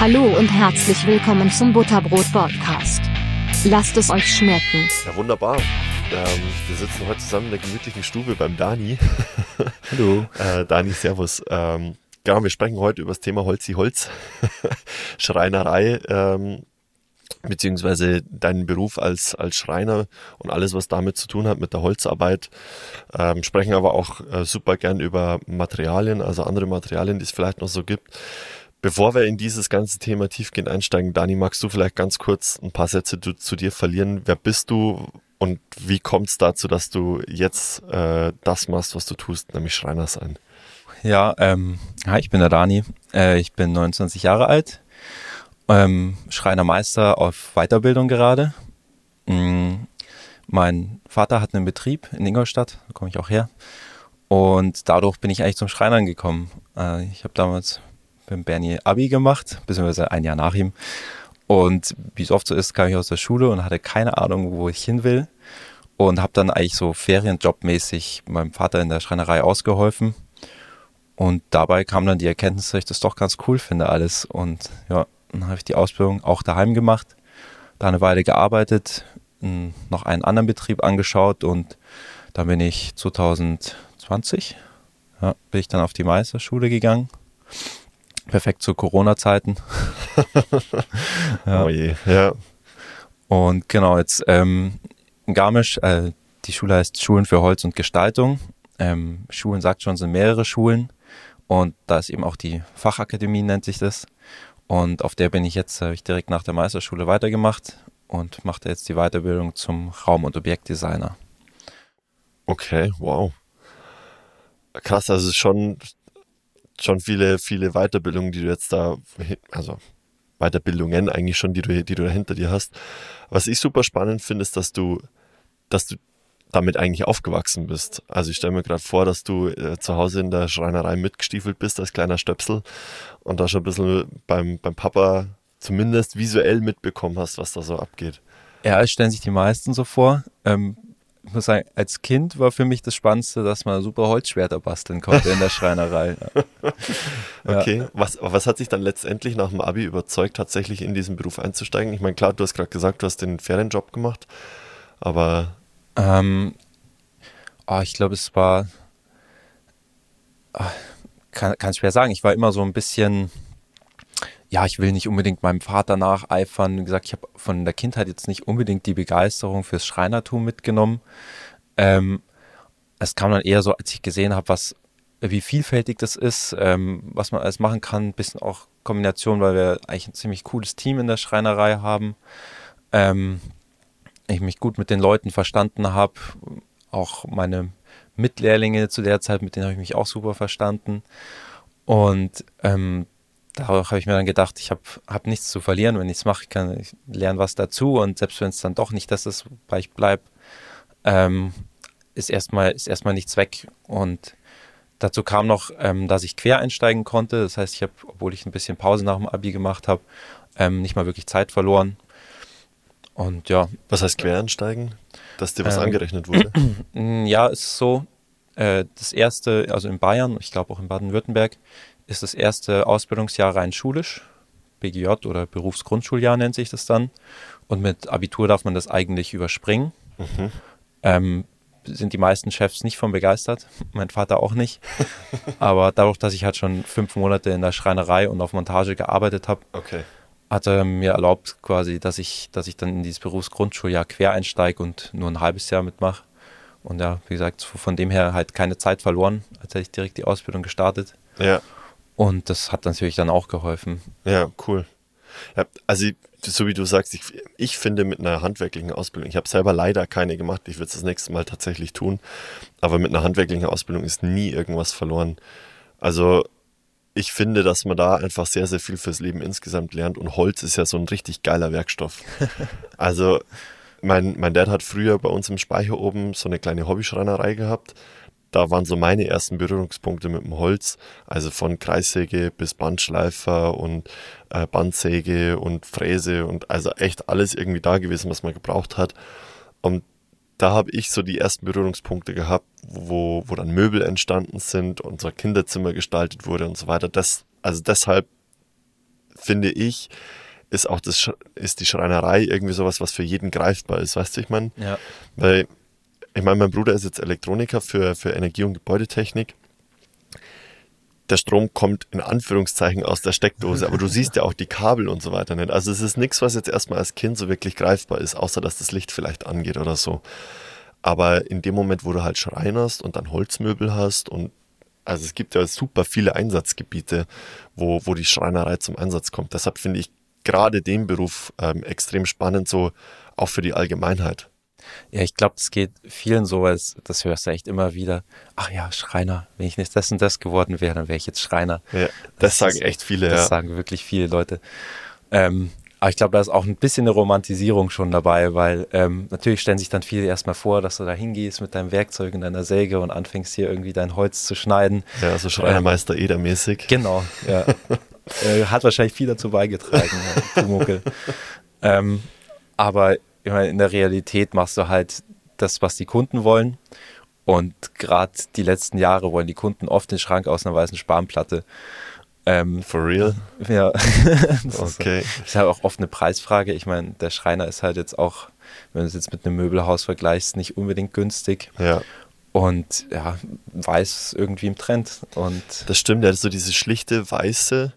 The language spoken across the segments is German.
Hallo und herzlich willkommen zum Butterbrot Podcast. Lasst es euch schmecken. Ja, wunderbar. Ähm, wir sitzen heute zusammen in der gemütlichen Stube beim Dani. Hallo. äh, Dani, Servus. Ähm, genau, wir sprechen heute über das Thema Holzi Holz, Schreinerei, ähm, beziehungsweise deinen Beruf als, als Schreiner und alles, was damit zu tun hat mit der Holzarbeit. Ähm, sprechen aber auch äh, super gern über Materialien, also andere Materialien, die es vielleicht noch so gibt. Bevor wir in dieses ganze Thema tiefgehend einsteigen, Dani, magst du vielleicht ganz kurz ein paar Sätze zu, zu dir verlieren? Wer bist du und wie kommt es dazu, dass du jetzt äh, das machst, was du tust, nämlich Schreiner sein? Ja, ähm, hi, ich bin der Dani. Äh, ich bin 29 Jahre alt, ähm, Schreinermeister auf Weiterbildung gerade. Mhm. Mein Vater hat einen Betrieb in Ingolstadt, da komme ich auch her. Und dadurch bin ich eigentlich zum Schreinern gekommen. Äh, ich habe damals beim Bernie Abi gemacht, beziehungsweise ein Jahr nach ihm. Und wie es oft so ist, kam ich aus der Schule und hatte keine Ahnung, wo ich hin will. Und habe dann eigentlich so ferienjobmäßig meinem Vater in der Schreinerei ausgeholfen. Und dabei kam dann die Erkenntnis, dass ich das doch ganz cool finde alles. Und ja, dann habe ich die Ausbildung auch daheim gemacht, da eine Weile gearbeitet, noch einen anderen Betrieb angeschaut und dann bin ich 2020, ja, bin ich dann auf die Meisterschule gegangen perfekt zu Corona-Zeiten. ja. Oh je, ja. Und genau, jetzt ähm, Garmisch, äh, die Schule heißt Schulen für Holz und Gestaltung. Ähm, Schulen sagt schon, sind mehrere Schulen. Und da ist eben auch die Fachakademie, nennt sich das. Und auf der bin ich jetzt, habe ich direkt nach der Meisterschule weitergemacht und mache jetzt die Weiterbildung zum Raum- und Objektdesigner. Okay, wow. Krass, also schon schon viele, viele Weiterbildungen, die du jetzt da, also Weiterbildungen eigentlich schon, die du, die du hinter dir hast. Was ich super spannend finde, ist, dass du, dass du damit eigentlich aufgewachsen bist. Also ich stelle mir gerade vor, dass du äh, zu Hause in der Schreinerei mitgestiefelt bist als kleiner Stöpsel und da schon ein bisschen beim, beim Papa zumindest visuell mitbekommen hast, was da so abgeht. Ja, es stellen sich die meisten so vor. Ähm, ich muss sagen, als Kind war für mich das Spannendste, dass man super Holzschwerter basteln konnte in der Schreinerei. okay, ja. was, was hat sich dann letztendlich nach dem Abi überzeugt, tatsächlich in diesen Beruf einzusteigen? Ich meine, klar, du hast gerade gesagt, du hast den Ferienjob gemacht, aber... Ähm, oh, ich glaube, es war... Oh, kann, kann schwer sagen. Ich war immer so ein bisschen ja, ich will nicht unbedingt meinem Vater nacheifern. Wie gesagt, ich habe von der Kindheit jetzt nicht unbedingt die Begeisterung fürs Schreinertum mitgenommen. Ähm, es kam dann eher so, als ich gesehen habe, was, wie vielfältig das ist, ähm, was man alles machen kann, ein bisschen auch Kombination, weil wir eigentlich ein ziemlich cooles Team in der Schreinerei haben. Ähm, ich mich gut mit den Leuten verstanden habe, auch meine Mitlehrlinge zu der Zeit, mit denen habe ich mich auch super verstanden. Und ähm, da habe ich mir dann gedacht, ich habe hab nichts zu verlieren, wenn ich es mache, ich kann ich lerne was dazu und selbst wenn es dann doch nicht das ist, wobei ich bleibe, ähm, ist erstmal ist erstmal nichts weg und dazu kam noch, ähm, dass ich quer einsteigen konnte. Das heißt, ich habe, obwohl ich ein bisschen Pause nach dem Abi gemacht habe, ähm, nicht mal wirklich Zeit verloren. Und ja. Was heißt quer einsteigen? Dass dir was ähm, angerechnet wurde? Ja, es ist so. Äh, das erste, also in Bayern, ich glaube auch in Baden-Württemberg, ist das erste Ausbildungsjahr rein schulisch. BGJ oder Berufsgrundschuljahr nennt sich das dann. Und mit Abitur darf man das eigentlich überspringen. Mhm. Ähm, sind die meisten Chefs nicht von begeistert, mein Vater auch nicht. Aber dadurch, dass ich halt schon fünf Monate in der Schreinerei und auf Montage gearbeitet habe, okay. hat er mir erlaubt, quasi, dass ich, dass ich dann in dieses Berufsgrundschuljahr quer einsteige und nur ein halbes Jahr mitmache. Und ja, wie gesagt, von dem her halt keine Zeit verloren, als hätte ich direkt die Ausbildung gestartet. Ja. Und das hat natürlich dann auch geholfen. Ja, cool. Ja, also so wie du sagst, ich, ich finde mit einer handwerklichen Ausbildung, ich habe selber leider keine gemacht, ich würde es das nächste Mal tatsächlich tun, aber mit einer handwerklichen Ausbildung ist nie irgendwas verloren. Also ich finde, dass man da einfach sehr, sehr viel fürs Leben insgesamt lernt und Holz ist ja so ein richtig geiler Werkstoff. also mein, mein Dad hat früher bei uns im Speicher oben so eine kleine Hobbyschreinerei gehabt da waren so meine ersten Berührungspunkte mit dem Holz, also von Kreissäge bis Bandschleifer und äh, Bandsäge und Fräse und also echt alles irgendwie da gewesen, was man gebraucht hat. Und da habe ich so die ersten Berührungspunkte gehabt, wo, wo dann Möbel entstanden sind, unser Kinderzimmer gestaltet wurde und so weiter. Das, also deshalb finde ich, ist auch das, ist die Schreinerei irgendwie sowas, was für jeden greifbar ist, weißt du, ich meine? Ja. Weil, ich meine, mein Bruder ist jetzt Elektroniker für, für Energie- und Gebäudetechnik. Der Strom kommt in Anführungszeichen aus der Steckdose, aber du siehst ja auch die Kabel und so weiter nicht. Also es ist nichts, was jetzt erstmal als Kind so wirklich greifbar ist, außer dass das Licht vielleicht angeht oder so. Aber in dem Moment, wo du halt Schreinerst und dann Holzmöbel hast und also es gibt ja super viele Einsatzgebiete, wo, wo die Schreinerei zum Einsatz kommt. Deshalb finde ich gerade den Beruf ähm, extrem spannend, so auch für die Allgemeinheit. Ja, ich glaube, es geht vielen so, weil das hörst du echt immer wieder. Ach ja, Schreiner. Wenn ich nicht das und das geworden wäre, dann wäre ich jetzt Schreiner. Ja, das, das sagen ist, echt viele. Das ja. sagen wirklich viele Leute. Ähm, aber ich glaube, da ist auch ein bisschen eine Romantisierung schon dabei, weil ähm, natürlich stellen sich dann viele erstmal vor, dass du da hingehst mit deinem Werkzeug und deiner Säge und anfängst hier irgendwie dein Holz zu schneiden. Ja, so Schreinermeister ähm, Eder-mäßig. Genau, ja. äh, hat wahrscheinlich viel dazu beigetragen, Pumuckel. ähm, aber ich meine, in der Realität machst du halt das, was die Kunden wollen. Und gerade die letzten Jahre wollen die Kunden oft den Schrank aus einer weißen Spanplatte. Ähm, For real? Ja. das okay. Ist, ist halt auch oft eine Preisfrage. Ich meine, der Schreiner ist halt jetzt auch, wenn du es jetzt mit einem Möbelhaus vergleichst, nicht unbedingt günstig. Ja. Und ja, weiß irgendwie im Trend. Und das stimmt, ja, so diese schlichte weiße.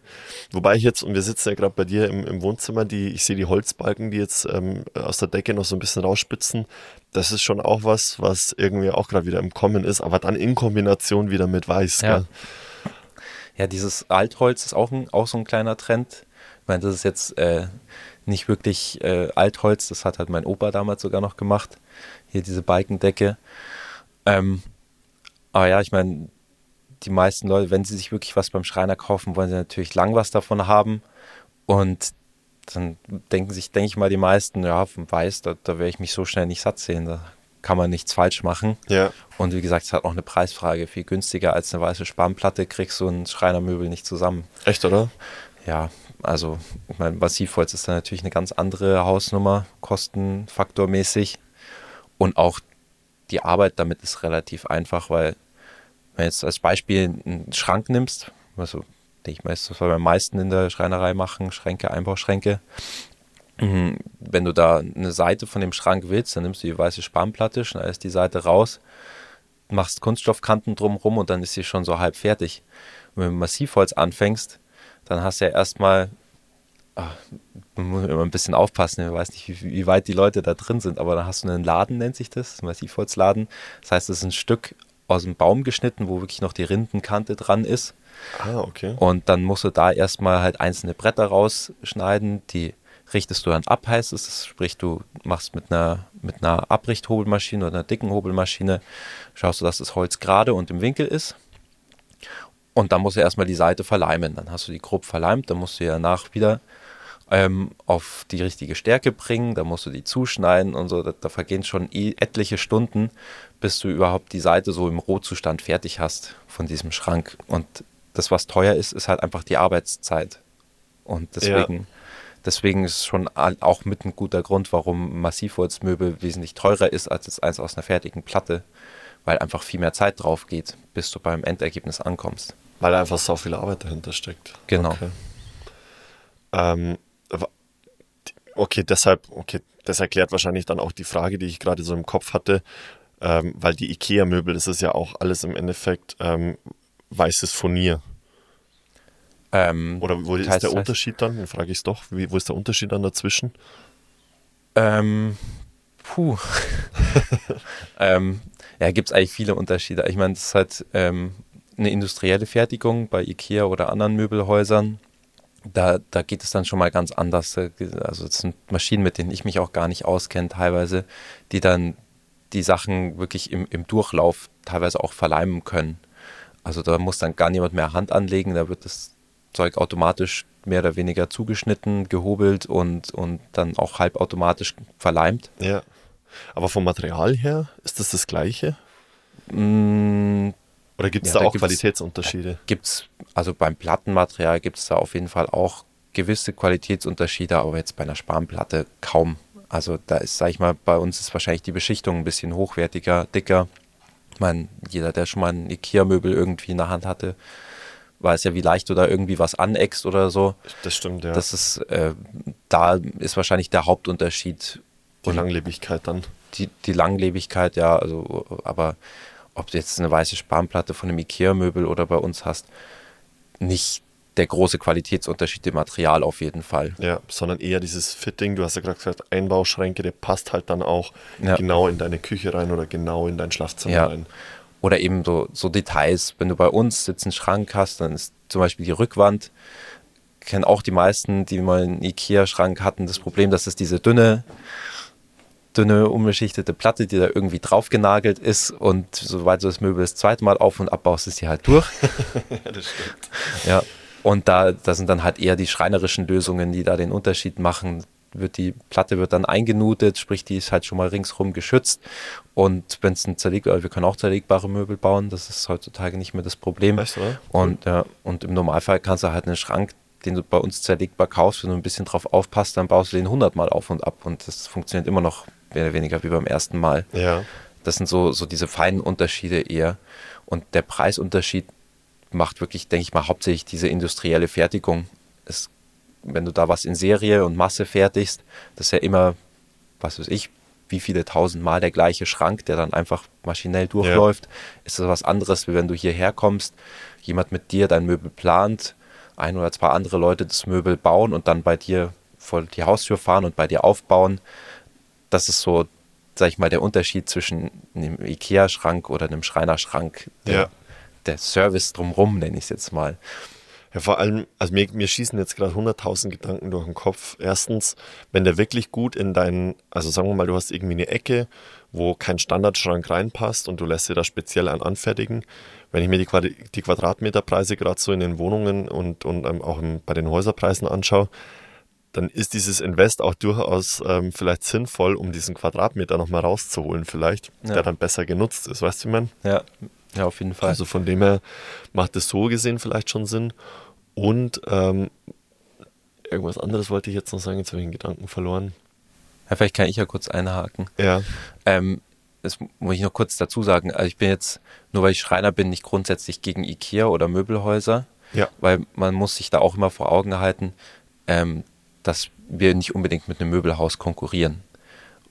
Wobei ich jetzt, und wir sitzen ja gerade bei dir im, im, Wohnzimmer, die, ich sehe die Holzbalken, die jetzt ähm, aus der Decke noch so ein bisschen rausspitzen. Das ist schon auch was, was irgendwie auch gerade wieder im Kommen ist, aber dann in Kombination wieder mit weiß. Ja. Gell? Ja, dieses Altholz ist auch, ein, auch so ein kleiner Trend. Ich meine, das ist jetzt äh, nicht wirklich äh, Altholz, das hat halt mein Opa damals sogar noch gemacht. Hier diese Balkendecke. Ähm, aber ja, ich meine, die meisten Leute, wenn sie sich wirklich was beim Schreiner kaufen, wollen sie natürlich lang was davon haben. Und dann denken sich, denke ich mal, die meisten, ja, Weiß, da, da werde ich mich so schnell nicht satt sehen. Da kann man nichts falsch machen. Ja. Und wie gesagt, es hat auch eine Preisfrage. Viel günstiger als eine weiße Spanplatte kriegst du ein Schreinermöbel nicht zusammen. Echt, oder? Ja, also, ich meine, Massivholz ist dann natürlich eine ganz andere Hausnummer, kostenfaktormäßig. Und auch die Arbeit damit ist relativ einfach, weil wenn jetzt als Beispiel einen Schrank nimmst, also ich weiß, das soll wir am meisten in der Schreinerei machen, Schränke, Einbauschränke. Mhm, wenn du da eine Seite von dem Schrank willst, dann nimmst du die weiße Spanplatte, schneidest die Seite raus, machst Kunststoffkanten drumherum und dann ist sie schon so halb fertig. Und wenn du Massivholz anfängst, dann hast du ja erstmal ach, man muss immer ein bisschen aufpassen, ich weiß nicht, wie, wie, weit die Leute da drin sind, aber dann hast du einen Laden, nennt sich das, ein Massivholzladen. Das heißt, es ist ein Stück aus dem Baum geschnitten, wo wirklich noch die Rindenkante dran ist. Ah, okay. Und dann musst du da erstmal halt einzelne Bretter rausschneiden, die richtest du dann ab, heißt es. Sprich, du machst mit einer, mit einer Abrichthobelmaschine oder einer dicken Hobelmaschine, schaust du, dass das Holz gerade und im Winkel ist. Und dann musst du erstmal die Seite verleimen. Dann hast du die grob verleimt, dann musst du ja nach wieder ähm, auf die richtige Stärke bringen, da musst du die zuschneiden und so. Da, da vergehen schon eh etliche Stunden, bis du überhaupt die Seite so im Rohzustand fertig hast von diesem Schrank. Und das, was teuer ist, ist halt einfach die Arbeitszeit. Und deswegen, ja. deswegen ist schon auch mit ein guter Grund, warum Massivholzmöbel wesentlich teurer ist als jetzt eins aus einer fertigen Platte, weil einfach viel mehr Zeit drauf geht, bis du beim Endergebnis ankommst. Weil einfach so viel Arbeit dahinter steckt. Genau. Okay. Ähm, okay, deshalb, okay, das erklärt wahrscheinlich dann auch die Frage, die ich gerade so im Kopf hatte, ähm, weil die IKEA-Möbel, das ist ja auch alles im Endeffekt ähm, weißes Furnier. Ähm, Oder wo ist heißt, der Unterschied dann? Dann frage ich es doch. Wie, wo ist der Unterschied dann dazwischen? Ähm, puh. ähm, ja, gibt es eigentlich viele Unterschiede. Ich meine, es ist halt ähm, eine industrielle Fertigung bei IKEA oder anderen Möbelhäusern da, da geht es dann schon mal ganz anders. Also es sind Maschinen, mit denen ich mich auch gar nicht auskenne teilweise, die dann die Sachen wirklich im, im Durchlauf teilweise auch verleimen können. Also da muss dann gar niemand mehr Hand anlegen, da wird das Zeug automatisch mehr oder weniger zugeschnitten, gehobelt und, und dann auch halbautomatisch verleimt. Ja. Aber vom Material her ist das das gleiche? Mm, oder gibt es ja, da, da auch Qualitätsunterschiede? Gibt es, also beim Plattenmaterial gibt es da auf jeden Fall auch gewisse Qualitätsunterschiede, aber jetzt bei einer Spanplatte kaum. Also da ist, sag ich mal, bei uns ist wahrscheinlich die Beschichtung ein bisschen hochwertiger, dicker. Ich meine, jeder, der schon mal ein Ikea-Möbel irgendwie in der Hand hatte, weiß ja, wie leicht du da irgendwie was aneckst oder so. Das stimmt, ja. Das ist, äh, da ist wahrscheinlich der Hauptunterschied. die Langlebigkeit dann. die, die Langlebigkeit, ja, also, aber ob du jetzt eine weiße Spanplatte von einem Ikea-Möbel oder bei uns hast, nicht der große Qualitätsunterschied im Material auf jeden Fall. Ja, sondern eher dieses Fitting. Du hast ja gerade gesagt, Einbauschränke, der passt halt dann auch Ja. genau in deine Küche rein oder genau in dein Schlafzimmer Ja. rein. Oder eben so, so Details. Wenn du bei uns jetzt einen Schrank hast, dann ist zum Beispiel die Rückwand, kennen auch die meisten, die mal einen Ikea-Schrank hatten, das Problem, dass es diese dünne, dünne, unbeschichtete Platte, die da irgendwie draufgenagelt ist und sobald du das Möbel das zweite Mal auf und abbaust, ist sie halt durch. Ja, das stimmt. Ja. Und da, da sind dann halt eher die schreinerischen Lösungen, die da den Unterschied machen. Wird die Platte wird dann eingenutet, sprich, die ist halt schon mal ringsrum geschützt. Und wenn es ein zerlegbar, wir können auch zerlegbare Möbel bauen, das ist heutzutage nicht mehr das Problem. Echt, oder? Und, ja, und im Normalfall kannst du halt einen Schrank, den du bei uns zerlegbar kaufst, wenn du ein bisschen drauf aufpasst, dann baust du den 100 Mal auf und ab. Und das funktioniert immer noch mehr oder weniger wie beim ersten Mal. Ja. Das sind so, so diese feinen Unterschiede eher. Und der Preisunterschied macht wirklich, denke ich mal, hauptsächlich diese industrielle Fertigung. Es, wenn du da was in Serie und Masse fertigst, das ist ja immer, was weiß ich, wie viele tausend Mal der gleiche Schrank, der dann einfach maschinell durchläuft, ist das was anderes, wie wenn du hierher kommst, jemand mit dir dein Möbel plant, ein oder zwei andere Leute das Möbel bauen und dann bei dir vor die Haustür fahren und bei dir aufbauen. Das ist so, sag ich mal, der Unterschied zwischen einem Ikea-Schrank oder einem Schreinerschrank. Der, Ja. der Service drumrum, nenne ich es jetzt mal. Ja, vor allem, also mir, mir schießen jetzt gerade 100.000 Gedanken durch den Kopf. Erstens, wenn der wirklich gut in deinen, also sagen wir mal, du hast irgendwie eine Ecke, wo kein Standardschrank reinpasst und du lässt dir da speziell einen anfertigen. Wenn ich mir die, Quadratmeterpreise gerade so in den Wohnungen und, und ähm, auch bei den Häuserpreisen anschaue, dann ist dieses Invest auch durchaus ähm, vielleicht sinnvoll, um diesen Quadratmeter nochmal rauszuholen, vielleicht, Ja. der dann besser genutzt ist. Weißt du, wie meine? Ja, ja auf jeden Fall. Also von dem her macht es so gesehen vielleicht schon Sinn. Und ähm, irgendwas anderes wollte ich jetzt noch sagen, jetzt habe ich den Gedanken verloren. ja, vielleicht kann ich ja kurz einhaken. Ja, Ähm, das muss ich noch kurz dazu sagen. Also ich bin jetzt, nur weil ich Schreiner bin, nicht grundsätzlich gegen Ikea oder Möbelhäuser, ja, weil man muss sich da auch immer vor Augen halten, ähm, dass wir nicht unbedingt mit einem Möbelhaus konkurrieren.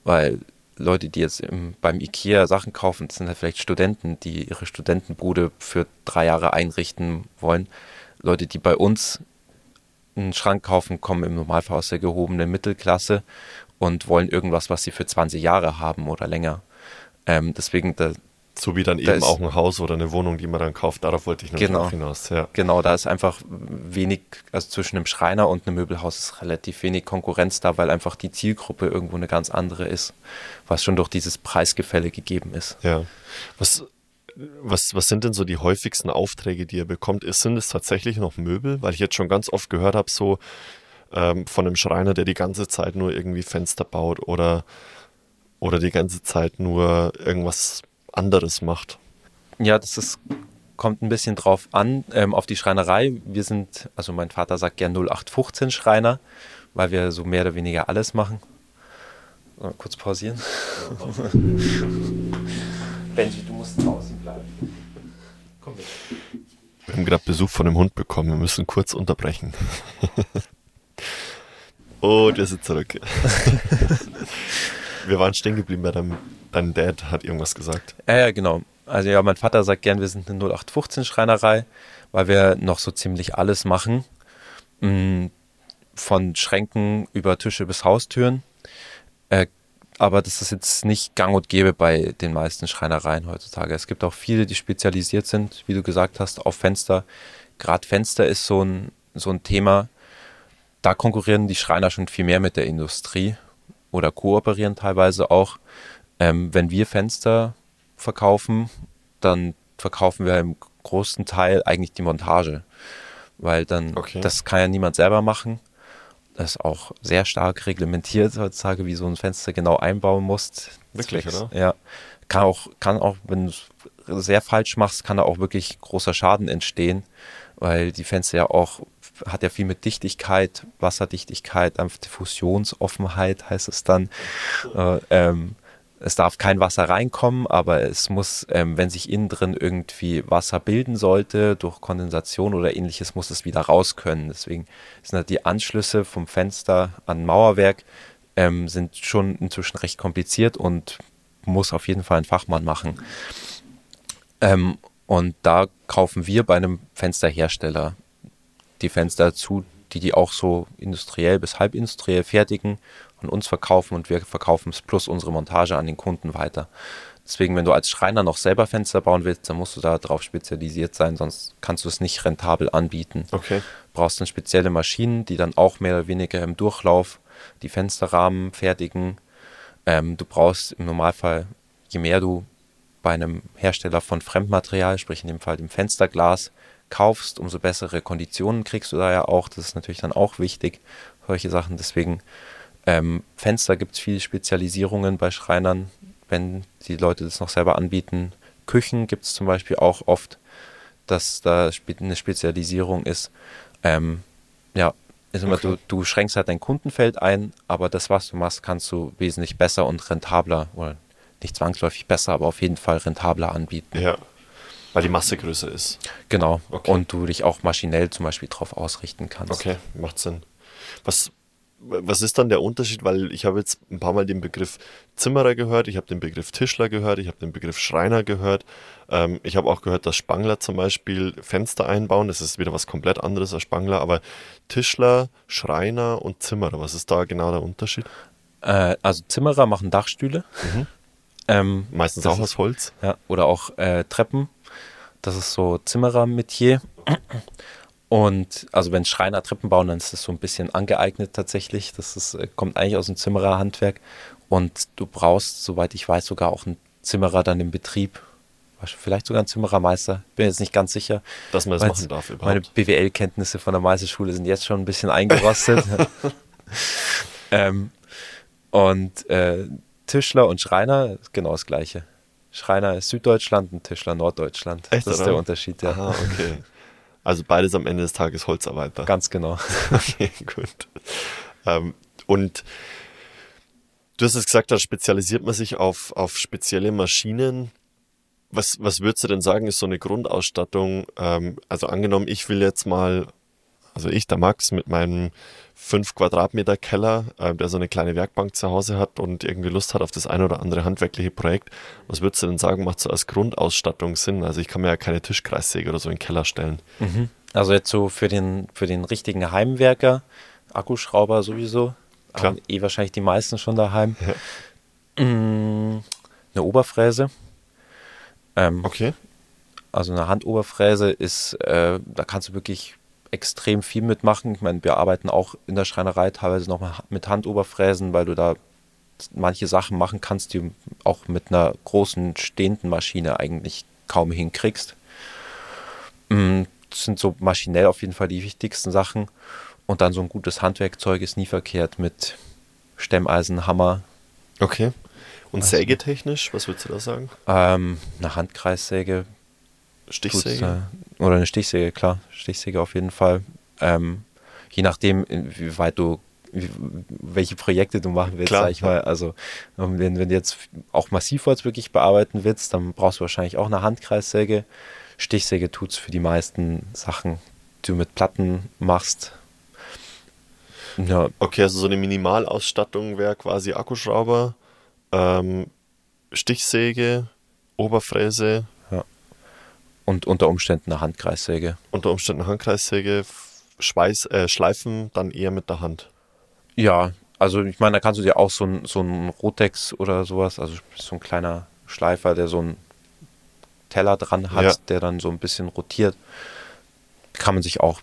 Weil Leute, die jetzt im, beim Ikea Sachen kaufen, das sind halt vielleicht Studenten, die ihre Studentenbude für drei Jahre einrichten wollen. Leute, die bei uns einen Schrank kaufen, kommen im Normalfall aus der gehobenen Mittelklasse und wollen irgendwas, was sie für 20 Jahre haben oder länger. Ähm, deswegen, da, so wie dann Da eben ist- auch ein Haus oder eine Wohnung, die man dann kauft. Darauf wollte ich noch Genau. hinaus. Ja. genau, da ist einfach wenig, also zwischen einem Schreiner und einem Möbelhaus ist relativ wenig Konkurrenz da, weil einfach die Zielgruppe irgendwo eine ganz andere ist, was schon durch dieses Preisgefälle gegeben ist. ja. Was, was, was sind denn so die häufigsten Aufträge, die ihr bekommt? Ist, sind es tatsächlich noch Möbel? Weil ich jetzt schon ganz oft gehört habe, so ähm, von einem Schreiner, der die ganze Zeit nur irgendwie Fenster baut oder, oder die ganze Zeit nur irgendwas anderes macht. Ja, das ist, kommt ein bisschen drauf an, ähm, auf die Schreinerei. Wir sind, also mein Vater sagt gern 0815 Schreiner, weil wir so mehr oder weniger alles machen. Mal kurz pausieren. Benji, du musst draußen bleiben. Komm mit. Wir haben gerade Besuch von einem Hund bekommen. Wir müssen kurz unterbrechen. Und wir sind zurück. wir waren stehen geblieben bei deinem, dein Dad hat irgendwas gesagt. Ja, ja, genau. Also ja, mein Vater sagt gern, wir sind eine 0815 Schreinerei, weil wir noch so ziemlich alles machen. Mm, Von Schränken über Tische bis Haustüren. Äh, aber das ist jetzt nicht gang und gäbe bei den meisten Schreinereien heutzutage. Es gibt auch viele, die spezialisiert sind, wie du gesagt hast, auf Fenster. Gerade Fenster ist so ein, so ein Thema. Da konkurrieren die Schreiner schon viel mehr mit der Industrie oder kooperieren teilweise auch. Ähm, wenn wir Fenster verkaufen, dann verkaufen wir im großen Teil eigentlich die Montage. Weil dann, Okay. das kann ja niemand selber machen. Das ist auch sehr stark reglementiert heutzutage, wie so ein Fenster genau einbauen musst. Wirklich, Zwecks- oder? Ja. Kann auch, kann auch, wenn du es sehr falsch machst, kann da auch wirklich großer Schaden entstehen, weil die Fenster ja auch, hat ja viel mit Dichtigkeit, Wasserdichtigkeit, Diffusionsoffenheit heißt es dann. Äh, ähm, es darf kein Wasser reinkommen, aber es muss, ähm, wenn sich innen drin irgendwie Wasser bilden sollte, durch Kondensation oder ähnliches, muss es wieder raus können. Deswegen sind halt die Anschlüsse vom Fenster an Mauerwerk ähm, sind schon inzwischen recht kompliziert und muss auf jeden Fall ein Fachmann machen. Ähm, und da kaufen wir bei einem Fensterhersteller die Fenster zu, die die auch so industriell bis halbindustriell fertigen und uns verkaufen und wir verkaufen es plus unsere Montage an den Kunden weiter. Deswegen, wenn du als Schreiner noch selber Fenster bauen willst, dann musst du da drauf spezialisiert sein, sonst kannst du es nicht rentabel anbieten. Okay. Brauchst dann spezielle Maschinen, die dann auch mehr oder weniger im Durchlauf die Fensterrahmen fertigen. Ähm, du brauchst im Normalfall, je mehr du bei einem Hersteller von Fremdmaterial, sprich in dem Fall dem Fensterglas, kaufst, umso bessere Konditionen kriegst du da ja auch. Das ist natürlich dann auch wichtig, solche Sachen. Deswegen ähm, Fenster gibt es viele Spezialisierungen bei Schreinern, wenn die Leute das noch selber anbieten. Küchen gibt es zum Beispiel auch oft, dass da eine Spezialisierung ist. Ähm, ja, ist immer, okay. du, du schränkst halt dein Kundenfeld ein, aber das, was du machst, kannst du wesentlich besser und rentabler oder nicht zwangsläufig besser, aber auf jeden Fall rentabler anbieten. Ja, weil die Masse größer ist. Genau. Okay. Und du dich auch maschinell zum Beispiel darauf ausrichten kannst. Okay, macht Sinn. Was, was ist dann der Unterschied? Weil ich habe jetzt ein paar Mal den Begriff Zimmerer gehört, ich habe den Begriff Tischler gehört, ich habe den Begriff Schreiner gehört. Ähm, ich habe auch gehört, dass Spangler zum Beispiel Fenster einbauen. Das ist wieder was komplett anderes als Spangler. Aber Tischler, Schreiner und Zimmerer, was ist da genau der Unterschied? Äh, also Zimmerer machen Dachstühle. Mhm. Ähm, Meistens auch aus Holz. Ja, oder auch äh, Treppen. Das ist so Zimmerer-Metier. Und also wenn Schreiner Treppen bauen, dann ist das so ein bisschen angeeignet tatsächlich. Das ist, äh, kommt eigentlich aus dem Zimmererhandwerk. Und du brauchst, soweit ich weiß, sogar auch einen Zimmerer dann im Betrieb. Vielleicht sogar einen Zimmerermeister. Bin jetzt nicht ganz sicher. Dass man das machen darf überhaupt. Meine BWL-Kenntnisse von der Meisterschule sind jetzt schon ein bisschen eingerostet. ähm, und äh, Tischler und Schreiner ist genau das Gleiche. Schreiner ist Süddeutschland und Tischler Norddeutschland. Echt, das ist oder? der Unterschied, ja. Aha, okay. Also beides am Ende des Tages Holzarbeiter. Ganz genau. okay, gut. Ähm, und du hast es gesagt, da spezialisiert man sich auf, auf spezielle Maschinen. Was, was würdest du denn sagen, ist so eine Grundausstattung? Ähm, also angenommen, ich will jetzt mal, also ich, der Max, mit meinem 5 Quadratmeter Keller, äh, der so eine kleine Werkbank zu Hause hat und irgendwie Lust hat auf das ein oder andere handwerkliche Projekt. Was würdest du denn sagen, macht so als Grundausstattung Sinn? Also ich kann mir ja keine Tischkreissäge oder so in den Keller stellen. Mhm. Also jetzt so für den, für den richtigen Heimwerker, Akkuschrauber sowieso, Klar. haben eh wahrscheinlich die meisten schon daheim. Ja. Mm, Eine Oberfräse. Ähm, Okay. Also eine Handoberfräse ist, äh, da kannst du wirklich extrem viel mitmachen. Ich meine, wir arbeiten auch in der Schreinerei teilweise noch mit Handoberfräsen, weil du da manche Sachen machen kannst, die du auch mit einer großen stehenden Maschine eigentlich kaum hinkriegst. Mm, Das sind so maschinell auf jeden Fall die wichtigsten Sachen. Und dann so ein gutes Handwerkzeug ist nie verkehrt mit Stemmeisen, Hammer, Okay. Und Also- sägetechnisch, was würdest du da sagen? ähm, eine Handkreissäge, Stichsäge? Oder eine Stichsäge, klar, Stichsäge auf jeden Fall. Ähm, je nachdem, inwieweit du, wie, welche Projekte du machen willst, Klar, sag ich ja. mal. Also ähm, wenn, wenn du jetzt auch Massivholz wirklich bearbeiten willst, dann brauchst du wahrscheinlich auch eine Handkreissäge. Stichsäge tut's für die meisten Sachen, die du mit Platten machst. Ja, Okay, also so eine Minimalausstattung wäre quasi Akkuschrauber, ähm, Stichsäge, Oberfräse, und unter Umständen eine Handkreissäge. unter Umständen Handkreissäge, F- Schweiß, äh, Schleifen dann eher mit der Hand. Ja, also ich meine, da kannst du dir auch so ein, so ein Rotex oder sowas, also so ein kleiner Schleifer, der so einen Teller dran hat, Ja. der dann so ein bisschen rotiert, kann man sich auch.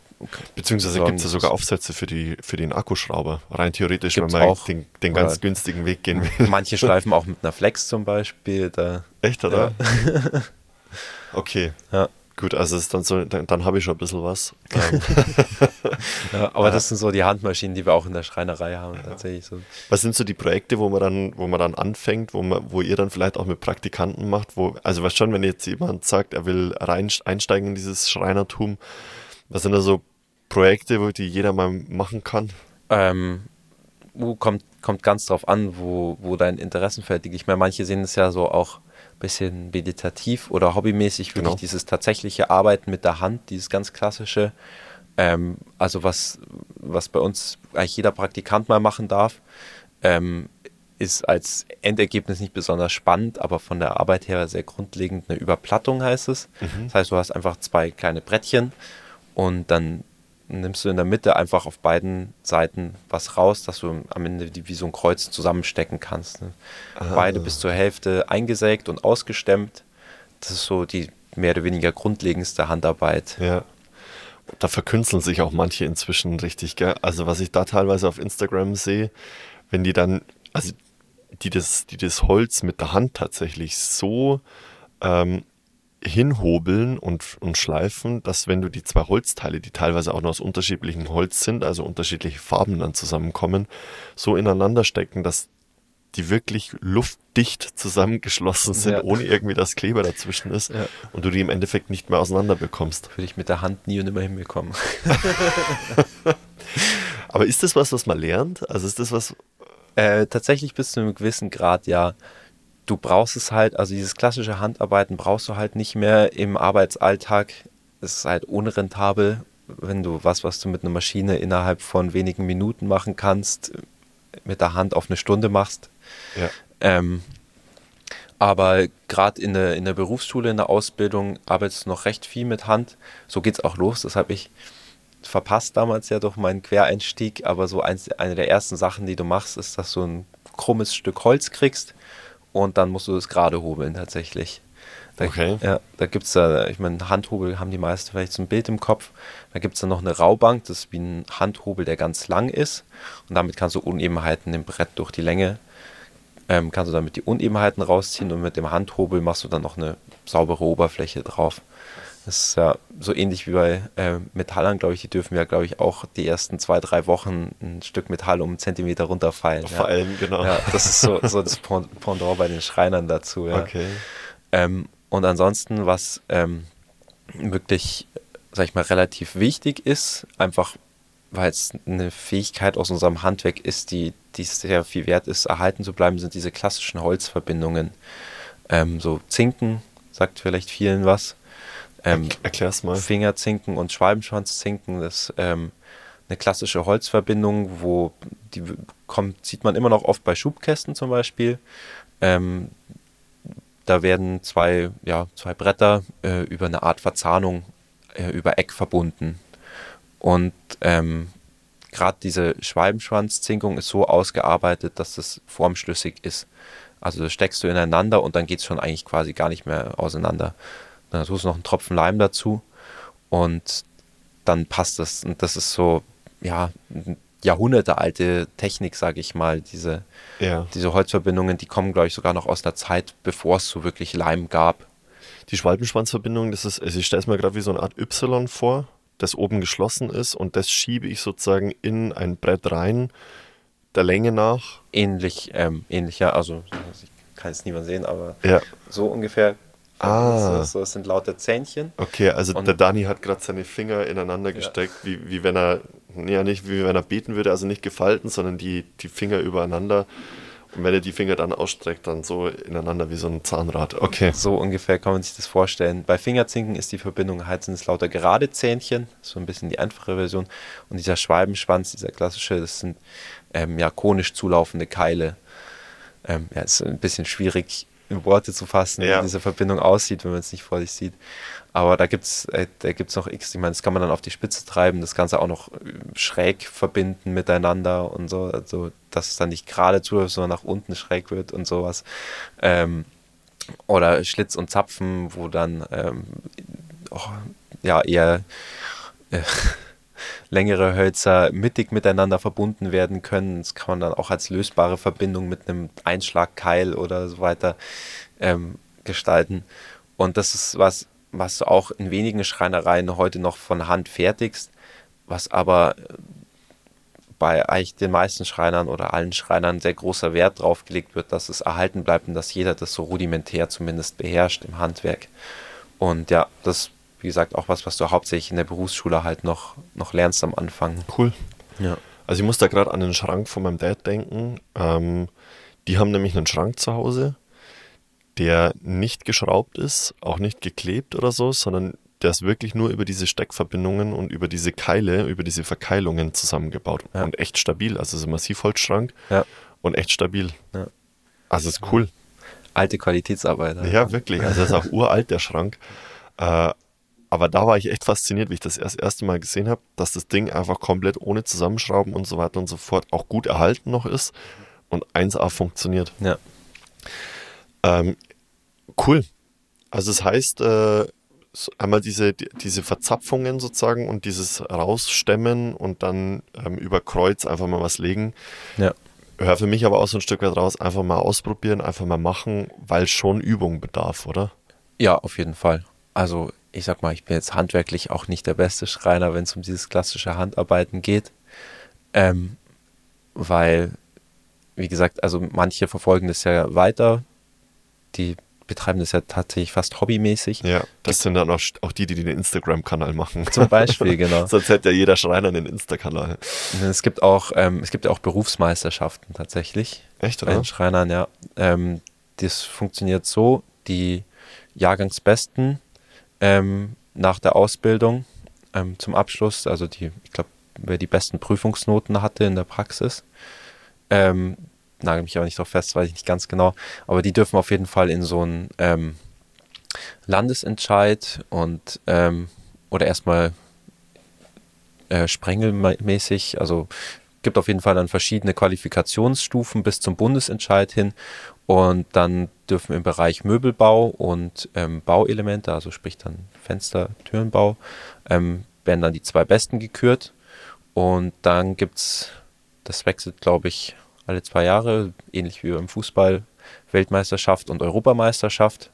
Beziehungsweise gibt es ja sogar Aufsätze für, die, für den Akkuschrauber. Rein theoretisch, wenn man auch. den, den ganz günstigen Weg gehen will. Manche schleifen auch mit einer Flex zum Beispiel. Da, Echt, oder? okay. Ja. Gut, also ist dann so, dann, dann habe ich schon ein bisschen was. Ähm, ja, aber das sind so die Handmaschinen, die wir auch in der Schreinerei haben, tatsächlich. So. Was sind so die Projekte, wo man dann, wo man dann anfängt, wo man, wo ihr dann vielleicht auch mit Praktikanten macht, wo, also was schon, wenn jetzt jemand sagt, er will rein, einsteigen in dieses Schreinertum, was sind da so Projekte, wo die jeder mal machen kann? Ähm, kommt, kommt ganz drauf an, wo, wo dein Interessenfeld liegt. Ich meine, manche sehen es ja so auch bisschen meditativ oder hobbymäßig, wirklich Genau. dieses tatsächliche Arbeiten mit der Hand, dieses ganz klassische. Ähm, also was, was bei uns eigentlich jeder Praktikant mal machen darf, ähm, ist als Endergebnis nicht besonders spannend, aber von der Arbeit her sehr grundlegend eine Überplattung heißt es. Das heißt, du hast einfach zwei kleine Brettchen und dann nimmst du in der Mitte einfach auf beiden Seiten was raus, dass du am Ende die, wie so ein Kreuz zusammenstecken kannst. Ne? Beide bis zur Hälfte eingesägt und ausgestemmt. Das ist so die mehr oder weniger grundlegendste Handarbeit. Ja. Da verkünsteln sich auch manche inzwischen richtig, gell? Also was ich da teilweise auf Instagram sehe, wenn die dann, also die das, die das Holz mit der Hand tatsächlich so ähm, hinhobeln und, und schleifen, dass wenn du die zwei Holzteile, die teilweise auch noch aus unterschiedlichem Holz sind, also unterschiedliche Farben dann zusammenkommen, so ineinander stecken, dass die wirklich luftdicht zusammengeschlossen sind, Ja. ohne irgendwie das Kleber dazwischen ist Ja. und du die im Endeffekt nicht mehr auseinander bekommst. Würde ich mit der Hand nie und immer hinbekommen. Aber ist das was, was man lernt? Also ist das was, Äh, tatsächlich bis zu einem gewissen Grad, ja. Du brauchst es halt, also dieses klassische Handarbeiten brauchst du halt nicht mehr im Arbeitsalltag. Es ist halt unrentabel, wenn du was, was du mit einer Maschine innerhalb von wenigen Minuten machen kannst, mit der Hand auf eine Stunde machst. ja, Ähm, aber gerade in der, in der Berufsschule, in der Ausbildung arbeitest du noch recht viel mit Hand. So geht's auch los. Das habe ich verpasst damals ja durch meinen Quereinstieg. Aber so eins, eine der ersten Sachen, die du machst, ist, dass du ein krummes Stück Holz kriegst und dann musst du es gerade hobeln tatsächlich. Da, Okay. Ja, da gibt es da, ich meine, Handhobel haben die meisten vielleicht so ein Bild im Kopf. Da gibt es dann noch eine Raubank, das ist wie ein Handhobel, der ganz lang ist. Und damit kannst du Unebenheiten im Brett durch die Länge ähm, kannst du damit die Unebenheiten rausziehen und mit dem Handhobel machst du dann noch eine saubere Oberfläche drauf. Das ist ja so ähnlich wie bei äh, Metallern, glaube ich, die dürfen ja, glaube ich, auch die ersten zwei, drei Wochen ein Stück Metall um einen Zentimeter runterfallen. vor ja. allem, genau. Ja, das ist so, so das Pen- Pendant bei den Schreinern dazu. Ja. Okay. Ähm, und ansonsten, was ähm, wirklich, sag ich mal, relativ wichtig ist, einfach weil es eine Fähigkeit aus unserem Handwerk ist, die, die sehr viel wert ist, erhalten zu bleiben, sind diese klassischen Holzverbindungen. Ähm, so Zinken, sagt vielleicht vielen was. Ähm, Erklär's mal. Fingerzinken und Schwalbenschwanzzinken, das ist ähm, eine klassische Holzverbindung, wo die kommt, sieht man immer noch oft bei Schubkästen zum Beispiel. Ähm, da werden zwei, ja, zwei Bretter äh, über eine Art Verzahnung äh, über Eck verbunden. Und ähm, gerade diese Schwalbenschwanzzinkung ist so ausgearbeitet, dass das formschlüssig ist. Also das steckst du ineinander und dann geht es schon eigentlich quasi gar nicht mehr auseinander. Dann tust du noch einen Tropfen Leim dazu und dann passt das. Und das ist so, ja, jahrhundertealte Technik, sage ich mal. Diese, Ja. diese Holzverbindungen, die kommen, glaube ich, sogar noch aus einer Zeit, bevor es so wirklich Leim gab. Die Schwalbenschwanzverbindung, das ist, also ich stelle es mir gerade wie so eine Art Y vor, das oben geschlossen ist und das schiebe ich sozusagen in ein Brett rein, der Länge nach. Ähnlich, ähm, ähnlich, ja, also ich kann es niemand sehen, aber Ja. so ungefähr. Ah. So, so, es sind lauter Zähnchen. Okay, also Und- der Dani hat gerade seine Finger ineinander gesteckt, wie, wie wenn er, ja nicht wie wenn er beten würde, also nicht gefalten, sondern die, die Finger übereinander. Und wenn er die Finger dann ausstreckt, dann so ineinander wie so ein Zahnrad. Okay. So ungefähr kann man sich das vorstellen. Bei Fingerzinken ist die Verbindung halt sind es lauter gerade Zähnchen, so ein bisschen die einfache Version. Und dieser Schwalbenschwanz, dieser klassische, das sind ähm, ja konisch zulaufende Keile. Ähm, ja, ist ein bisschen schwierig in Worte zu fassen, Ja. wie diese Verbindung aussieht, wenn man es nicht vor sich sieht. Aber da gibt es äh, da gibt's noch X, ich meine, das kann man dann auf die Spitze treiben, das Ganze auch noch äh, schräg verbinden miteinander und so, also dass es dann nicht gerade zuläuft, sondern nach unten schräg wird und sowas. Ähm, oder Schlitz und Zapfen, wo dann ähm, oh, ja eher äh, längere Hölzer mittig miteinander verbunden werden können. Das kann man dann auch als lösbare Verbindung mit einem Einschlagkeil oder so weiter ähm, gestalten. Und das ist was, was du auch in wenigen Schreinereien heute noch von Hand fertigst, was aber bei eigentlich den meisten Schreinern oder allen Schreinern sehr großer Wert drauf gelegt wird, dass es erhalten bleibt und dass jeder das so rudimentär zumindest beherrscht im Handwerk. Und ja, das wie gesagt auch was, was du hauptsächlich in der Berufsschule halt noch, noch lernst am Anfang. Cool. Ja. Also ich muss da gerade an den Schrank von meinem Dad denken. Ähm, die haben nämlich einen Schrank zu Hause, der nicht geschraubt ist, auch nicht geklebt oder so, sondern der ist wirklich nur über diese Steckverbindungen und über diese Keile, über diese Verkeilungen zusammengebaut Ja. und echt stabil. Also es ist ein Massivholzschrank Ja. und echt stabil. Ja. Also ist cool. Alte Qualitätsarbeit. Ja, wirklich. Also das ist auch uralt, der Schrank. Äh, aber da war ich echt fasziniert, wie ich das erst erste Mal gesehen habe, dass das Ding einfach komplett ohne Zusammenschrauben und so weiter und so fort auch gut erhalten noch ist und 1A funktioniert. Ja. Ähm, cool. Also es heißt, äh, einmal diese, die, diese Verzapfungen sozusagen und dieses Rausstemmen und dann ähm, über Kreuz einfach mal was legen. Ja. Hör für mich aber auch so ein Stück weit raus, einfach mal ausprobieren, einfach mal machen, weil schon Übung bedarf, oder? Ja, auf jeden Fall. Also ich sag mal, ich bin jetzt handwerklich auch nicht der beste Schreiner, wenn es um dieses klassische Handarbeiten geht. Ähm, weil, wie gesagt, also manche verfolgen das ja weiter. Die betreiben das ja tatsächlich fast hobbymäßig. Ja, das sind dann auch, auch die, die den Instagram-Kanal machen. Zum Beispiel, genau. Sonst hätte ja jeder Schreiner einen Insta-Kanal. Es gibt auch, ähm, es gibt ja auch Berufsmeisterschaften tatsächlich. Echt, bei oder? den Schreinern, ja. Ähm, das funktioniert so, die Jahrgangsbesten ähm, nach der Ausbildung ähm, zum Abschluss, also die, ich glaube, wer die besten Prüfungsnoten hatte in der Praxis, ähm, nagel mich aber nicht drauf fest, weiß ich nicht ganz genau, aber die dürfen auf jeden Fall in so einen ähm, Landesentscheid und ähm, oder erstmal äh, sprengelmäßig, also gibt auf jeden Fall dann verschiedene Qualifikationsstufen bis zum Bundesentscheid hin und dann dürfen im Bereich Möbelbau und ähm, Bauelemente, also sprich dann Fenster, Türenbau, ähm, werden dann die zwei Besten gekürt und dann gibt es, das wechselt glaube ich alle zwei Jahre, ähnlich wie beim Fußball, Weltmeisterschaft und Europameisterschaft.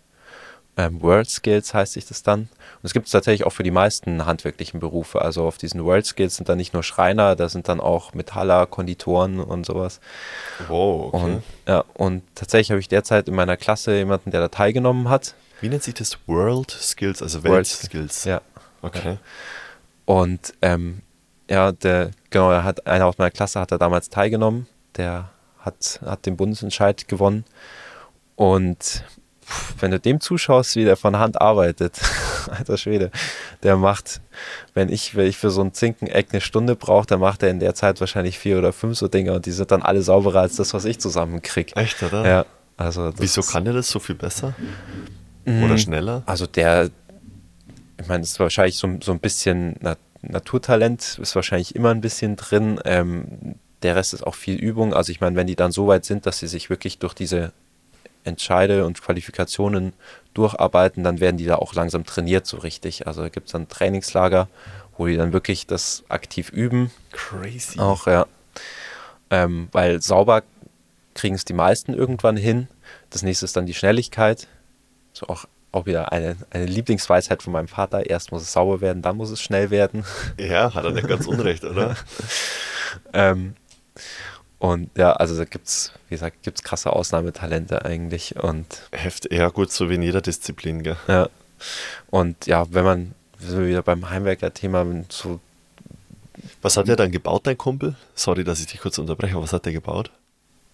Ähm, World Skills heißt sich das dann. Und es gibt es tatsächlich auch für die meisten handwerklichen Berufe. Also auf diesen World Skills sind dann nicht nur Schreiner, da sind dann auch Metaller, Konditoren und sowas. Wow, okay. Und, ja, und tatsächlich habe ich derzeit in meiner Klasse jemanden, der da teilgenommen hat. Wie nennt sich das? World Skills, also World Weltskills. Ja. Okay. Und ähm, ja, der, genau, er hat, einer aus meiner Klasse hat da damals teilgenommen. Der hat, hat den Bundesentscheid gewonnen. Und wenn du dem zuschaust, wie der von Hand arbeitet, alter Schwede, der macht, wenn ich, wenn ich für so ein Zinkeneck eine Stunde brauche, dann macht er in der Zeit wahrscheinlich vier oder fünf so Dinge und die sind dann alle sauberer als das, was ich zusammenkriege. Echt, oder? Ja, also Wieso kann der das so viel besser? Mhm. Oder schneller? Also der, ich meine, es ist wahrscheinlich so, so ein bisschen Na Naturtalent, ist wahrscheinlich immer ein bisschen drin. Ähm, der Rest ist auch viel Übung. Also ich meine, wenn die dann so weit sind, dass sie sich wirklich durch diese Entscheide und Qualifikationen durcharbeiten, dann werden die da auch langsam trainiert so richtig. Also da gibt es dann Trainingslager, wo die dann wirklich das aktiv üben. Crazy. Auch, ja. Ähm, weil sauber kriegen es die meisten irgendwann hin. Das nächste ist dann die Schnelligkeit. So auch, auch wieder eine, eine Lieblingsweisheit von meinem Vater. Erst muss es sauber werden, dann muss es schnell werden. Ja, hat er nicht ganz unrecht, oder? ähm, und ja, also da gibt es, wie gesagt, gibt's krasse Ausnahmetalente eigentlich. Und Heft, ja gut, so wie in jeder Disziplin, gell? ja, und ja, wenn man so wieder beim Heimwerker-Thema so Was hat der dann gebaut, dein Kumpel? Sorry, dass ich dich kurz unterbreche, aber was hat der gebaut?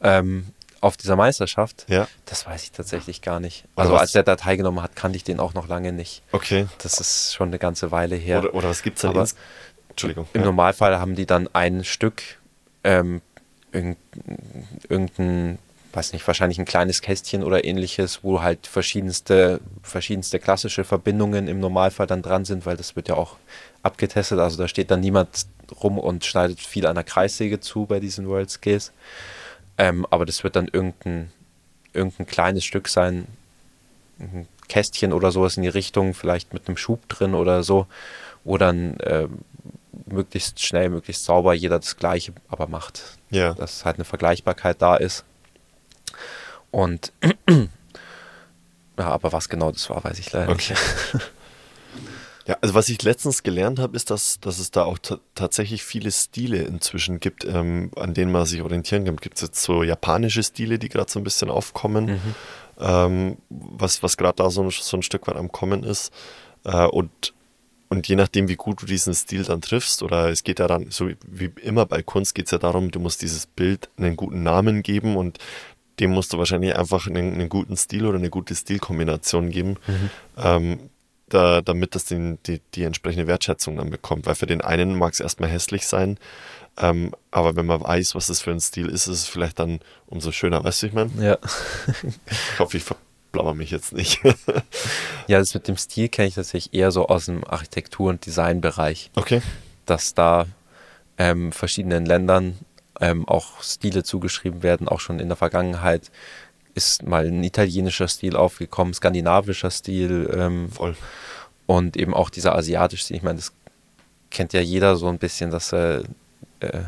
ähm, auf dieser Meisterschaft, Ja, das weiß ich tatsächlich gar nicht. Oder Also was- als der da teilgenommen hat, kannte ich den auch noch lange nicht. okay. Das ist schon eine ganze Weile her. Oder, oder was gibt's ins Entschuldigung. Im ja. Normalfall haben die dann ein Stück, ähm, irgendein, weiß nicht, wahrscheinlich ein kleines Kästchen oder ähnliches, wo halt verschiedenste, verschiedenste klassische Verbindungen im Normalfall dann dran sind, weil das wird ja auch abgetestet. Also da steht dann niemand rum und schneidet viel an der Kreissäge zu bei diesen World Skills. Ähm, aber das wird dann irgendein, irgendein kleines Stück sein, ein Kästchen oder sowas in die Richtung, vielleicht mit einem Schub drin oder so, wo dann ähm, möglichst schnell, möglichst sauber jeder das Gleiche aber macht. Ja. Dass halt eine Vergleichbarkeit da ist. Und ja, aber was genau das war, weiß ich leider Okay. nicht. Ja, also was ich letztens gelernt habe, ist, dass, dass es da auch ta- tatsächlich viele Stile inzwischen gibt, ähm, an denen man sich orientieren kann. Gibt es jetzt so japanische Stile, die gerade so ein bisschen aufkommen, Mhm. ähm, was, was gerade da so, ein- so ein Stück weit am Kommen ist. Äh, und und je nachdem, wie gut du diesen Stil dann triffst, oder es geht ja dann, so wie immer bei Kunst geht es ja darum, du musst dieses Bild einen guten Namen geben und dem musst du wahrscheinlich einfach einen, einen guten Stil oder eine gute Stilkombination geben, mhm. ähm, da, damit das den, die, die entsprechende Wertschätzung dann bekommt. Weil für den einen mag es erstmal hässlich sein, ähm, aber wenn man weiß, was das für ein Stil ist, ist es vielleicht dann umso schöner, weißt du, ich meine? Ja. ich hoffe, ich verblauer mich jetzt nicht. ja, das mit dem Stil kenne ich tatsächlich eher so aus dem Architektur- und Designbereich. Okay. Dass da ähm, verschiedenen Ländern ähm, auch Stile zugeschrieben werden, auch schon in der Vergangenheit ist mal ein italienischer Stil aufgekommen, skandinavischer Stil. Ähm, Voll. Und eben auch dieser asiatische Stil. Ich meine, das kennt ja jeder so ein bisschen, dass er, äh,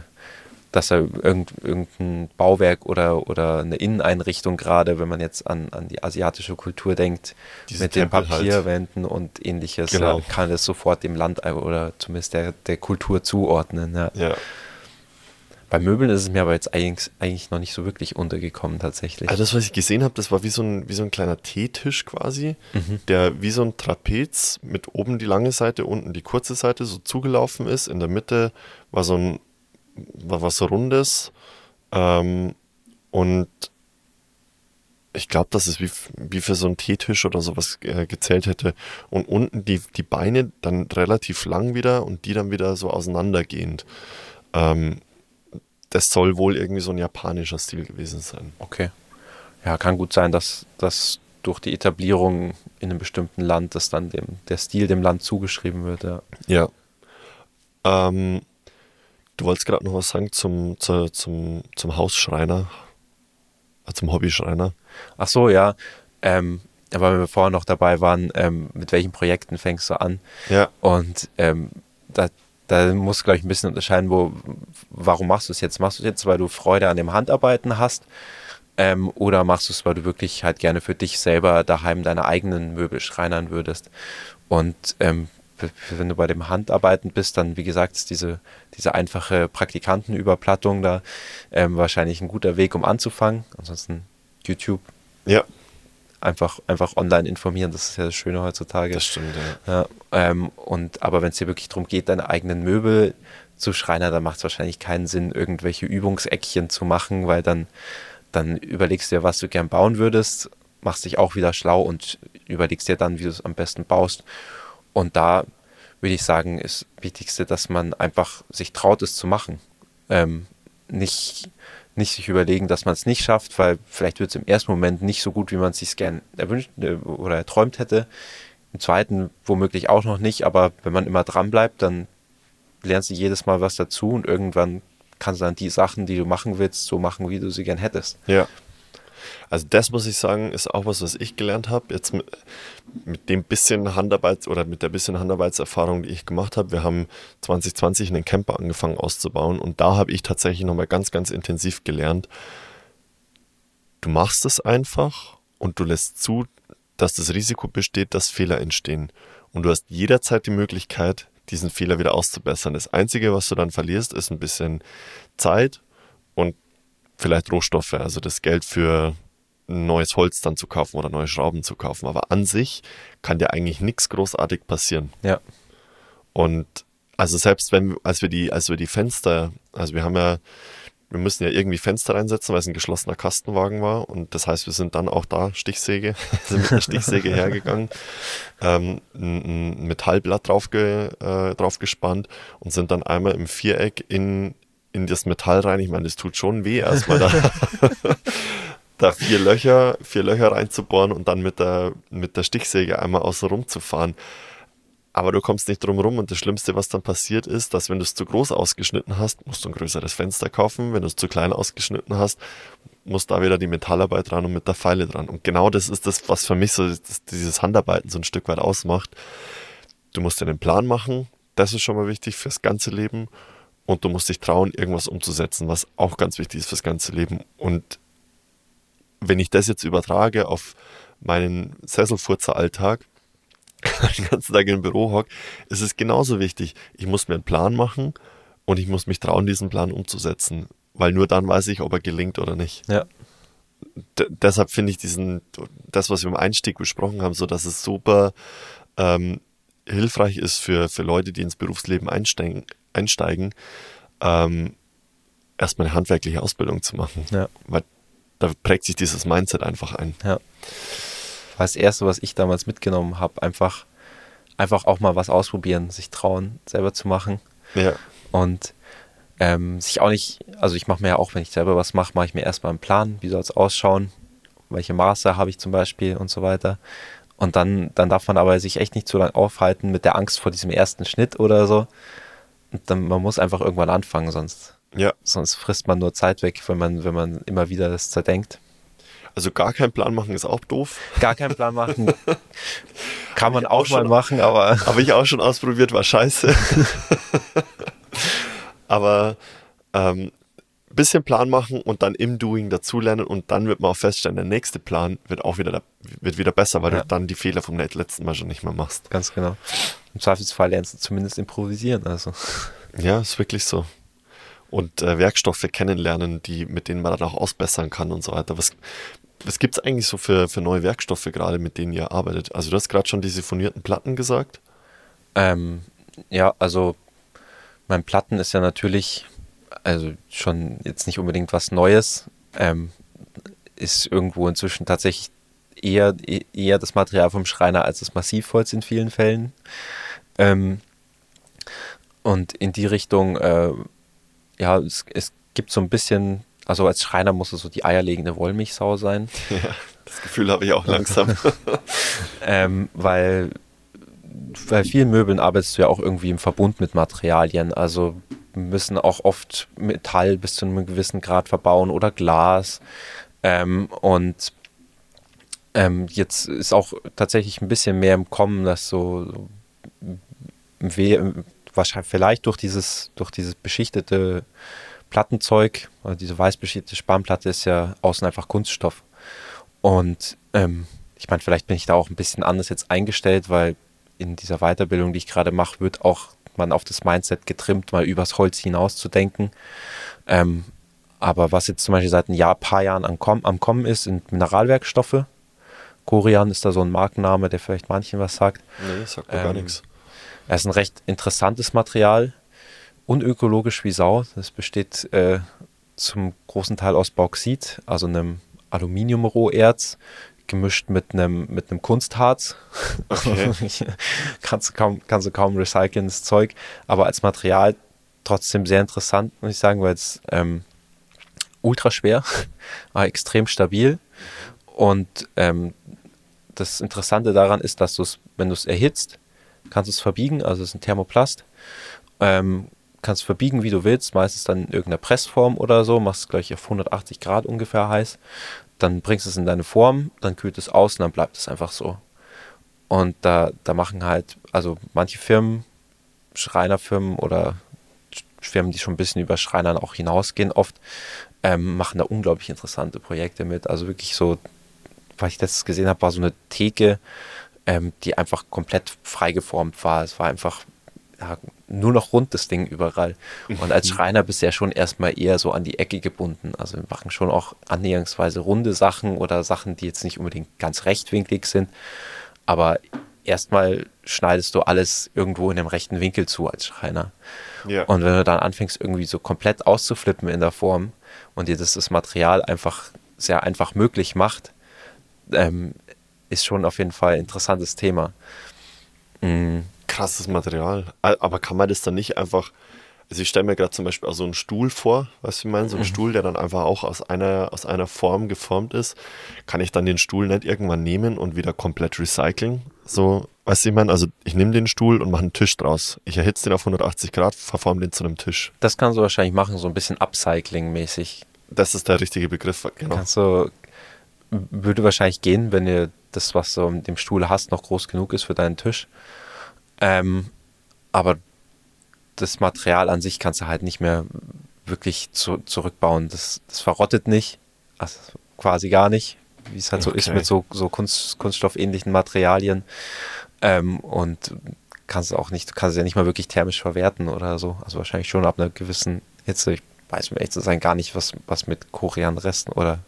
dass er irgend, irgendein Bauwerk oder, oder eine Inneneinrichtung, gerade wenn man jetzt an, an die asiatische Kultur denkt, Diese mit den Tempel halt. Papierwänden und ähnliches, Genau. ja, kann es sofort dem Land oder zumindest der, der Kultur zuordnen. Ja. Ja. Bei Möbeln ist es mir aber jetzt eigentlich, eigentlich noch nicht so wirklich untergekommen tatsächlich. Also das, was ich gesehen habe, das war wie so ein, wie so ein kleiner Teetisch quasi, Mhm. der wie so ein Trapez mit oben die lange Seite, unten die kurze Seite so zugelaufen ist. In der Mitte war so ein, war was Rundes. Ähm, und ich glaube, dass es wie, wie für so einen Teetisch oder sowas äh, gezählt hätte. Und unten die, die Beine dann relativ lang wieder und die dann wieder so auseinandergehend. Ähm, das soll wohl irgendwie so ein japanischer Stil gewesen sein. Okay. Ja, kann gut sein, dass das durch die Etablierung in einem bestimmten Land, dass dann dem, der Stil dem Land zugeschrieben wird. Ja. Ja. Ähm, du wolltest gerade noch was sagen zum, zu, zum, zum Hausschreiner, äh, zum Hobbyschreiner. Ach so, ja. Ähm, aber wenn wir vorher noch dabei waren, ähm, mit welchen Projekten fängst du an? Ja. Und ähm, da, da musst du, glaube ich, ein bisschen unterscheiden, wo, warum machst du es jetzt? Machst du es jetzt, weil du Freude an dem Handarbeiten hast? Ähm, oder machst du es, weil du wirklich halt gerne für dich selber daheim deine eigenen Möbel schreinern würdest? Und ähm, wenn du bei dem Handarbeiten bist, dann, wie gesagt, ist diese, diese einfache Praktikantenüberplattung da ähm, wahrscheinlich ein guter Weg, um anzufangen. Ansonsten YouTube Ja, einfach, einfach online informieren, das ist ja das Schöne heutzutage. das stimmt, ja. Ja, ähm, und aber wenn es dir wirklich darum geht, deine eigenen Möbel zu schreinern, dann macht es wahrscheinlich keinen Sinn, irgendwelche Übungseckchen zu machen, weil dann, dann überlegst du dir, was du gern bauen würdest, machst dich auch wieder schlau und überlegst dir dann, wie du es am besten baust. Und da würde ich sagen, ist das Wichtigste, dass man einfach sich traut, es zu machen. Ähm, nicht, nicht sich überlegen, dass man es nicht schafft, weil vielleicht wird es im ersten Moment nicht so gut, wie man es sich gern erwünscht äh, oder erträumt hätte. Im zweiten womöglich auch noch nicht, aber wenn man immer dran bleibt, dann lernst du jedes Mal was dazu und irgendwann kannst du dann die Sachen, die du machen willst, so machen, wie du sie gern hättest. Ja. Also das muss ich sagen, ist auch was, was ich gelernt habe. Jetzt mit, mit dem bisschen Handarbeit oder mit der bisschen Handarbeitserfahrung, die ich gemacht habe. Wir haben 2020 einen Camper angefangen auszubauen und da habe ich tatsächlich nochmal ganz, ganz intensiv gelernt. Du machst es einfach und du lässt zu, dass das Risiko besteht, dass Fehler entstehen. Und du hast jederzeit die Möglichkeit, diesen Fehler wieder auszubessern. Das Einzige, was du dann verlierst, ist ein bisschen Zeit und vielleicht Rohstoffe, also das Geld für neues Holz dann zu kaufen oder neue Schrauben zu kaufen. Aber an sich kann dir eigentlich nichts großartig passieren. Ja. Und also selbst wenn, als wir die, als wir die Fenster, also wir haben ja, wir müssen ja irgendwie Fenster reinsetzen, weil es ein geschlossener Kastenwagen war. Und das heißt, wir sind dann auch da Stichsäge, sind mit der Stichsäge hergegangen, ähm, ein, Metallblatt draufge, äh, draufgespannt und sind dann einmal im Viereck in, in das Metall rein. Ich meine, das tut schon weh, erstmal da, da vier Löcher, vier Löcher reinzubohren und dann mit der, mit der Stichsäge einmal außen rum zu fahren. Aber du kommst nicht drum rum und das Schlimmste, was dann passiert ist, dass wenn du es zu groß ausgeschnitten hast, musst du ein größeres Fenster kaufen. Wenn du es zu klein ausgeschnitten hast, muss da wieder die Metallarbeit dran und mit der Pfeile dran. Und genau das ist das, was für mich so das, dieses Handarbeiten so ein Stück weit ausmacht. Du musst dir einen Plan machen, das ist schon mal wichtig fürs ganze Leben. Und du musst dich trauen, irgendwas umzusetzen, was auch ganz wichtig ist fürs ganze Leben. Und wenn ich das jetzt übertrage auf meinen Sesselfurzer-Alltag, den ganzen Tag im Büro hock, ist es genauso wichtig. Ich muss mir einen Plan machen und ich muss mich trauen, diesen Plan umzusetzen. Weil nur dann weiß ich, ob er gelingt oder nicht. Ja. D deshalb finde ich diesen, das, was wir im Einstieg besprochen haben, so dass es super ähm, hilfreich ist für, für Leute, die ins Berufsleben einsteigen, einsteigen ähm, erstmal eine handwerkliche Ausbildung zu machen. Ja. Weil da prägt sich dieses Mindset einfach ein. Ja. Das Erste, was ich damals mitgenommen habe, einfach, einfach auch mal was ausprobieren, sich trauen, selber zu machen. Ja. Und ähm, sich auch nicht, also ich mache mir ja auch, wenn ich selber was mache, mache ich mir erstmal einen Plan, wie soll es ausschauen, welche Maße habe ich zum Beispiel und so weiter. Und dann, dann darf man aber sich echt nicht zu lange aufhalten mit der Angst vor diesem ersten Schnitt oder so. Dann, man muss einfach irgendwann anfangen, sonst, Ja. sonst frisst man nur Zeit weg, wenn man, wenn man immer wieder das zerdenkt. Also gar keinen Plan machen ist auch doof. Gar keinen Plan machen. Kann man auch, auch mal schon- machen, aber Habe ich auch schon ausprobiert, war scheiße. Aber ähm, bisschen Plan machen und dann im Doing dazulernen und dann wird man auch feststellen, der nächste Plan wird auch wieder, wird wieder besser, weil Ja. du dann die Fehler vom letzten Mal schon nicht mehr machst. ganz genau. Im Zweifelsfall lernst du zumindest improvisieren. Also. Ja, ist wirklich so. Und äh, Werkstoffe kennenlernen, die, mit denen man dann auch ausbessern kann und so weiter. Was, was gibt es eigentlich so für, für neue Werkstoffe gerade, mit denen ihr arbeitet? Also du hast gerade schon die siphonierten Platten gesagt. Ähm, ja, also mein Platten ist ja natürlich, also schon jetzt nicht unbedingt was Neues, ähm, ist irgendwo inzwischen tatsächlich eher, e- eher das Material vom Schreiner als das Massivholz in vielen Fällen. Ähm, und in die Richtung, äh, ja, es, es gibt so ein bisschen, also als Schreiner muss es so die eierlegende Wollmilchsau sein. Ja, das Gefühl habe ich auch langsam. Ähm, weil bei vielen Möbeln arbeitest du ja auch irgendwie im Verbund mit Materialien. Also müssen auch oft Metall bis zu einem gewissen Grad verbauen oder Glas. Ähm, und ähm, jetzt ist auch tatsächlich ein bisschen mehr im Kommen, dass so, wahrscheinlich vielleicht durch dieses, durch dieses beschichtete Plattenzeug, also diese weiß beschichtete Spanplatte ist ja außen einfach Kunststoff. Und ähm, ich meine, vielleicht bin ich da auch ein bisschen anders jetzt eingestellt, weil in dieser Weiterbildung, die ich gerade mache, wird auch man auf das Mindset getrimmt, mal übers Holz hinaus zu denken. Ähm, aber was jetzt zum Beispiel seit ein Jahr, paar Jahren am, Kommen- am Kommen ist, sind Mineralwerkstoffe. Corian ist da so ein Markenname, der vielleicht manchen was sagt. nee, sagt mir gar Ähm, nichts. Er ist ein recht interessantes Material, unökologisch wie Sau. Das besteht äh, zum großen Teil aus Bauxit, also einem Aluminiumroherz, gemischt mit einem, mit einem Kunstharz. Okay. kannst, du kaum, kannst du kaum recyceln, das Zeug. Aber als Material trotzdem sehr interessant, muss ich sagen, weil es ähm, ultra schwer, war extrem stabil. Und ähm, das Interessante daran ist, dass du es, wenn du es erhitzt, kannst du es verbiegen, also es ist ein Thermoplast. Ähm, kannst verbiegen, wie du willst, meistens dann in irgendeiner Pressform oder so, machst es gleich auf 180 Grad ungefähr heiß. Dann bringst du es in deine Form, dann kühlt es aus und dann bleibt es einfach so. Und da, da machen halt, also manche Firmen, Schreinerfirmen oder Firmen, die schon ein bisschen über Schreinern auch hinausgehen, oft ähm, machen da unglaublich interessante Projekte mit. Also wirklich so, was ich letztes gesehen habe, war so eine Theke, ähm, die einfach komplett freigeformt war. Es war einfach ja, nur noch rund das Ding überall. Und als Schreiner bist du ja schon erstmal eher so an die Ecke gebunden. Also wir machen schon auch annäherungsweise runde Sachen oder Sachen, die jetzt nicht unbedingt ganz rechtwinklig sind. Aber erstmal schneidest du alles irgendwo in dem rechten Winkel zu als Schreiner. Ja. Und wenn du dann anfängst, irgendwie so komplett auszuflippen in der Form und dir das, das Material einfach sehr einfach möglich macht, ähm, ist schon auf jeden Fall ein interessantes Thema. Mm, Krasses Material. Aber kann man das dann nicht einfach. Also ich stelle mir gerade zum Beispiel auch so einen Stuhl vor, weißt du, wie ich meine? So einen Stuhl, der dann einfach auch aus einer, aus einer Form geformt ist. Kann ich dann den Stuhl nicht irgendwann nehmen und wieder komplett recyceln? So, weißt du, ich meine? Also ich nehme den Stuhl und mache einen Tisch draus. Ich erhitze den auf 180 Grad, verforme den zu einem Tisch. Das kannst du wahrscheinlich machen, so ein bisschen Upcycling-mäßig. Das ist der richtige Begriff, genau. Kannst du, würde wahrscheinlich gehen, wenn ihr das, was du dem Stuhl hast, noch groß genug ist für deinen Tisch. Ähm, aber das Material an sich kannst du halt nicht mehr wirklich zu, zurückbauen. Das, das verrottet nicht, also quasi gar nicht, wie es halt so ist Okay. mit so, so Kunst, kunststoffähnlichen Materialien. Ähm, und kannst du auch nicht, kannst es ja nicht mal wirklich thermisch verwerten oder so. Also wahrscheinlich schon ab einer gewissen Hitze. Ich weiß um ehrlich zu sein gar nicht, was, was mit Koreanresten oder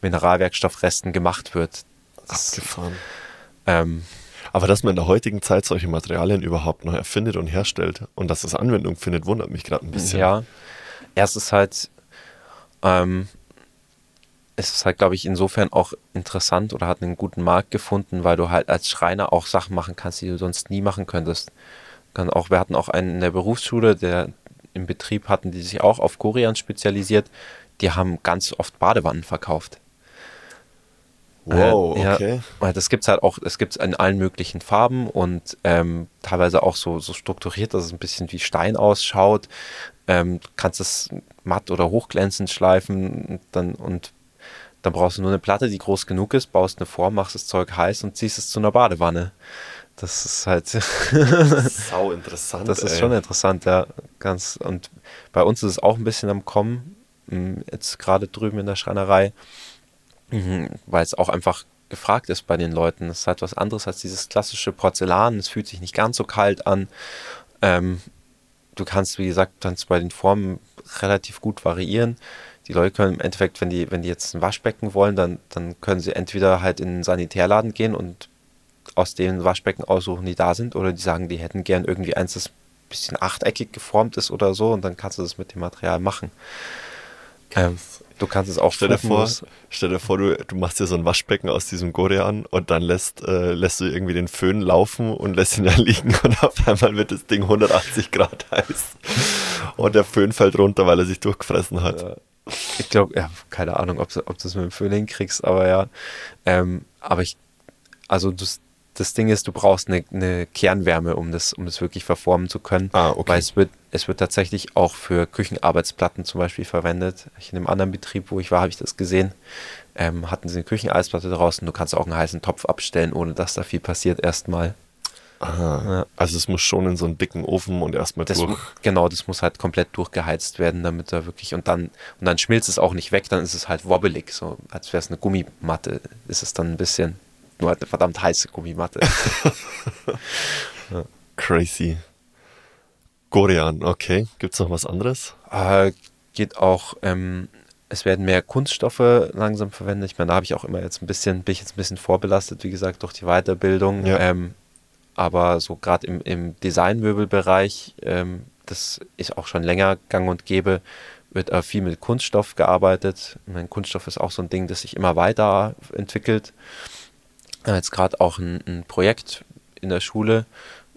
Mineralwerkstoffresten gemacht wird. Das, Abgefahren. ähm, Aber dass man in der heutigen Zeit solche Materialien überhaupt noch erfindet und herstellt und dass das Anwendung findet, wundert mich gerade ein bisschen. Ja, erst ist halt, ähm, es ist halt, glaube ich, insofern auch interessant oder hat einen guten Markt gefunden, weil du halt als Schreiner auch Sachen machen kannst, die du sonst nie machen könntest. Kann auch, wir hatten auch einen in der Berufsschule, der im Betrieb hatten, die sich auch auf Korean spezialisiert. Die haben ganz oft Badewannen verkauft. Wow, Äh, ja, okay. das gibt's halt auch, es gibt's in allen möglichen Farben und ähm, teilweise auch so, so strukturiert, dass es ein bisschen wie Stein ausschaut. Ähm, du kannst es matt oder hochglänzend schleifen und dann und dann brauchst du nur eine Platte, die groß genug ist, baust eine Form, machst das Zeug heiß und ziehst es zu einer Badewanne. Das ist halt, Sau interessant. das ist ey. schon interessant, ja. Ganz, und bei uns ist es auch ein bisschen am Kommen, m, jetzt gerade drüben in der Schreinerei, Mhm, weil es auch einfach gefragt ist bei den Leuten. Es ist halt was anderes als dieses klassische Porzellan. Es fühlt sich nicht ganz so kalt an. Ähm, du kannst, wie gesagt, kannst bei den Formen relativ gut variieren. Die Leute können im Endeffekt, wenn die, wenn die jetzt ein Waschbecken wollen, dann, dann können sie entweder halt in einen Sanitärladen gehen und aus den Waschbecken aussuchen, die da sind, oder die sagen, die hätten gern irgendwie eins, das ein bisschen achteckig geformt ist oder so, und dann kannst du das mit dem Material machen. Ähm, du kannst es auch Stell dir vor, stell dir vor du, du machst dir so ein Waschbecken aus diesem Gorean und dann lässt, äh, lässt du irgendwie den Föhn laufen und lässt ihn da liegen und auf einmal wird das Ding 180 Grad heiß und der Föhn fällt runter, weil er sich durchgefressen hat. Ja. Ich glaube, ja, keine Ahnung, ob, du- ob du es mit dem Föhn hinkriegst, aber ja. Ähm, aber ich, also das, das Ding ist, du brauchst eine, eine Kernwärme, um das, um das wirklich verformen zu können. Ah, okay. Weil es wird, es wird tatsächlich auch für Küchenarbeitsplatten zum Beispiel verwendet. In einem anderen Betrieb, wo ich war, habe ich das gesehen. Ähm, hatten sie eine Küchenarbeitsplatte draußen. Du kannst auch einen heißen Topf abstellen, ohne dass da viel passiert erstmal. Aha. Ja. Also es muss schon in so einen dicken Ofen und erstmal Das, durch. genau, das muss halt komplett durchgeheizt werden, damit da wirklich und dann und dann schmilzt es auch nicht weg, dann ist es halt wobbelig, so als wäre es eine Gummimatte. Ist es dann ein bisschen nur halt eine verdammt heiße Gummimatte. Crazy. Gorean, okay. Gibt's noch was anderes? äh, geht auch, ähm, es werden mehr Kunststoffe langsam verwendet. Ich meine, da habe ich auch immer jetzt ein bisschen, bin ich jetzt ein bisschen vorbelastet, wie gesagt, durch die Weiterbildung. Ja. Ähm, aber so gerade im, im Designmöbelbereich, ähm, das ist auch schon länger gang und gäbe, wird äh, viel mit Kunststoff gearbeitet. Ich meine, Kunststoff ist auch so ein Ding, das sich immer weiter entwickelt. Äh, jetzt gerade auch ein, ein Projekt in der Schule,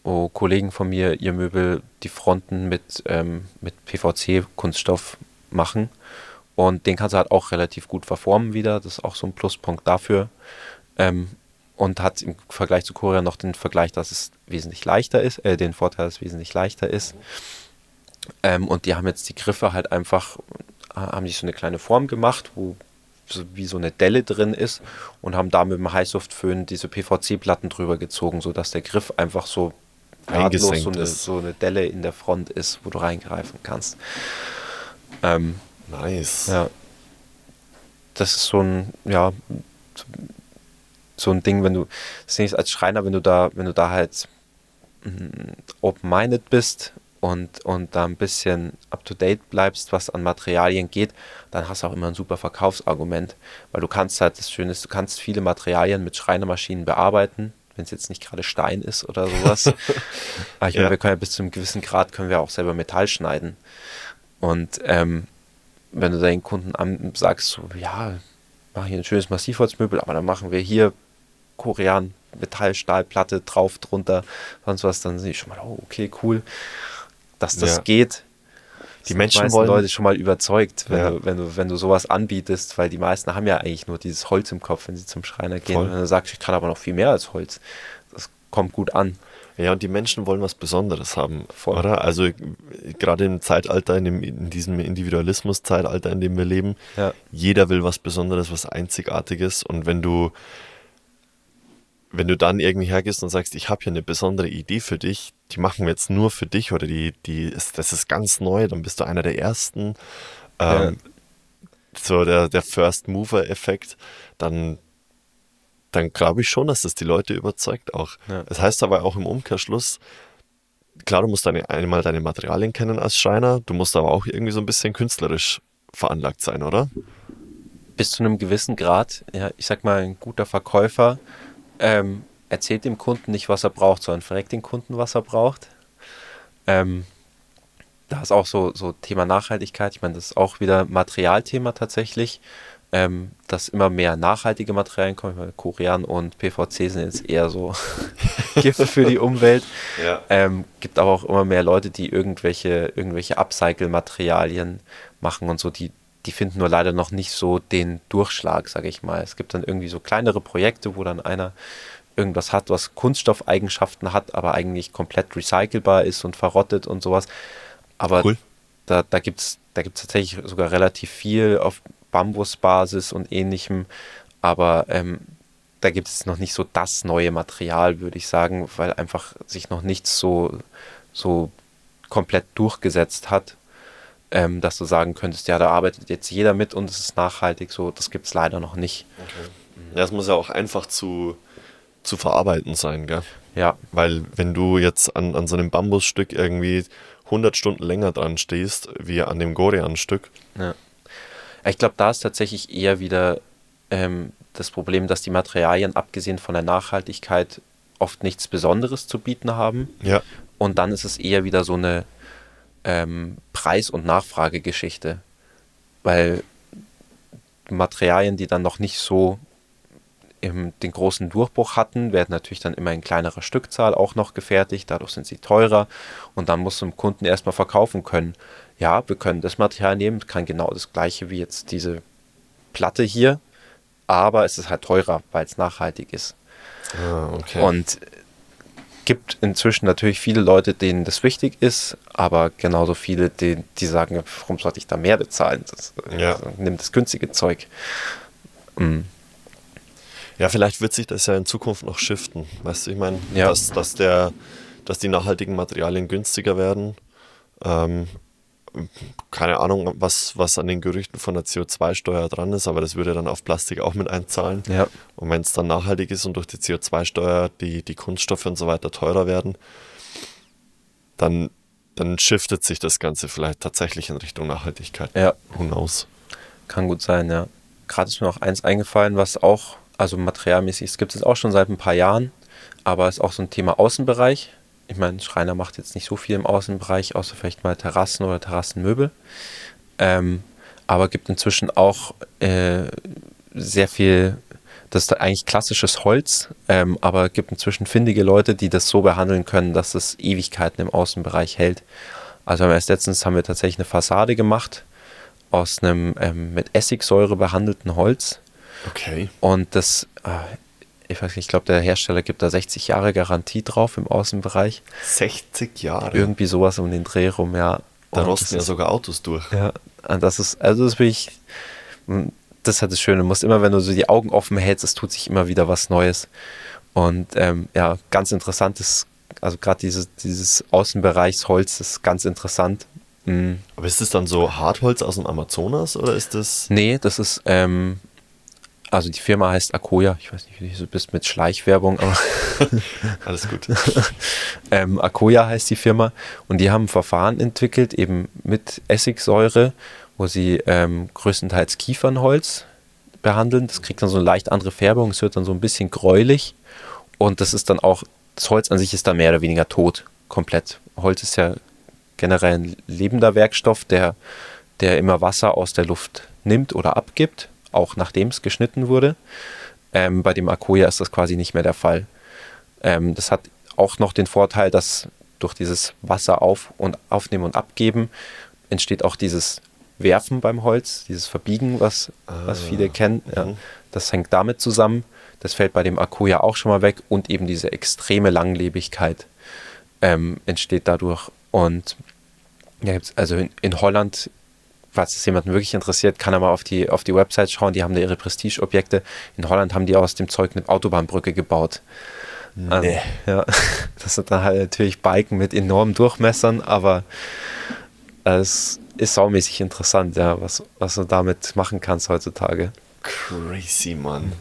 wo Kollegen von mir ihr Möbel, die Fronten mit, ähm, mit PVC-Kunststoff machen. Und den kannst du halt auch relativ gut verformen wieder. Das ist auch so ein Pluspunkt dafür. Ähm, und hat im Vergleich zu Korea noch den Vergleich, dass es wesentlich leichter ist, äh, den Vorteil, dass es wesentlich leichter ist. Ähm, und die haben jetzt die Griffe halt einfach, haben sich so eine kleine Form gemacht, wo wie so eine Delle drin ist und haben da mit dem Heißluftföhn diese PVC-Platten drüber gezogen, sodass der Griff einfach so Eingesenkt so eine, ist. so eine Delle in der Front ist, wo du reingreifen kannst. Ähm, Nice. ja. Das ist so ein, ja, so ein Ding, wenn du, das Ding ist als Schreiner, wenn du da, wenn du da halt mm, open-minded bist und, und da ein bisschen up-to-date bleibst, was an Materialien geht, dann hast du auch immer ein super Verkaufsargument, weil du kannst halt, das Schöne ist, du kannst viele Materialien mit Schreinermaschinen bearbeiten, wenn es jetzt nicht gerade Stein ist oder sowas. Aber ich meine, Ja. wir können ja bis zu einem gewissen Grad können wir auch selber Metall schneiden. Und ähm, wenn du deinen Kunden an, sagst, so, ja, mach hier ein schönes Massivholzmöbel, aber dann machen wir hier Korean, Metallstahlplatte drauf, drunter, sonst was, dann sehe ich schon mal, oh, okay, cool, dass das Ja. geht. Die Menschen meisten wollen- Leute schon mal überzeugt, wenn, Ja. du, wenn, du, wenn du sowas anbietest, weil die meisten haben ja eigentlich nur dieses Holz im Kopf, wenn sie zum Schreiner gehen. Voll. Und du sagst, ich kann aber noch viel mehr als Holz, das kommt gut an. Ja, und die Menschen wollen was Besonderes haben, Voll. oder? Also gerade im Zeitalter, in, dem, in diesem Individualismus-Zeitalter, in dem wir leben, Ja. jeder will was Besonderes, was Einzigartiges. Und wenn du, wenn du dann irgendwie hergehst und sagst, ich habe hier eine besondere Idee für dich, die machen wir jetzt nur für dich oder die, die ist, das ist ganz neu, dann bist du einer der ersten. Ähm, So der, der First Mover-Effekt, dann, dann glaube ich schon, dass das die Leute überzeugt auch. Ja. Das heißt aber auch im Umkehrschluss, klar, du musst deine, einmal deine Materialien kennen als Schreiner, du musst aber auch irgendwie so ein bisschen künstlerisch veranlagt sein, oder? bis zu einem gewissen Grad, ja, ich sag mal, ein guter Verkäufer, ähm, erzählt dem Kunden nicht, was er braucht, sondern fragt den Kunden, was er braucht. Ähm, da ist auch so, so Thema Nachhaltigkeit. Ich meine, das ist auch wieder Materialthema tatsächlich, ähm, dass immer mehr nachhaltige Materialien kommen. Meine, Korean und PVC sind jetzt eher so Gift für die Umwelt. Ja. Ähm, gibt aber auch immer mehr Leute, die irgendwelche, irgendwelche Upcycle-Materialien machen und so, die, die finden nur leider noch nicht so den Durchschlag, sage ich mal. Es gibt dann irgendwie so kleinere Projekte, wo dann einer irgendwas hat, was Kunststoffeigenschaften hat, aber eigentlich komplett recycelbar ist und verrottet und sowas. Aber Cool. da, da gibt es da gibt's tatsächlich sogar relativ viel auf Bambusbasis und ähnlichem. Aber ähm, da gibt es noch nicht so das neue Material, würde ich sagen, weil einfach sich noch nichts so, so komplett durchgesetzt hat, ähm, dass du sagen könntest, ja, da arbeitet jetzt jeder mit und es ist nachhaltig. So, das gibt es leider noch nicht. Ja, es muss ja auch einfach zu, zu verarbeiten sein, gell? Ja, Weil wenn du jetzt an, an so einem Bambusstück irgendwie 100 Stunden länger dran stehst, wie an dem Gorian-Stück, Ja. Ich glaube, da ist tatsächlich eher wieder ähm, das Problem, dass die Materialien, abgesehen von der Nachhaltigkeit, oft nichts Besonderes zu bieten haben. ja, Und dann ist es eher wieder so eine ähm, Preis- und Nachfragegeschichte. Weil Materialien, die dann noch nicht so im, den großen Durchbruch hatten, werden natürlich dann immer in kleinerer Stückzahl auch noch gefertigt. Dadurch sind sie teurer. Und dann muss dem Kunden erstmal verkaufen können. Ja, wir können das Material nehmen, kann genau das gleiche wie jetzt diese Platte hier. Aber es ist halt teurer, weil es nachhaltig ist. ah, okay. Und gibt inzwischen natürlich viele Leute, denen das wichtig ist, aber genauso viele, die, die sagen, warum sollte ich da mehr bezahlen? Das, Ja. also, nimm das günstige Zeug. Mm, Ja, vielleicht wird sich das ja in Zukunft noch shiften. Weißt du, ich meine, Ja. dass, dass, der, dass die nachhaltigen Materialien günstiger werden. Ähm, keine Ahnung, was, was an den Gerüchten von der CO2-Steuer dran ist, aber das würde dann auf Plastik auch mit einzahlen. Ja, Und wenn es dann nachhaltig ist und durch die CO2-Steuer die, die Kunststoffe und so weiter teurer werden, dann, dann shiftet sich das Ganze vielleicht tatsächlich in Richtung Nachhaltigkeit. ja, Who knows? kann gut sein, ja. Gerade ist mir noch eins eingefallen, was auch, also materialmäßig, es gibt es auch schon seit ein paar Jahren, aber ist auch so ein Thema Außenbereich. Ich meine, Schreiner macht jetzt nicht so viel im Außenbereich, außer vielleicht mal Terrassen oder Terrassenmöbel. Ähm, aber gibt inzwischen auch äh, sehr viel, das ist eigentlich klassisches Holz, ähm, aber gibt inzwischen findige Leute, die das so behandeln können, dass es Ewigkeiten im Außenbereich hält. Also erst letztens haben wir tatsächlich eine Fassade gemacht aus einem ähm, mit Essigsäure behandelten Holz. Okay. Und das, äh, ich weiß nicht, ich glaube, der Hersteller gibt da 60 Jahre Garantie drauf im Außenbereich. 60 Jahre. Irgendwie sowas um den Dreh rum, ja. da Und rosten das ja ist- sogar Autos durch. Ja, und das ist, also das will ich, das ist halt das Schöne. Du musst immer, wenn du so die Augen offen hältst, es tut sich immer wieder was Neues. Und ähm, ja, ganz interessantes, also gerade dieses, dieses Außenbereichsholz ist ganz interessant. Mm, Aber ist das dann so Hartholz aus dem Amazonas oder ist das. Nee, das ist, ähm, also die Firma heißt Akoya. Ich weiß nicht, wie du so bist mit Schleichwerbung, aber Alles gut. ähm, Akoya heißt die Firma. Und die haben ein Verfahren entwickelt, eben mit Essigsäure, wo sie ähm, größtenteils Kiefernholz behandeln. Das kriegt dann so eine leicht andere Färbung, es wird dann so ein bisschen gräulich. Und das ist dann auch, das Holz an sich ist dann mehr oder weniger tot, komplett. Holz ist ja generell ein lebender Werkstoff, der, der immer Wasser aus der Luft nimmt oder abgibt, auch nachdem es geschnitten wurde. Ähm, bei dem Akoya ist das quasi nicht mehr der Fall. Ähm, das hat auch noch den Vorteil, dass durch dieses Wasser auf und aufnehmen und abgeben entsteht auch dieses Werfen beim Holz, dieses Verbiegen, was, was viele kennen. Ja, mhm. das hängt damit zusammen. Das fällt bei dem Akku ja auch schon mal weg und eben diese extreme Langlebigkeit ähm, entsteht dadurch. Und ja, also in, in Holland, falls es jemanden wirklich interessiert, kann er mal auf die, auf die Website schauen. Die haben da ihre Prestigeobjekte. In Holland haben die aus dem Zeug eine Autobahnbrücke gebaut. Also, Nee. ja, das sind dann halt natürlich Biken mit enormen Durchmessern, aber es ist saumäßig interessant, ja, was, was du damit machen kannst heutzutage. Crazy, Mann.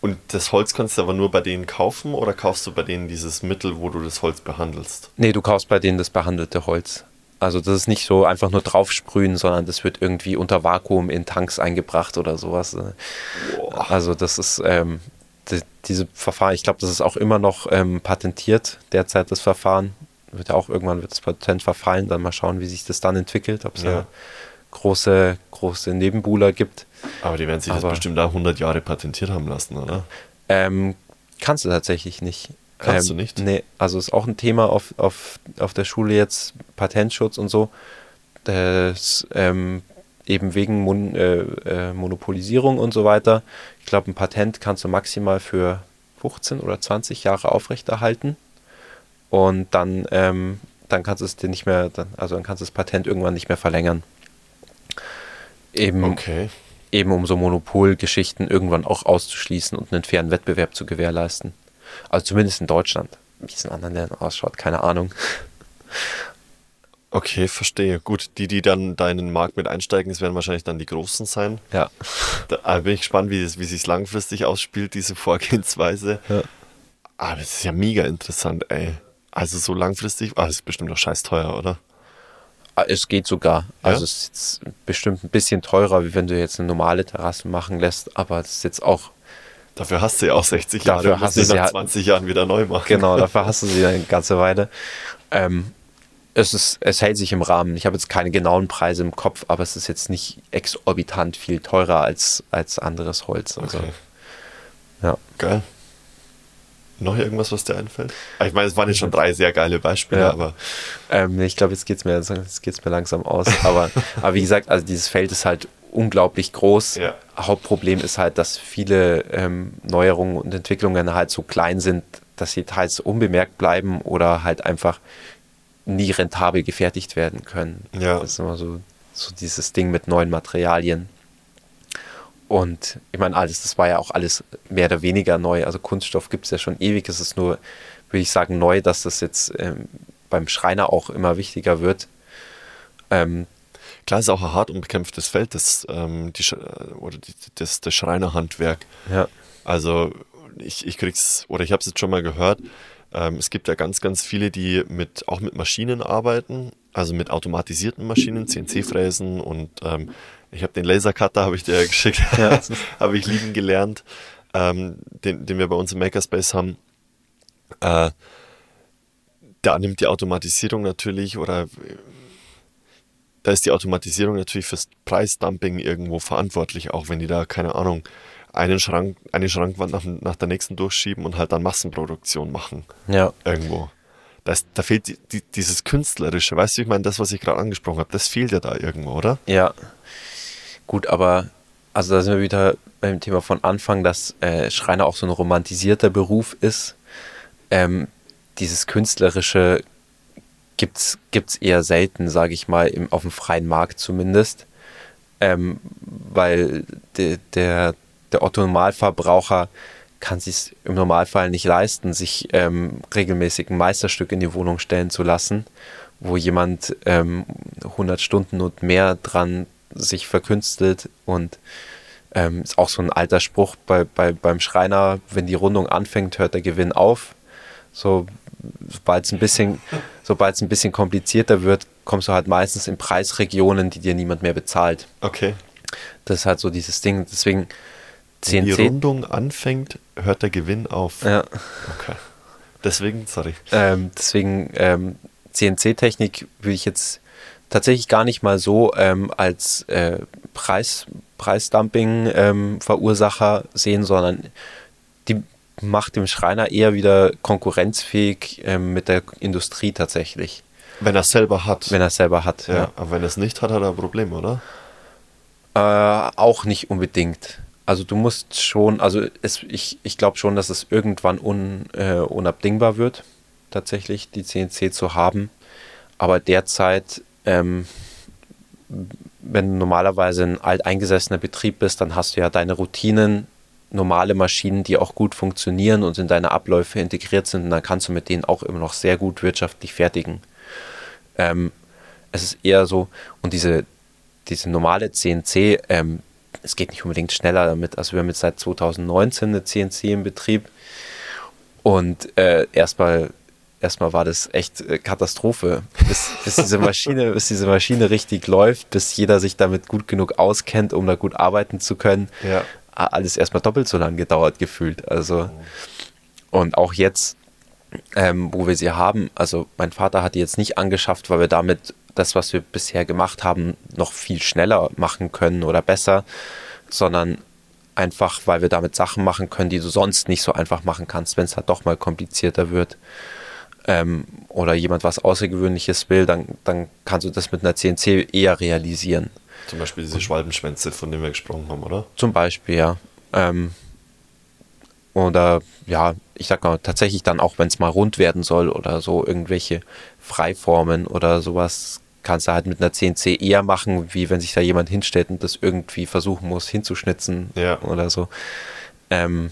Und das Holz kannst du aber nur bei denen kaufen oder kaufst du bei denen dieses Mittel, wo du das Holz behandelst? Nee, du kaufst bei denen das behandelte Holz. Also das ist nicht so einfach nur draufsprühen, sondern das wird irgendwie unter Vakuum in Tanks eingebracht oder sowas. Boah. Also das ist, ähm, die, diese Verfahren, ich glaube, das ist auch immer noch ähm, patentiert, derzeit das Verfahren. Wird ja auch irgendwann wird das Patent verfallen, dann mal schauen, wie sich das dann entwickelt, ob es ja. große, große Nebenbuhler gibt. Aber die werden sich Aber, das bestimmt da 100 Jahre patentiert haben lassen, oder? Ähm, kannst du tatsächlich nicht. Kannst ähm, du nicht? Nee, also ist auch ein Thema auf, auf, auf der Schule jetzt, Patentschutz und so. Das, ähm, eben wegen Mon äh, äh, Monopolisierung und so weiter. Ich glaube, ein Patent kannst du maximal für 15 oder 20 Jahre aufrechterhalten. Und dann, ähm, dann kannst du es dir nicht mehr, dann, also dann kannst du das Patent irgendwann nicht mehr verlängern. Eben, okay. eben um so Monopolgeschichten irgendwann auch auszuschließen und einen fairen Wettbewerb zu gewährleisten. Also zumindest in Deutschland. Wie es in anderen Ländern ausschaut, keine Ahnung. Okay, verstehe. Gut, die, die dann da in den Markt mit einsteigen, das werden wahrscheinlich dann die Großen sein. Ja. Da bin ich gespannt, wie, das, wie sich langfristig ausspielt, diese Vorgehensweise. Ja. Aber ah, das ist ja mega interessant, ey. Also so langfristig, ah, das ist bestimmt doch scheiß teuer, oder? Ah, es geht sogar. Also ja? es ist bestimmt ein bisschen teurer, wie wenn du jetzt eine normale Terrasse machen lässt, aber es ist jetzt auch. Dafür hast du ja auch 60 Jahre, dafür hast du sie nach 20 Jahren wieder neu machen. Genau, dafür hast du sie eine ganze Weile. Ähm, es, ist, es hält sich im Rahmen. Ich habe jetzt keine genauen Preise im Kopf, aber es ist jetzt nicht exorbitant viel teurer als, als anderes Holz. Also, okay. Ja. Geil. Noch irgendwas, was dir einfällt? Ah, ich meine, es waren jetzt schon drei sehr geile Beispiele, ja. aber. Ähm, ich glaube, jetzt geht es mir, mir langsam aus. Aber, aber wie gesagt, also dieses Feld ist halt unglaublich groß. Ja. Hauptproblem ist halt, dass viele ähm, Neuerungen und Entwicklungen halt so klein sind, dass sie teils unbemerkt bleiben oder halt einfach nie rentabel gefertigt werden können. Ja. Das ist immer so, so dieses Ding mit neuen Materialien. Und ich meine, alles, das war ja auch alles mehr oder weniger neu. Also Kunststoff gibt es ja schon ewig. Es ist nur, würde ich sagen, neu, dass das jetzt ähm, beim Schreiner auch immer wichtiger wird. Ähm, Klar ist auch ein hart umkämpftes Feld, das, ähm, die, oder die, das, das Schreinerhandwerk. Ja. Also ich, ich krieg's, oder ich habe es jetzt schon mal gehört, ähm, es gibt ja ganz, ganz viele, die mit, auch mit Maschinen arbeiten, also mit automatisierten Maschinen, CNC-Fräsen und ähm, ich habe den Lasercutter, habe ich dir geschickt, ja. habe ich lieben gelernt, ähm, den, den wir bei uns im Makerspace haben. Äh, da nimmt die Automatisierung natürlich oder da ist die Automatisierung natürlich fürs Preisdumping irgendwo verantwortlich, auch wenn die da, keine Ahnung, einen Schrank, eine Schrankwand nach, nach der nächsten durchschieben und halt dann Massenproduktion machen. Ja. Irgendwo. Das, da fehlt die, die, dieses Künstlerische, weißt du, ich meine, das, was ich gerade angesprochen habe, das fehlt ja da irgendwo, oder? Ja. Gut, aber also da sind wir wieder beim Thema von Anfang, dass äh, Schreiner auch so ein romantisierter Beruf ist. Ähm, dieses Künstlerische gibt es eher selten, sage ich mal, im, auf dem freien Markt zumindest. Ähm, weil de, der, der Otto-Normalverbraucher kann sich im Normalfall nicht leisten, sich ähm, regelmäßig ein Meisterstück in die Wohnung stellen zu lassen, wo jemand ähm, 100 Stunden und mehr dran sich verkünstelt und ähm, ist auch so ein alter Spruch bei, bei, beim Schreiner, wenn die Rundung anfängt, hört der Gewinn auf. So, sobald es ein bisschen, sobald es ein bisschen komplizierter wird, kommst du halt meistens in Preisregionen, die dir niemand mehr bezahlt. Okay. Das ist halt so dieses Ding. Deswegen CNC. Wenn die Rundung anfängt, hört der Gewinn auf. Ja. Okay. Deswegen, sorry. Ähm, deswegen ähm, CNC-Technik würde ich jetzt tatsächlich gar nicht mal so ähm, als äh, Preis, Preisdumping-Verursacher ähm, sehen, sondern macht dem Schreiner eher wieder konkurrenzfähig ähm, mit der Industrie tatsächlich. Wenn er es selber hat. Wenn er es selber hat, ja, ja. Aber wenn er es nicht hat, hat er ein Problem, oder? Äh, auch nicht unbedingt. Also du musst schon, also es, ich, ich glaube schon, dass es irgendwann un, äh, unabdingbar wird, tatsächlich die CNC zu haben. Aber derzeit ähm, wenn du normalerweise ein alteingesessener Betrieb bist, dann hast du ja deine Routinen, normale Maschinen, die auch gut funktionieren und in deine Abläufe integriert sind. Und dann kannst du mit denen auch immer noch sehr gut wirtschaftlich fertigen. Ähm, es ist eher so, und diese, diese normale CNC, ähm, es geht nicht unbedingt schneller damit. Also wir haben jetzt seit 2019 eine CNC im Betrieb und äh, erstmal erstmal war das echt äh, Katastrophe, bis, bis, diese Maschine, bis diese Maschine richtig läuft, bis jeder sich damit gut genug auskennt, um da gut arbeiten zu können. Ja. Alles erstmal doppelt so lang gedauert gefühlt. Also, und auch jetzt, ähm, wo wir sie haben, also mein Vater hat die jetzt nicht angeschafft, weil wir damit das, was wir bisher gemacht haben, noch viel schneller machen können oder besser, sondern einfach, weil wir damit Sachen machen können, die du sonst nicht so einfach machen kannst, wenn es halt doch mal komplizierter wird. Ähm, oder jemand was Außergewöhnliches will, dann, dann kannst du das mit einer CNC eher realisieren. Zum Beispiel diese Schwalbenschwänze, von denen wir gesprochen haben, oder? Zum Beispiel, ja. Ähm, oder ja, ich sag mal, tatsächlich dann auch, wenn es mal rund werden soll oder so, irgendwelche Freiformen oder sowas, kannst du halt mit einer CNC eher machen, wie wenn sich da jemand hinstellt und das irgendwie versuchen muss, hinzuschnitzen Ja. oder so. Ähm,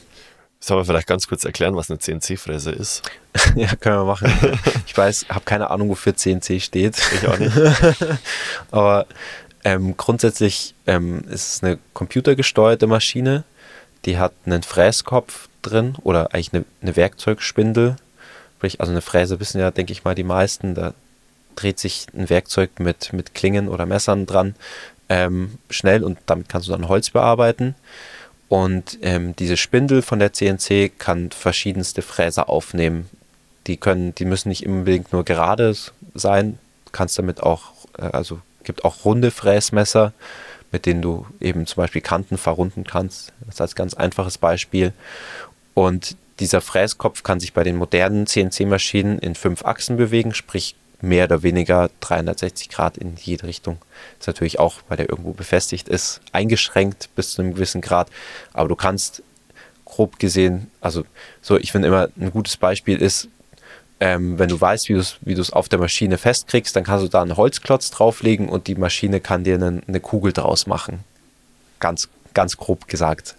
Sollen wir vielleicht ganz kurz erklären, was eine CNC-Fräse ist? ja, können wir machen. Ich weiß, habe keine Ahnung, wofür CNC steht. Ich auch nicht. Aber ähm, grundsätzlich ähm, ist es eine computergesteuerte Maschine. Die hat einen Fräskopf drin oder eigentlich eine, eine Werkzeugspindel. Also eine Fräse wissen ja, denke ich mal, die meisten. Da dreht sich ein Werkzeug mit, mit Klingen oder Messern dran ähm, schnell und damit kannst du dann Holz bearbeiten. Und ähm, diese Spindel von der CNC kann verschiedenste Fräser aufnehmen. Die können, die müssen nicht unbedingt nur gerade sein. Kannst damit auch, äh, also gibt auch runde Fräsmesser, mit denen du eben zum Beispiel Kanten verrunden kannst. Das ist als ganz einfaches Beispiel. Und dieser Fräskopf kann sich bei den modernen CNC-Maschinen in fünf Achsen bewegen, sprich mehr oder weniger 360 Grad in jede Richtung. Ist natürlich auch, weil der irgendwo befestigt ist, eingeschränkt bis zu einem gewissen Grad. Aber du kannst grob gesehen, also so, ich finde immer ein gutes Beispiel ist, ähm, wenn du weißt, wie du es wie auf der Maschine festkriegst, dann kannst du da einen Holzklotz drauflegen und die Maschine kann dir eine, eine Kugel draus machen. Ganz, ganz grob gesagt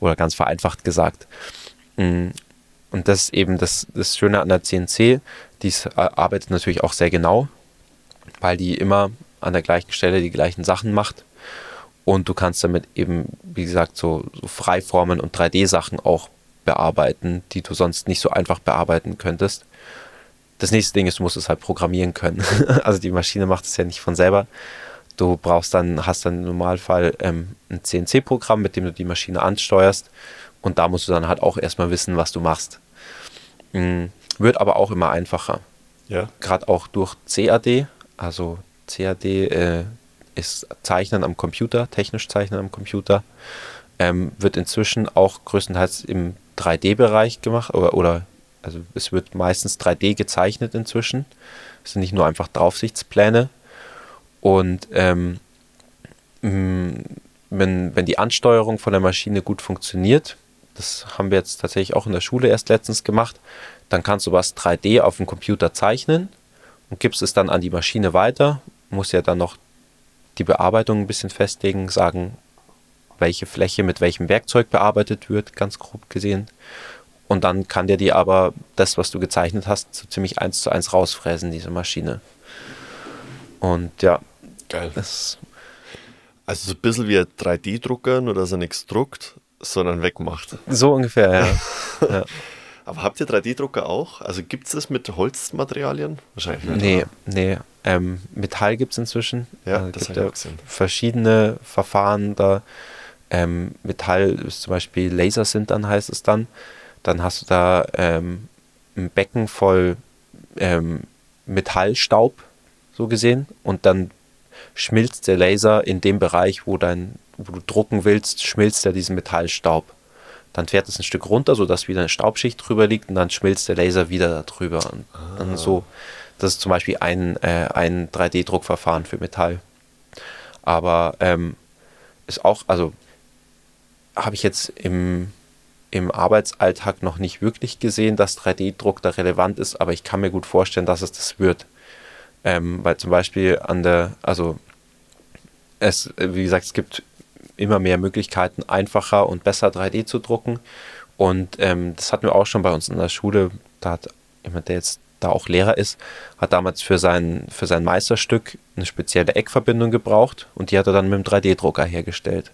oder ganz vereinfacht gesagt. Mm, Und das ist eben das, das Schöne an der CNC, die äh, arbeitet natürlich auch sehr genau, weil die immer an der gleichen Stelle die gleichen Sachen macht. Und du kannst damit eben, wie gesagt, so, so Freiformen und 3D-Sachen auch bearbeiten, die du sonst nicht so einfach bearbeiten könntest. Das nächste Ding ist, du musst es halt programmieren können. also die Maschine macht es ja nicht von selber. Du brauchst dann, hast dann im Normalfall ähm, ein CNC-Programm, mit dem du die Maschine ansteuerst. Und da musst du dann halt auch erstmal wissen, was du machst. Mm, Wird aber auch immer einfacher. Ja. Gerade auch durch CAD. Also CAD äh, ist Zeichnen am Computer, technisch Zeichnen am Computer. Ähm, wird inzwischen auch größtenteils im 3D-Bereich gemacht oder, oder also es wird meistens 3D gezeichnet inzwischen. Es sind nicht nur einfach Draufsichtspläne. Und ähm, mh, wenn, wenn die Ansteuerung von der Maschine gut funktioniert, das haben wir jetzt tatsächlich auch in der Schule erst letztens gemacht, dann kannst du was 3D auf dem Computer zeichnen und gibst es dann an die Maschine weiter, muss ja dann noch die Bearbeitung ein bisschen festlegen, sagen, welche Fläche mit welchem Werkzeug bearbeitet wird, ganz grob gesehen. Und dann kann der dir aber das, was du gezeichnet hast, so ziemlich eins zu eins rausfräsen, diese Maschine. Und ja, Geil. das Also so ein bisschen wie ein 3D-Drucker, nur dass er nichts druckt, sondern wegmacht. so ungefähr, ja. ja. Aber habt ihr 3D-Drucker auch? Also gibt es das mit Holzmaterialien? Wahrscheinlich nicht. Nee, oder? nee. Ähm, Metall gibt es inzwischen. Ja, Also das gibt gesehen. verschiedene Verfahren da. Ähm, Metall ist zum Beispiel Lasersintern heißt es dann. Dann hast du da ähm, ein Becken voll ähm, Metallstaub, so gesehen. Und dann schmilzt der Laser in dem Bereich, wo, dein, wo du drucken willst, schmilzt er diesen Metallstaub. Dann fährt es ein Stück runter, sodass wieder eine Staubschicht drüber liegt und dann schmilzt der Laser wieder darüber. Und dann so, das ist zum Beispiel ein, äh, ein 3D-Druckverfahren für Metall. Aber ähm, ist auch, also habe ich jetzt im, im Arbeitsalltag noch nicht wirklich gesehen, dass 3D-Druck da relevant ist, aber ich kann mir gut vorstellen, dass es das wird. Ähm, weil zum Beispiel an der, also es, wie gesagt, es gibt immer mehr Möglichkeiten, einfacher und besser 3D zu drucken. Und ähm, das hatten wir auch schon bei uns in der Schule. Da hat jemand, der jetzt da auch Lehrer ist, hat damals für sein, für sein Meisterstück eine spezielle Eckverbindung gebraucht und die hat er dann mit dem 3D-Drucker hergestellt.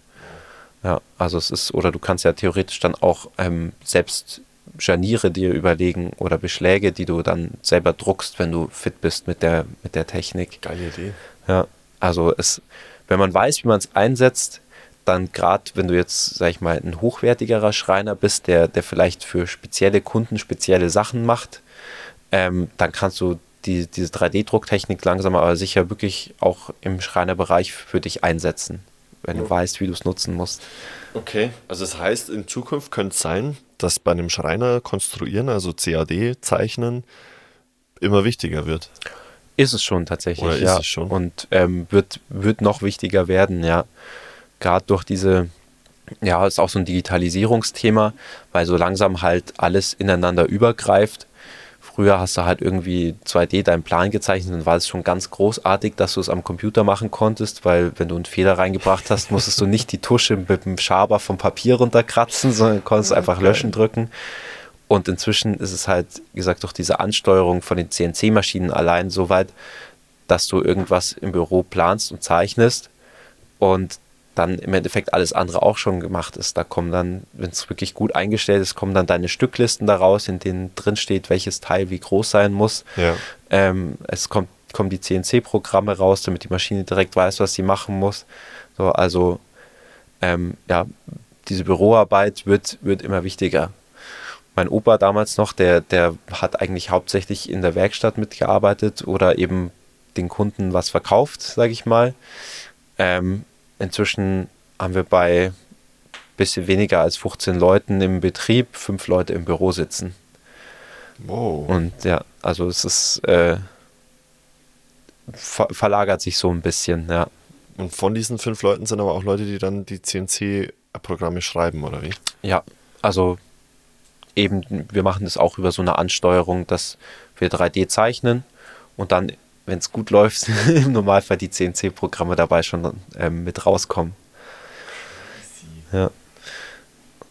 Ja, also es ist, oder du kannst ja theoretisch dann auch ähm, selbst Scharniere dir überlegen oder Beschläge, die du dann selber druckst, wenn du fit bist mit der, mit der Technik. Geile Idee. Ja, also es, wenn man weiß, wie man es einsetzt, dann gerade, wenn du jetzt, sag ich mal, ein hochwertigerer Schreiner bist, der, der vielleicht für spezielle Kunden spezielle Sachen macht, ähm, dann kannst du die, diese 3D-Drucktechnik langsam aber sicher wirklich auch im Schreinerbereich für dich einsetzen, wenn du weißt, wie du es nutzen musst. Okay, also das heißt, in Zukunft könnte es sein, dass bei einem Schreiner konstruieren, also CAD zeichnen, immer wichtiger wird. Ist es schon tatsächlich, Oder ist ja. es schon? Und ähm, wird, wird noch wichtiger werden, ja. Gerade durch diese, ja, ist auch so ein Digitalisierungsthema, weil so langsam halt alles ineinander übergreift. Früher hast du halt irgendwie 2D deinen Plan gezeichnet und war es schon ganz großartig, dass du es am Computer machen konntest, weil wenn du einen Fehler reingebracht hast, musstest du nicht die Tusche mit dem Schaber vom Papier runterkratzen, sondern konntest einfach löschen drücken. Und inzwischen ist es halt, wie gesagt, durch diese Ansteuerung von den CNC-Maschinen allein so weit, dass du irgendwas im Büro planst und zeichnest und dann im Endeffekt alles andere auch schon gemacht ist. Da kommen dann, wenn es wirklich gut eingestellt ist, kommen dann deine Stücklisten daraus, in denen drin steht, welches Teil wie groß sein muss. Ja. Ähm, es kommt, kommen die CNC-Programme raus, damit die Maschine direkt weiß, was sie machen muss. So, also ähm, ja, diese Büroarbeit wird, wird immer wichtiger. Mein Opa damals noch, der, der hat eigentlich hauptsächlich in der Werkstatt mitgearbeitet oder eben den Kunden was verkauft, sage ich mal. Ähm, inzwischen haben wir bei bisschen weniger als 15 Leuten im Betrieb, fünf Leute im Büro sitzen. Wow. Und ja, also es ist äh, ver verlagert sich so ein bisschen, ja. Und von diesen fünf Leuten sind aber auch Leute, die dann die CNC-Programme schreiben, oder wie? Ja, also eben, wir machen das auch über so eine Ansteuerung, dass wir 3D zeichnen und dann, wenn es gut läuft, im Normalfall die CNC-Programme dabei schon ähm, mit rauskommen. Ja.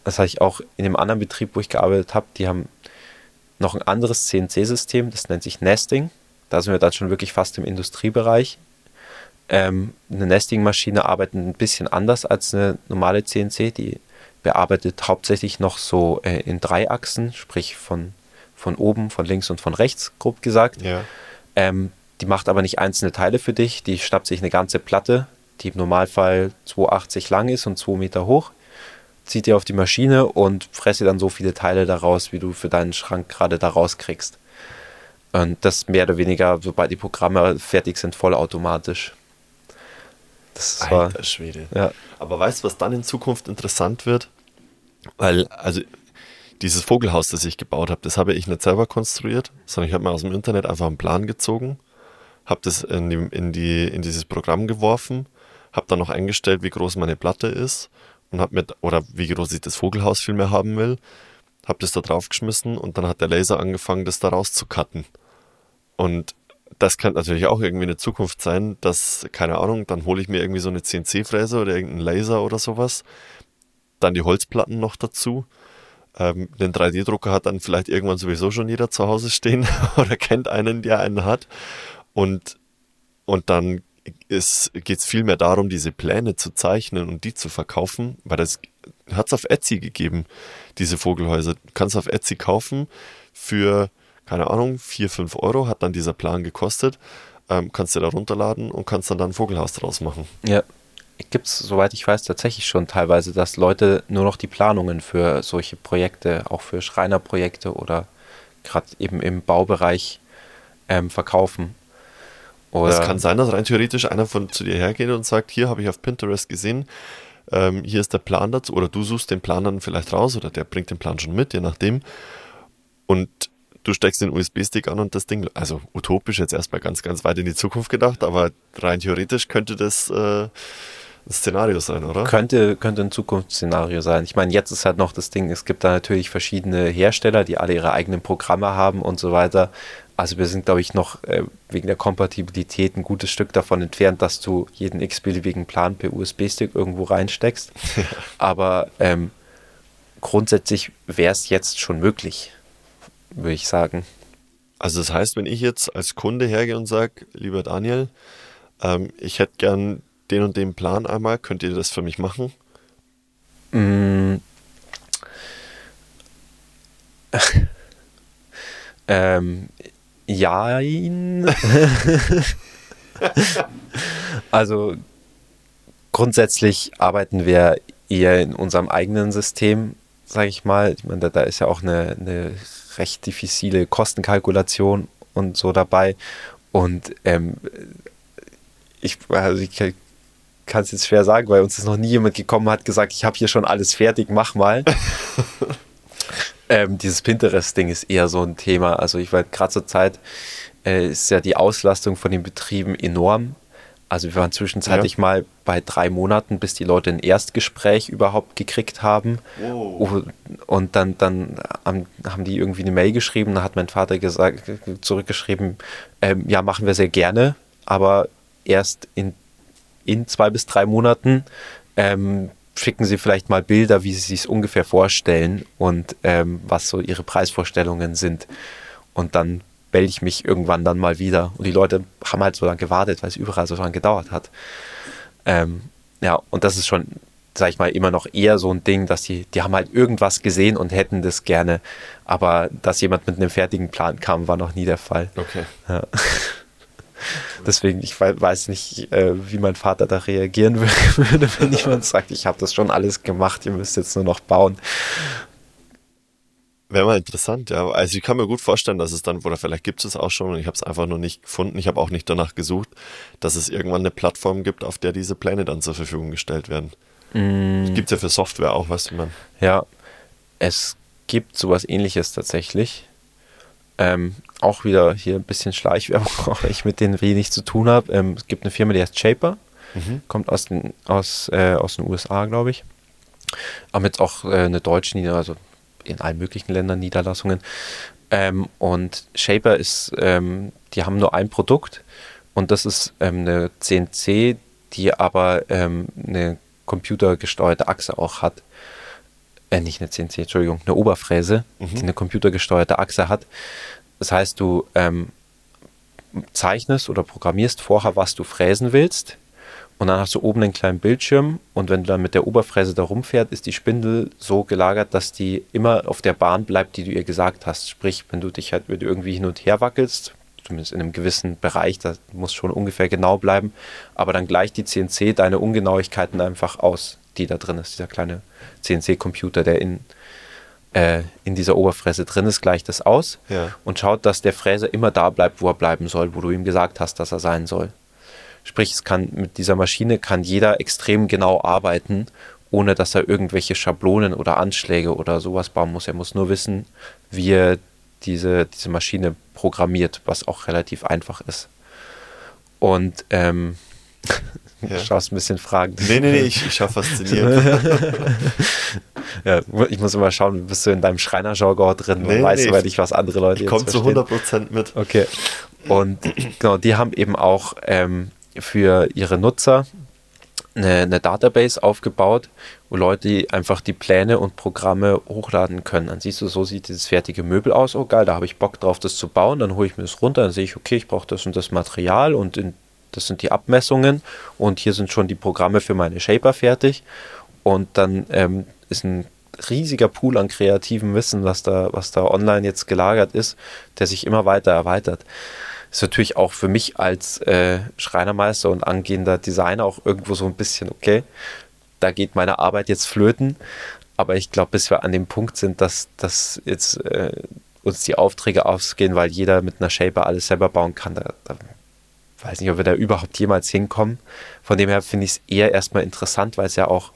Das hatte ich auch in dem anderen Betrieb, wo ich gearbeitet habe, die haben noch ein anderes CNC-System, das nennt sich Nesting. Da sind wir dann schon wirklich fast im Industriebereich. Ähm, eine Nesting-Maschine arbeitet ein bisschen anders als eine normale CNC. Die bearbeitet hauptsächlich noch so äh, in drei Achsen, sprich von, von oben, von links und von rechts, grob gesagt. Ja. Ähm, die macht aber nicht einzelne Teile für dich, die schnappt sich eine ganze Platte, die im Normalfall 2,80 lang ist und 2 Meter hoch, zieht die auf die Maschine und fresse dann so viele Teile daraus, wie du für deinen Schrank gerade da rauskriegst. Und das mehr oder weniger, sobald die Programme fertig sind, vollautomatisch. Das war, Alter Schwede. ja, Aber weißt du, was dann in Zukunft interessant wird? Weil, also, dieses Vogelhaus, das ich gebaut habe, das habe ich nicht selber konstruiert, sondern ich habe mir aus dem Internet einfach einen Plan gezogen, habe das in, die, in, die, in dieses Programm geworfen, habe dann noch eingestellt, wie groß meine Platte ist und habe mit, oder wie groß ich das Vogelhaus vielmehr haben will, habe das da draufgeschmissen und dann hat der Laser angefangen, das da rauszucutten. Und das könnte natürlich auch irgendwie eine Zukunft sein, dass, keine Ahnung, dann hole ich mir irgendwie so eine CNC-Fräse oder irgendeinen Laser oder sowas, dann die Holzplatten noch dazu. Ähm, den 3D-Drucker hat dann vielleicht irgendwann sowieso schon jeder zu Hause stehen oder kennt einen, der einen hat. Und, und dann geht es viel mehr darum, diese Pläne zu zeichnen und die zu verkaufen, weil das hat es auf Etsy gegeben, diese Vogelhäuser. Du kannst auf Etsy kaufen für, keine Ahnung, 4, 5 Euro hat dann dieser Plan gekostet. Ähm, kannst du da runterladen und kannst dann da ein Vogelhaus draus machen. Ja. Gibt es, soweit ich weiß, tatsächlich schon teilweise, dass Leute nur noch die Planungen für solche Projekte, auch für Schreinerprojekte oder gerade eben im Baubereich ähm, verkaufen. Oder Es kann sein, dass rein theoretisch einer von zu dir hergeht und sagt, hier habe ich auf Pinterest gesehen, ähm, hier ist der Plan dazu, oder du suchst den Plan dann vielleicht raus, oder der bringt den Plan schon mit, je nachdem. Und du steckst den USB-Stick an und das Ding, also utopisch jetzt erstmal ganz, ganz weit in die Zukunft gedacht, aber rein theoretisch könnte das äh, Szenario sein, oder? Könnte, könnte ein Zukunftsszenario sein. Ich meine, jetzt ist halt noch das Ding, es gibt da natürlich verschiedene Hersteller, die alle ihre eigenen Programme haben und so weiter. Also wir sind, glaube ich, noch äh, wegen der Kompatibilität ein gutes Stück davon entfernt, dass du jeden x-beliebigen Plan per USB-Stick irgendwo reinsteckst. Aber ähm, grundsätzlich wäre es jetzt schon möglich, würde ich sagen. Also das heißt, wenn ich jetzt als Kunde hergehe und sage, lieber Daniel, ähm, ich hätte gern den und den Plan einmal, könnt ihr das für mich machen? Mm. ähm, jein. also grundsätzlich arbeiten wir eher in unserem eigenen System, sage ich mal. Ich meine, da, da ist ja auch eine, eine recht diffizile Kostenkalkulation und so dabei. Und ähm, ich, also ich kann es jetzt schwer sagen, weil uns ist noch nie jemand gekommen hat gesagt, ich habe hier schon alles fertig, mach mal. ähm, dieses Pinterest-Ding ist eher so ein Thema. Also ich weiß, gerade zur Zeit äh, ist ja die Auslastung von den Betrieben enorm. Also wir waren zwischenzeitlich ja. mal bei drei Monaten, bis die Leute ein Erstgespräch überhaupt gekriegt haben. Wow. Und dann, dann haben die irgendwie eine Mail geschrieben, da hat mein Vater gesagt, zurückgeschrieben, ähm, ja, machen wir sehr gerne, aber erst in, in zwei bis drei Monaten ähm, schicken Sie vielleicht mal Bilder, wie Sie sich ungefähr vorstellen und ähm, was so Ihre Preisvorstellungen sind. Und dann melde ich mich irgendwann dann mal wieder. Und die Leute haben halt so lange gewartet, weil es überall so lange gedauert hat. Ähm, ja, und das ist schon, sag ich mal, immer noch eher so ein Ding, dass die, die haben halt irgendwas gesehen und hätten das gerne. Aber dass jemand mit einem fertigen Plan kam, war noch nie der Fall. Okay. Ja. Deswegen, ich weiß nicht, äh, wie mein Vater da reagieren würde, wenn jemand sagt, ich habe das schon alles gemacht, ihr müsst jetzt nur noch bauen. Wäre mal interessant, ja. Also ich kann mir gut vorstellen, dass es dann, oder vielleicht gibt es es auch schon und ich habe es einfach noch nicht gefunden. Ich habe auch nicht danach gesucht, dass es irgendwann eine Plattform gibt, auf der diese Pläne dann zur Verfügung gestellt werden. Mm. Gibt es ja für Software auch, weißt du, man. Ja, es gibt sowas ähnliches tatsächlich. Ähm, auch wieder hier ein bisschen Schleichwerbung, auch ich mit denen wenig zu tun habe. Ähm, es gibt eine Firma, die heißt Shaper, mhm. kommt aus den, aus, äh, aus den USA, glaube ich. Aber jetzt auch äh, eine deutsche Niederlassung, also in allen möglichen Ländern Niederlassungen. Ähm, und Shaper ist, ähm, die haben nur ein Produkt und das ist ähm, eine CNC, die aber ähm, eine computergesteuerte Achse auch hat. Äh, nicht eine CNC, Entschuldigung, eine Oberfräse, mhm. die eine computergesteuerte Achse hat. Das heißt, du ähm, zeichnest oder programmierst vorher, was du fräsen willst. Und dann hast du oben einen kleinen Bildschirm und wenn du dann mit der Oberfräse da rumfährt, ist die Spindel so gelagert, dass die immer auf der Bahn bleibt, die du ihr gesagt hast. Sprich, wenn du dich halt irgendwie hin und her wackelst, zumindest in einem gewissen Bereich, da muss schon ungefähr genau bleiben, aber dann gleicht die CNC deine Ungenauigkeiten einfach aus, die da drin ist, dieser kleine CNC-Computer, der in, äh, in dieser Oberfräse drin ist, gleicht das aus ja. und schaut, dass der Fräser immer da bleibt, wo er bleiben soll, wo du ihm gesagt hast, dass er sein soll. Sprich, es kann mit dieser Maschine kann jeder extrem genau arbeiten, ohne dass er irgendwelche Schablonen oder Anschläge oder sowas bauen muss. Er muss nur wissen, wie er diese, diese Maschine programmiert, was auch relativ einfach ist. Und ähm, ja. Du schaust ein bisschen fragend. Nee, nee, nee, ich, ich schaue fasziniert. ja, ich muss immer schauen, bist du in deinem Schreiner-Jargon drin nee, und weißt nee, aber nicht, was andere Leute ich jetzt verstehen. zu 100% mit. Okay. Und genau, die haben eben auch ähm, für ihre Nutzer eine, eine, Database aufgebaut, wo Leute einfach die Pläne und Programme hochladen können. Dann siehst du, so sieht dieses fertige Möbel aus. Oh geil, da habe ich Bock drauf, das zu bauen. Dann hole ich mir das runter, dann sehe ich, okay, ich brauche das und das Material und in das sind die Abmessungen und hier sind schon die Programme für meine Shaper fertig. Und dann ähm, ist ein riesiger Pool an kreativem Wissen, was da, was da online jetzt gelagert ist, der sich immer weiter erweitert. Ist natürlich auch für mich als äh, Schreinermeister und angehender Designer auch irgendwo so ein bisschen, okay, da geht meine Arbeit jetzt flöten. Aber ich glaube, bis wir an dem Punkt sind, dass, dass jetzt äh, uns die Aufträge ausgehen, weil jeder mit einer Shaper alles selber bauen kann, da, da weiß nicht, ob wir da überhaupt jemals hinkommen. Von dem her finde ich es eher erstmal interessant, weil es ja auch,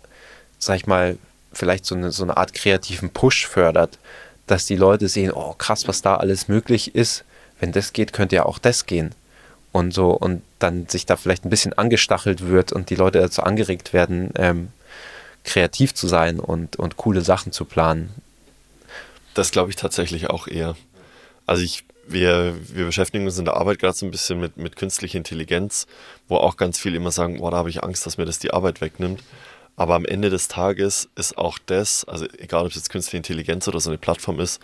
sag ich mal, vielleicht so eine, so eine Art kreativen Push fördert, dass die Leute sehen, oh krass, was da alles möglich ist. Wenn das geht, könnte ja auch das gehen. Und so, und dann sich da vielleicht ein bisschen angestachelt wird und die Leute dazu angeregt werden, ähm, kreativ zu sein und, und coole Sachen zu planen. Das glaube ich tatsächlich auch eher. Also ich wir, wir beschäftigen uns in der Arbeit gerade so ein bisschen mit, mit künstlicher Intelligenz, wo auch ganz viele immer sagen, boah, da habe ich Angst, dass mir das die Arbeit wegnimmt. Aber am Ende des Tages ist auch das, also egal ob es jetzt künstliche Intelligenz oder so eine Plattform ist,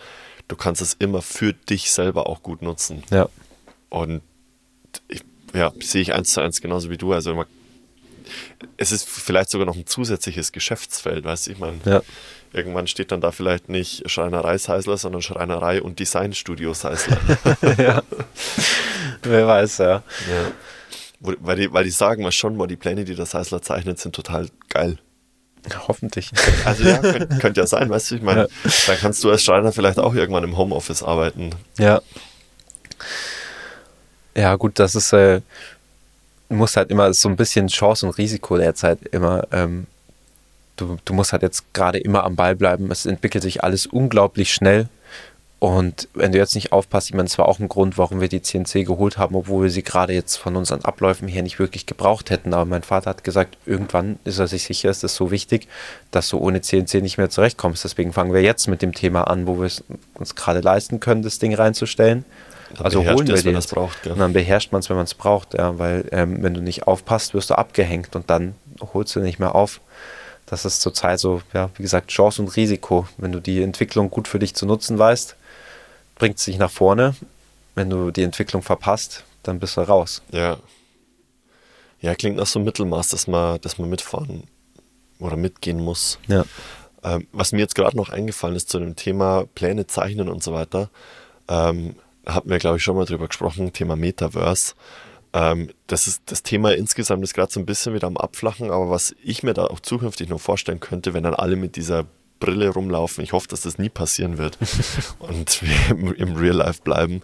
du kannst es immer für dich selber auch gut nutzen. Ja. Und ich, ja, sehe ich eins zu eins genauso wie du. Also man, es ist vielleicht sogar noch ein zusätzliches Geschäftsfeld, weißt du, ich meine. Ja Irgendwann steht dann da vielleicht nicht Schreinerei Seisler, sondern Schreinerei und Designstudio Seisler. ja. Wer weiß, ja. ja. Weil, die, weil die sagen mal schon mal, die Pläne, die das Heißler zeichnet, sind total geil. Hoffentlich. Also ja, könnte könnt ja sein, weißt du, ich meine, ja. dann kannst du als Schreiner vielleicht auch irgendwann im Homeoffice arbeiten. Ja. Ja, gut, das ist, äh, muss halt immer so ein bisschen Chance und Risiko derzeit immer. Ähm, du, du musst halt jetzt gerade immer am Ball bleiben. Es entwickelt sich alles unglaublich schnell. Und wenn du jetzt nicht aufpasst, ich meine, das war auch ein Grund, warum wir die CNC geholt haben, obwohl wir sie gerade jetzt von unseren Abläufen her nicht wirklich gebraucht hätten. Aber mein Vater hat gesagt, irgendwann ist er sich sicher, ist das so wichtig, dass du ohne CNC nicht mehr zurechtkommst. Deswegen fangen wir jetzt mit dem Thema an, wo wir es uns gerade leisten können, das Ding reinzustellen. Dann also holen wir es, es. Ja. Und dann beherrscht man es, wenn man es braucht. Ja, weil ähm, wenn du nicht aufpasst, wirst du abgehängt und dann holst du nicht mehr auf. Das ist zurzeit so, ja, wie gesagt, Chance und Risiko. Wenn du die Entwicklung gut für dich zu nutzen weißt, bringt es dich nach vorne. Wenn du die Entwicklung verpasst, dann bist du raus. Ja. Ja, klingt nach so einem Mittelmaß, dass man, dass man mitfahren oder mitgehen muss. Ja. Ähm, was mir jetzt gerade noch eingefallen ist zu dem Thema Pläne zeichnen und so weiter, ähm, hatten wir, glaube ich, schon mal drüber gesprochen, Thema Metaverse. Ähm, das ist das Thema insgesamt ist gerade so ein bisschen wieder am Abflachen, aber was ich mir da auch zukünftig noch vorstellen könnte, wenn dann alle mit dieser Brille rumlaufen. Ich hoffe, dass das nie passieren wird und wir im, im Real Life bleiben.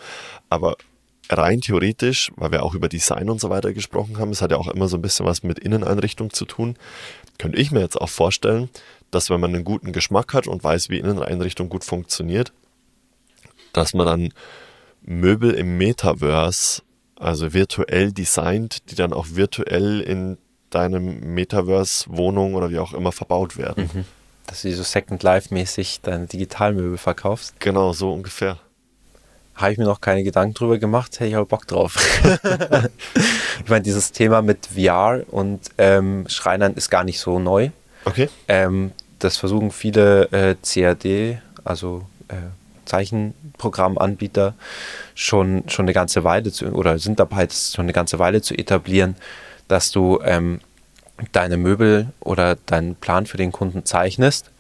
Aber rein theoretisch, weil wir auch über Design und so weiter gesprochen haben, es hat ja auch immer so ein bisschen was mit Inneneinrichtung zu tun, könnte ich mir jetzt auch vorstellen, dass wenn man einen guten Geschmack hat und weiß, wie Inneneinrichtung gut funktioniert, dass man dann Möbel im Metaverse, also virtuell designt, die dann auch virtuell in deinem Metaverse-Wohnung oder wie auch immer verbaut werden. Mhm dass du so Second Life-mäßig deine Digitalmöbel verkaufst. Genau, so ungefähr. Habe ich mir noch keine Gedanken drüber gemacht, hätte ich aber Bock drauf. ich meine, dieses Thema mit VR und ähm, Schreinern ist gar nicht so neu. Okay. Ähm, das versuchen viele äh, CAD, also äh, Zeichenprogrammanbieter, schon, schon eine ganze Weile zu, oder sind dabei, das schon eine ganze Weile zu etablieren, dass du ähm, deine Möbel oder deinen Plan für den Kunden zeichnest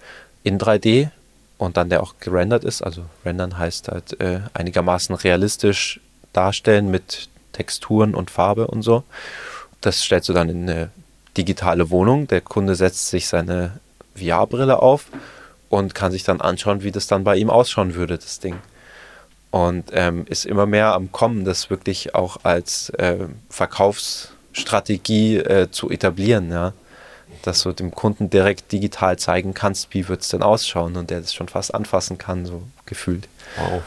in 3D und dann der auch gerendert ist. Also rendern heißt halt äh, einigermaßen realistisch darstellen mit Texturen und Farbe und so. Das stellst du dann in eine digitale Wohnung. Der Kunde setzt sich seine VR-Brille auf und kann sich dann anschauen, wie das dann bei ihm ausschauen würde, das Ding. Und ähm, ist immer mehr am Kommen, das wirklich auch als äh, Verkaufs- Strategie äh, zu etablieren, ja. Dass du dem Kunden direkt digital zeigen kannst, wie wird es denn ausschauen und der das schon fast anfassen kann, so gefühlt. Wow.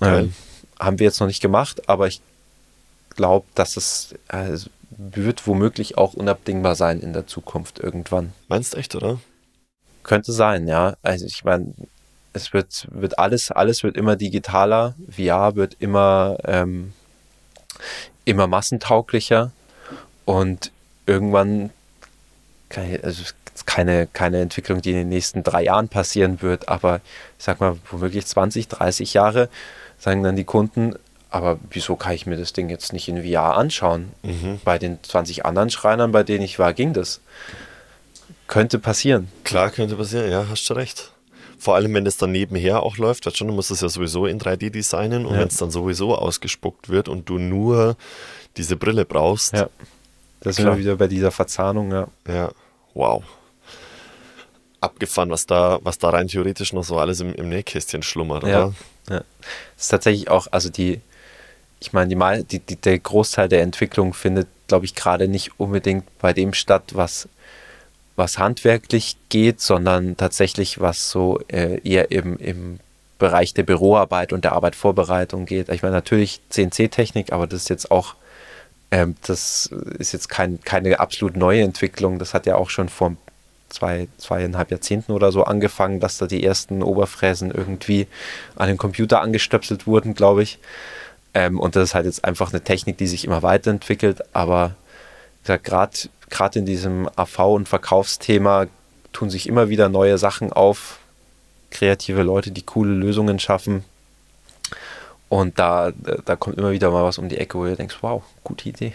Ja. Ähm, haben wir jetzt noch nicht gemacht, aber ich glaube, dass es äh, wird womöglich auch unabdingbar sein in der Zukunft irgendwann. Meinst du echt, oder? Könnte sein, ja. Also ich meine, es wird, wird alles, alles wird immer digitaler, VR wird immer ähm, immer massentauglicher und irgendwann, also keine, keine Entwicklung, die in den nächsten drei Jahren passieren wird, aber ich sag mal, womöglich 20, 30 Jahre, sagen dann die Kunden, aber wieso kann ich mir das Ding jetzt nicht in VR anschauen? Mhm. Bei den 20 anderen Schreinern, bei denen ich war, ging das. Könnte passieren. Klar, könnte passieren, ja, hast du recht. Vor allem, wenn es dann nebenher auch läuft, schon, du musst es ja sowieso in 3D designen und ja. wenn es dann sowieso ausgespuckt wird und du nur diese Brille brauchst. Ja. Das sind wir wieder bei dieser Verzahnung, ja. Ja, wow. Abgefahren, was da, was da rein theoretisch noch so alles im, im Nähkästchen schlummert, ja. oder? Ja. Das ist tatsächlich auch, also die, ich meine, die, die, der Großteil der Entwicklung findet, glaube ich, gerade nicht unbedingt bei dem statt, was was handwerklich geht, sondern tatsächlich was so äh, eher im, im Bereich der Büroarbeit und der Arbeitvorbereitung geht. Ich meine, natürlich CNC-Technik, aber das ist jetzt auch, ähm, das ist jetzt kein, keine absolut neue Entwicklung. Das hat ja auch schon vor zwei, zweieinhalb Jahrzehnten oder so angefangen, dass da die ersten Oberfräsen irgendwie an den Computer angestöpselt wurden, glaube ich. Ähm, und das ist halt jetzt einfach eine Technik, die sich immer weiterentwickelt, aber gerade gerade in diesem AV- und Verkaufsthema tun sich immer wieder neue Sachen auf. Kreative Leute, die coole Lösungen schaffen. Und da, da kommt immer wieder mal was um die Ecke, wo du denkst, wow, gute Idee.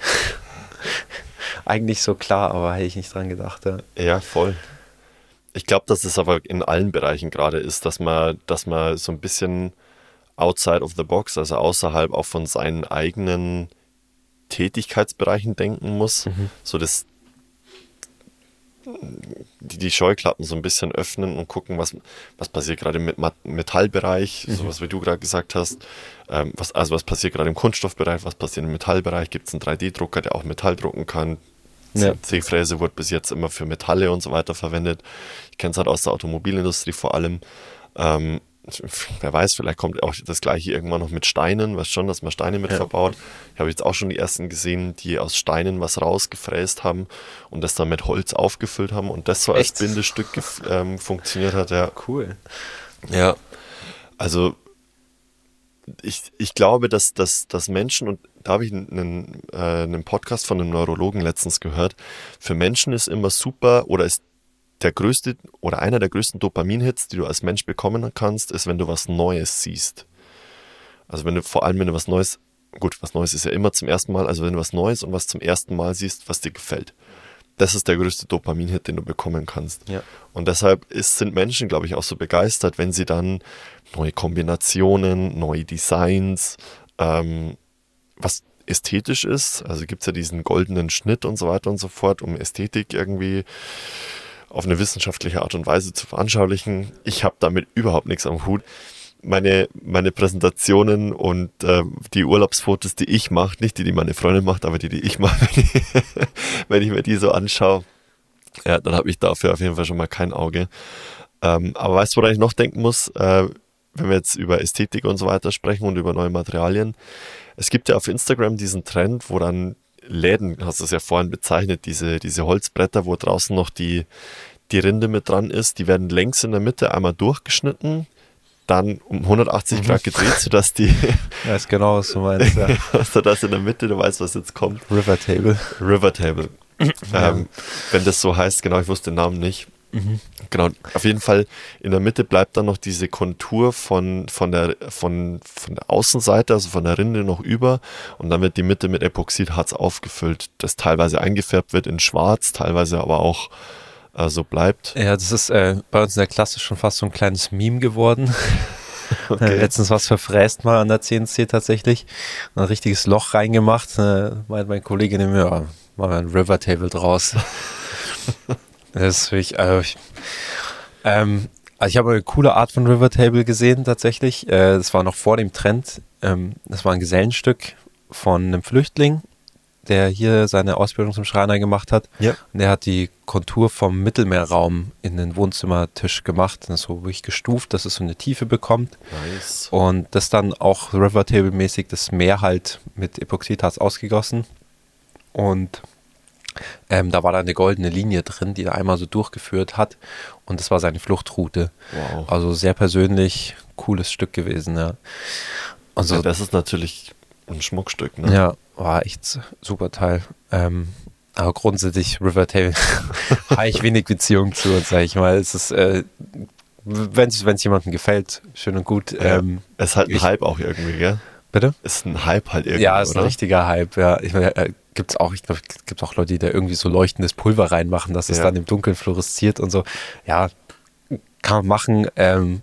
Eigentlich so klar, aber hätte ich nicht dran gedacht. Ja, ja voll. Ich glaube, dass es aber in allen Bereichen gerade ist, dass man, dass man so ein bisschen outside of the box, also außerhalb auch von seinen eigenen Tätigkeitsbereichen denken muss. Mhm. So das die, die Scheuklappen so ein bisschen öffnen und gucken, was, was passiert gerade im Met- Metallbereich, Mhm. sowas wie du gerade gesagt hast. Ähm, was, also was passiert gerade im Kunststoffbereich, was passiert im Metallbereich? Gibt es einen 3D-Drucker, der auch Metall drucken kann? Ja. C-Fräse wurde bis jetzt immer für Metalle und so weiter verwendet. Ich kenne es halt aus der Automobilindustrie vor allem. Ähm, wer weiß, vielleicht kommt auch das gleiche irgendwann noch mit Steinen, weißt schon, dass man Steine mit Ja. verbaut. Ich habe jetzt auch schon die ersten gesehen, die aus Steinen was rausgefräst haben und das dann mit Holz aufgefüllt haben und das so als Echt? Bindestück ähm, funktioniert hat, ja. Cool. Ja, also ich, ich glaube, dass, dass, dass Menschen, und da habe ich einen, äh, einen Podcast von einem Neurologen letztens gehört, für Menschen ist immer super oder ist der größte oder einer der größten Dopamin-Hits, die du als Mensch bekommen kannst, ist, wenn du was Neues siehst. Also wenn du vor allem, wenn du was Neues, gut, was Neues ist ja immer zum ersten Mal, also wenn du was Neues und was zum ersten Mal siehst, was dir gefällt. Das ist der größte Dopamin-Hit, den du bekommen kannst. Ja. Und deshalb ist, sind Menschen, glaube ich, auch so begeistert, wenn sie dann neue Kombinationen, neue Designs, ähm, was ästhetisch ist. Also gibt es ja diesen goldenen Schnitt und so weiter und so fort, um Ästhetik irgendwie auf eine wissenschaftliche Art und Weise zu veranschaulichen. Ich habe damit überhaupt nichts am Hut. Meine, meine Präsentationen und äh, die Urlaubsfotos, die ich mache, nicht die, die meine Freundin macht, aber die, die ich mache, wenn ich, wenn ich mir die so anschaue, ja, dann habe ich dafür auf jeden Fall schon mal kein Auge. Ähm, aber weißt du, woran ich noch denken muss, äh, wenn wir jetzt über Ästhetik und so weiter sprechen und über neue Materialien? Es gibt ja auf Instagram diesen Trend, wo dann Läden, hast du es ja vorhin bezeichnet, diese, diese Holzbretter, wo draußen noch die, die Rinde mit dran ist, die werden längs in der Mitte einmal durchgeschnitten, dann um 180 Grad gedreht, sodass die, Ja, ist genau, was du meinst. Ja. sodass in der Mitte, du weißt, was jetzt kommt, River Table. River Table. ähm, wenn das so heißt, genau, ich wusste den Namen nicht. Genau, auf jeden Fall in der Mitte bleibt dann noch diese Kontur von, von, der, von, von der Außenseite, also von der Rinde noch über und dann wird die Mitte mit Epoxidharz aufgefüllt, das teilweise eingefärbt wird in schwarz, teilweise aber auch äh, so bleibt. Ja, das ist äh, bei uns in der Klasse schon fast so ein kleines Meme geworden. Äh, Letztens was verfräst mal an der CNC tatsächlich. Ein richtiges Loch reingemacht. Äh, meint mein Kollege neben mir, ja, machen wir ein River Table draus. das ist wirklich, also ich, ähm, also ich habe eine coole Art von River Table gesehen tatsächlich. Äh, das war noch vor dem Trend. Ähm, das war ein Gesellenstück von einem Flüchtling, der hier seine Ausbildung zum Schreiner gemacht hat. Ja. Und der hat die Kontur vom Mittelmeerraum in den Wohnzimmertisch gemacht. Das ist so wirklich gestuft, dass es so eine Tiefe bekommt. Nice. Und das dann auch River Table mäßig das Meer halt mit Epoxidharz ausgegossen. Und ähm, da war da eine goldene Linie drin, die er einmal so durchgeführt hat. Und das war seine Fluchtroute. Wow. Also sehr persönlich, cooles Stück gewesen, ja. Also, ja, das ist natürlich ein Schmuckstück, ne? ja, war echt super Teil. Ähm, aber grundsätzlich River Table habe ich wenig Beziehung zu, sage ich mal. Es ist, äh, wenn es jemandem gefällt, schön und gut. Ähm, Es ist halt ein ich- Hype auch irgendwie, gell? bitte? Ist ein Hype halt irgendwie, Ja, ist oder? ein richtiger Hype, ja. Ich meine, äh, gibt's auch, ich glaube, gibt auch Leute, die da irgendwie so leuchtendes Pulver reinmachen, dass es Ja. dann im Dunkeln fluoresziert und so. Ja, kann man machen. Ähm,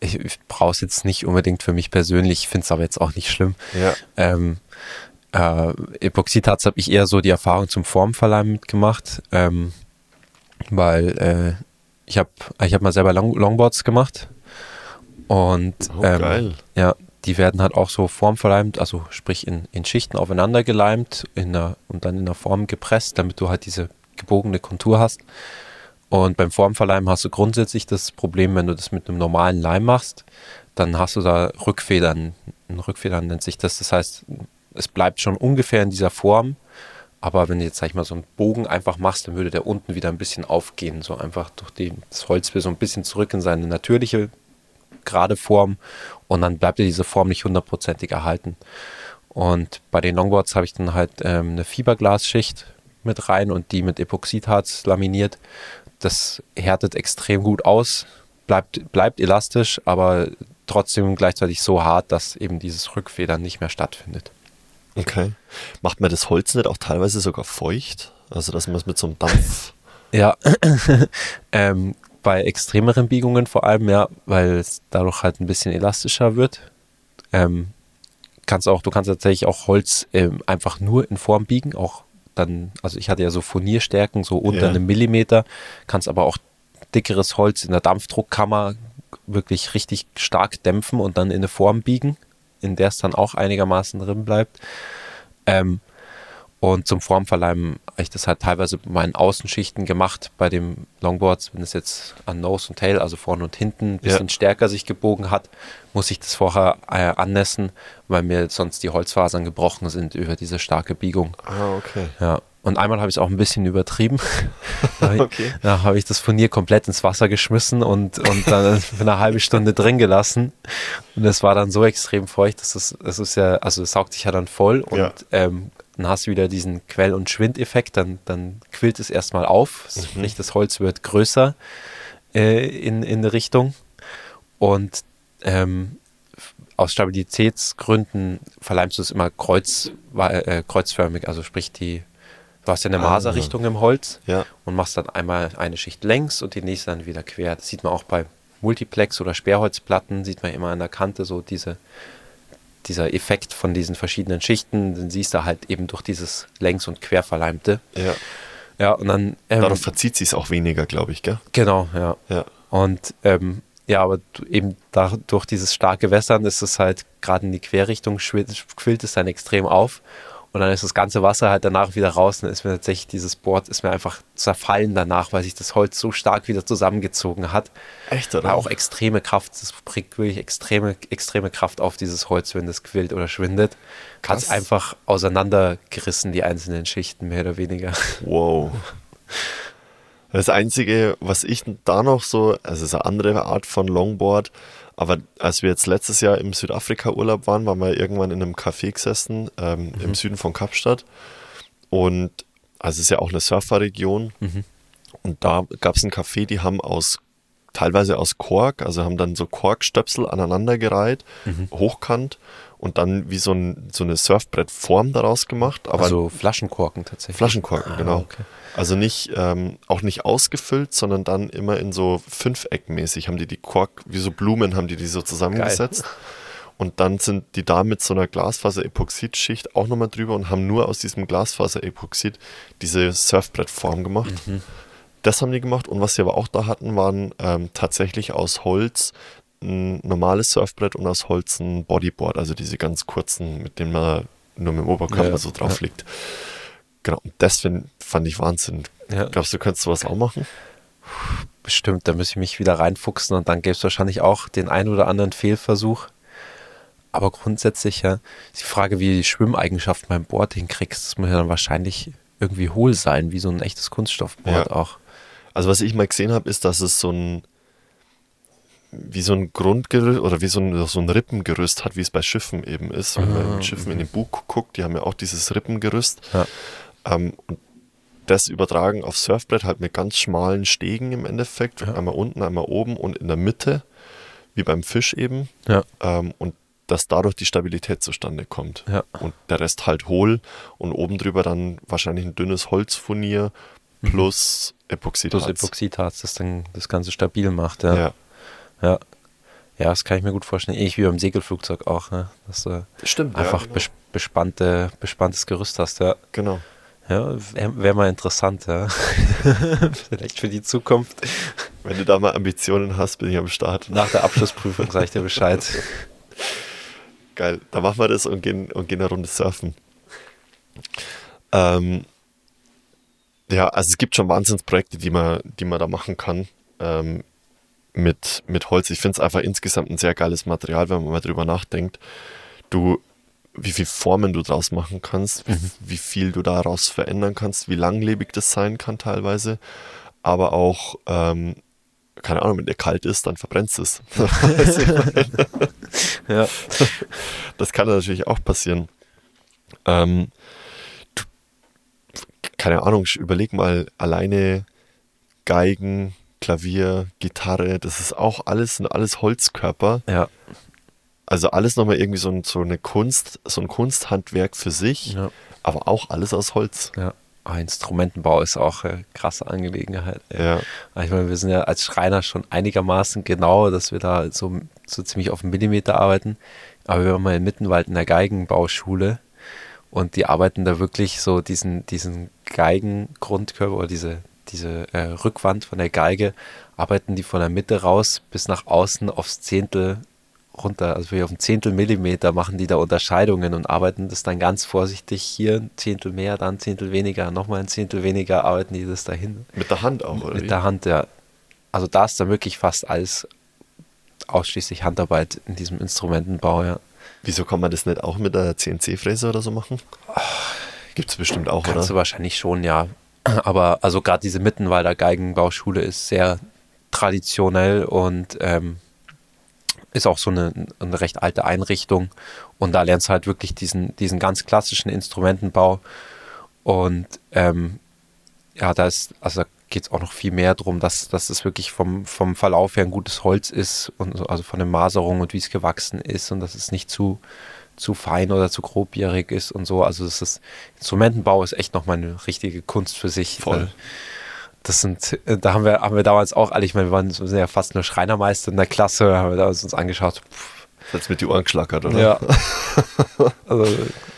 ich ich brauche es jetzt nicht unbedingt für mich persönlich, finde es aber jetzt auch nicht schlimm. Ja. Ähm, äh, Epoxidharz habe ich eher so die Erfahrung zum Formverleihen mitgemacht, ähm, weil äh, ich habe ich hab mal selber Long Longboards gemacht und Oh, ähm, geil. ja, die werden halt auch so formverleimt, also sprich in, in Schichten aufeinander geleimt in der, und dann in der Form gepresst, damit du halt diese gebogene Kontur hast. Und beim Formverleimen hast du grundsätzlich das Problem, wenn du das mit einem normalen Leim machst, dann hast du da Rückfedern. Ein Rückfedern nennt sich das. Das heißt, es bleibt schon ungefähr in dieser Form. Aber wenn du jetzt, sag ich mal, so einen Bogen einfach machst, dann würde der unten wieder ein bisschen aufgehen. So einfach durch das Holz will so ein bisschen zurück in seine natürliche gerade Form und dann bleibt dir diese Form nicht hundertprozentig erhalten. Und bei den Longboards habe ich dann halt ähm, eine Fiberglasschicht mit rein und die mit Epoxidharz laminiert. Das härtet extrem gut aus, bleibt, bleibt elastisch, aber trotzdem gleichzeitig so hart, dass eben dieses Rückfedern nicht mehr stattfindet. Okay. Macht man das Holz nicht auch teilweise sogar feucht? Also, dass man es mit so einem Dampf. Ja, ähm, bei extremeren Biegungen vor allem, ja, weil es dadurch halt ein bisschen elastischer wird. Ähm, kannst auch, du kannst tatsächlich auch Holz ähm, einfach nur in Form biegen, auch dann, also ich hatte ja so Furnierstärken, so unter Ja. einem Millimeter, kannst aber auch dickeres Holz in der Dampfdruckkammer wirklich richtig stark dämpfen und dann in eine Form biegen, in der es dann auch einigermaßen drin bleibt. Ähm, und zum Formverleimen ich das halt teilweise bei meinen Außenschichten gemacht, bei dem Longboards, wenn es jetzt an Nose und Tail, also vorne und hinten, ein bisschen stärker sich gebogen hat, muss ich das vorher äh, annässen, weil mir sonst die Holzfasern gebrochen sind über diese starke Biegung. Ah, okay. Ja. Und einmal habe ich es auch ein bisschen übertrieben. da habe ich, Okay. da habe ich das Furnier komplett ins Wasser geschmissen und, und dann für eine halbe Stunde drin gelassen. Und es war dann so extrem feucht, dass es, es ist ja, also es saugt sich ja dann voll und Ja. ähm, dann hast du wieder diesen Quell- und Schwindeffekt, dann, dann quillt es erstmal auf, sprich das Holz wird größer äh, in, in der Richtung. Und ähm, aus Stabilitätsgründen verleimst du es immer kreuz, äh, kreuzförmig, also sprich die, du hast ja eine Ah. Maserrichtung im Holz Ja. und machst dann einmal eine Schicht längs und die nächste dann wieder quer. Das sieht man auch bei Multiplex oder Sperrholzplatten, sieht man immer an der Kante so diese, dieser Effekt von diesen verschiedenen Schichten, den siehst du halt eben durch dieses längs- und querverleimte. Ja. Ja, und dann ähm, Darum verzieht sich auch weniger, glaube ich, gell? Genau, ja. Ja. Und ähm, ja, aber eben da, durch dieses starke Wässern ist es halt gerade in die Querrichtung quillt es dann extrem auf. Und dann ist das ganze Wasser halt danach wieder raus. Dann ist mir tatsächlich dieses Board ist mir einfach zerfallen danach, weil sich das Holz so stark wieder zusammengezogen hat. Echt, Da auch extreme Kraft, das bringt wirklich extreme, extreme Kraft auf dieses Holz, wenn das quillt oder schwindet. Ganz Krass. einfach auseinandergerissen, die einzelnen Schichten, mehr oder weniger. Wow. Das Einzige, was ich da noch so, also es ist eine andere Art von Longboard, aber als wir jetzt letztes Jahr im Südafrika-Urlaub waren, waren wir irgendwann in einem Café gesessen, ähm, im Süden von Kapstadt. Und also es ist ja auch eine Surferregion. Und da gab es ein Café, die haben aus teilweise aus Kork, also haben dann so Korkstöpsel aneinandergereiht, hochkant und dann wie so, ein, so eine Surfbrettform daraus gemacht. Aber also Flaschenkorken tatsächlich. Flaschenkorken, Ah, genau. okay. Also nicht, ähm, auch nicht ausgefüllt, sondern dann immer in so Fünfeckmäßig haben die die Kork, wie so Blumen haben die die so zusammengesetzt. Und dann sind die da mit so einer Glasfaser-Epoxid-Schicht auch nochmal drüber und haben nur aus diesem Glasfaser-Epoxid diese Surfbrettform gemacht. Das haben die gemacht. Und was sie aber auch da hatten, waren ähm, tatsächlich aus Holz ein normales Surfbrett und aus Holz ein Bodyboard, also diese ganz kurzen, mit denen man nur mit dem Oberkörper Ja, so drauf ja. liegt. Genau, und das find, fand ich Wahnsinn. Ja. Glaubst du, könntest sowas auch machen? Bestimmt, da muss ich mich wieder reinfuchsen und dann gäbe es wahrscheinlich auch den ein oder anderen Fehlversuch. Aber grundsätzlich ja, ist die Frage, wie du die Schwimmeigenschaften beim Board hinkriegst, das muss ja dann wahrscheinlich irgendwie hohl sein, wie so ein echtes Kunststoffboard Ja. auch. Also was ich mal gesehen habe, ist, dass es so ein wie so ein Grundgerüst oder wie so ein, so ein Rippengerüst hat, wie es bei Schiffen eben ist. Wenn man mit Schiffen in den Bug guckt, die haben ja auch dieses Rippengerüst. Ja. Ähm, und das übertragen auf Surfbrett halt mit ganz schmalen Stegen im Endeffekt. Einmal unten, einmal oben und in der Mitte, wie beim Fisch eben. Ja. Ähm, und dass dadurch die Stabilität zustande kommt. Ja. Und der Rest halt hohl und oben drüber dann wahrscheinlich ein dünnes Holzfurnier plus Epoxidharz. Plus Epoxidharz, das dann das Ganze stabil macht. Ja. Ja. Ja. Ja, das kann ich mir gut vorstellen. Ähnlich wie beim Segelflugzeug auch, ne? dass du Stimmt. einfach ja, genau. bes bespannte, bespanntes Gerüst hast. Ja. genau. Ja, wäre wär mal interessant, ja. Vielleicht für die Zukunft. Wenn du da mal Ambitionen hast, bin ich am Start. Nach der Abschlussprüfung sage ich dir Bescheid. Geil. Dann machen wir das und gehen, und gehen eine Runde surfen. Ähm, ja, also es gibt schon Wahnsinnsprojekte, die man, die man da machen kann ähm, mit, mit Holz. Ich finde es einfach insgesamt ein sehr geiles Material, wenn man mal drüber nachdenkt. Du, wie viel Formen du draus machen kannst, wie, wie viel du daraus verändern kannst, wie langlebig das sein kann teilweise, aber auch, ähm, keine Ahnung, wenn der kalt ist, dann verbrennst du es. Ja. Das kann natürlich auch passieren. Ähm, du, keine Ahnung, überleg mal, alleine Geigen, Klavier, Gitarre, das ist auch alles, sind alles Holzkörper. Ja. Also alles nochmal irgendwie so, ein, so eine Kunst, so ein Kunsthandwerk für sich, Ja. aber auch alles aus Holz. ja. Ah, Instrumentenbau ist auch eine krasse Angelegenheit. Ja, Ich meine, wir sind ja als Schreiner schon einigermaßen genau, dass wir da so, so ziemlich auf den Millimeter arbeiten. Aber wir waren mal in Mittenwald in der Geigenbauschule und die arbeiten da wirklich so diesen, diesen Geigengrundkörper oder diese, diese äh, Rückwand von der Geige, arbeiten die von der Mitte raus bis nach außen aufs Zehntel runter, also auf ein Zehntel Millimeter machen die da Unterscheidungen und arbeiten das dann ganz vorsichtig hier ein Zehntel mehr, dann ein Zehntel weniger, nochmal ein Zehntel weniger, arbeiten die das dahin. Mit der Hand auch, oder? Mit wie? der Hand, ja. Also da ist dann wirklich fast alles ausschließlich Handarbeit in diesem Instrumentenbau, ja. Wieso kann man das nicht auch mit der CNC-Fräse oder so machen? Gibt es bestimmt auch, Kannst du oder? wahrscheinlich schon, ja. Aber also gerade diese Mittenwalder Geigenbauschule ist sehr traditionell und ähm, ist auch so eine, eine recht alte Einrichtung. Und da lernst du halt wirklich diesen, diesen ganz klassischen Instrumentenbau. Und ähm, ja, da ist, also geht es auch noch viel mehr darum, dass, dass es wirklich vom, vom Verlauf her ein gutes Holz ist und so, also von der Maserung und wie es gewachsen ist und dass es nicht zu, zu fein oder zu grobjährig ist und so. Also das ist, Instrumentenbau ist echt nochmal eine richtige Kunst für sich. Voll. Das sind, äh, da haben wir, haben wir damals auch alle, ich meine, wir waren wir sind ja fast nur Schreinermeister in der Klasse, haben wir damals uns angeschaut. Pff, Jetzt mit die Ohren geschlackert, oder? ja. also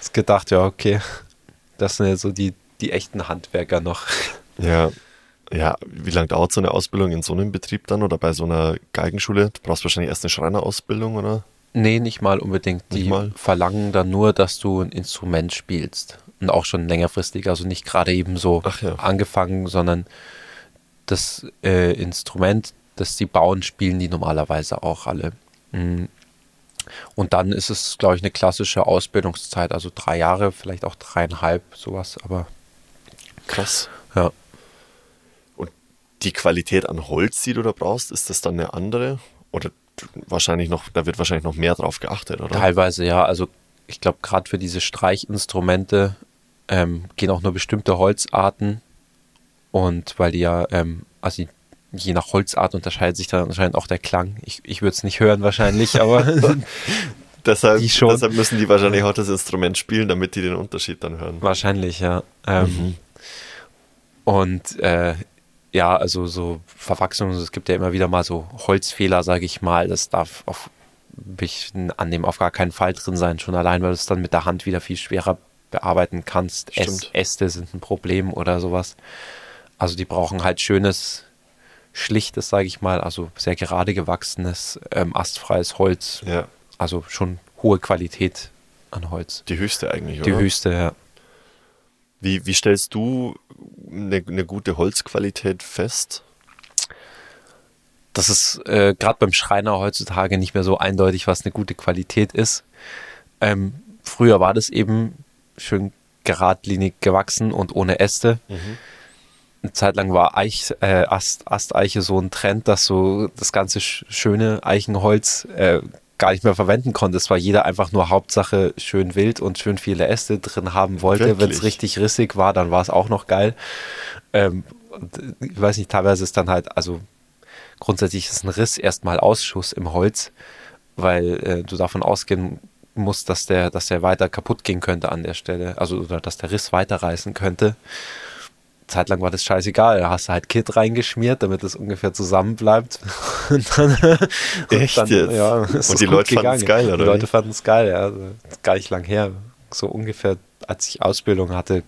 ist gedacht, ja, okay. Das sind ja so die, die echten Handwerker noch. Ja. Ja, wie lange dauert so eine Ausbildung in so einem Betrieb dann oder bei so einer Geigenschule? Du brauchst wahrscheinlich erst eine Schreinerausbildung, oder? Nee, nicht mal unbedingt. Die Nicht mal? verlangen dann nur, dass du ein Instrument spielst. Und auch schon längerfristig, also nicht gerade eben so ja. angefangen, sondern das äh, Instrument, das sie bauen, spielen die normalerweise auch alle. Mm. Und dann ist es, glaube ich, eine klassische Ausbildungszeit, also drei Jahre, vielleicht auch dreieinhalb, sowas, aber Krass. ja. Und die Qualität an Holz, die du da brauchst, ist das dann eine andere? Oder wahrscheinlich noch, da wird wahrscheinlich noch mehr drauf geachtet, oder? Teilweise ja, also ich glaube, gerade für diese Streichinstrumente ähm, gehen auch nur bestimmte Holzarten und weil die ja, ähm, also je nach Holzart unterscheidet sich dann anscheinend auch der Klang. Ich, ich würde es nicht hören wahrscheinlich, aber Deshalb, deshalb müssen die wahrscheinlich auch das Instrument spielen, damit die den Unterschied dann hören. wahrscheinlich, ja. Ähm, Mhm. Und äh, ja, also so Verwachsungen, es gibt ja immer wieder mal so Holzfehler, sage ich mal. Das darf auf, ich annehmen, auf gar keinen Fall drin sein, schon allein, weil du es dann mit der Hand wieder viel schwerer bearbeiten kannst. Stimmt. Äste sind ein Problem oder sowas. Also die brauchen halt schönes, schlichtes, sage ich mal, also sehr gerade gewachsenes, ähm, astfreies Holz. Ja, Also schon hohe Qualität an Holz. die höchste eigentlich, Die oder? höchste, ja. Wie, wie stellst du eine, eine gute Holzqualität fest? das ist äh, gerade beim Schreiner heutzutage nicht mehr so eindeutig, was eine gute Qualität ist. Ähm, früher war das eben schön geradlinig gewachsen und ohne Äste. Eine Zeit lang war Eich, äh, Ast, Asteiche so ein Trend, dass so das ganze sch schöne Eichenholz äh, gar nicht mehr verwenden konnte. Es war jeder einfach nur Hauptsache schön wild und schön viele Äste drin haben wollte. Wenn es richtig rissig war, dann war es auch noch geil. Ähm, äh, ich weiß nicht, teilweise ist dann halt, also grundsätzlich ist ein Riss erstmal Ausschuss im Holz, weil äh, du davon ausgehen musst, dass der, dass der weiter kaputt gehen könnte an der Stelle, also oder dass der Riss weiterreißen könnte. Zeitlang war das scheißegal, da hast du halt Kit reingeschmiert, damit es ungefähr zusammen bleibt. Und dann, und Echt dann, jetzt? Ja, Und es die Leute fanden's gegangen. geil, oder Die? Leute fanden es geil, ja. Also, gar nicht lang her. So ungefähr, als ich Ausbildung hatte,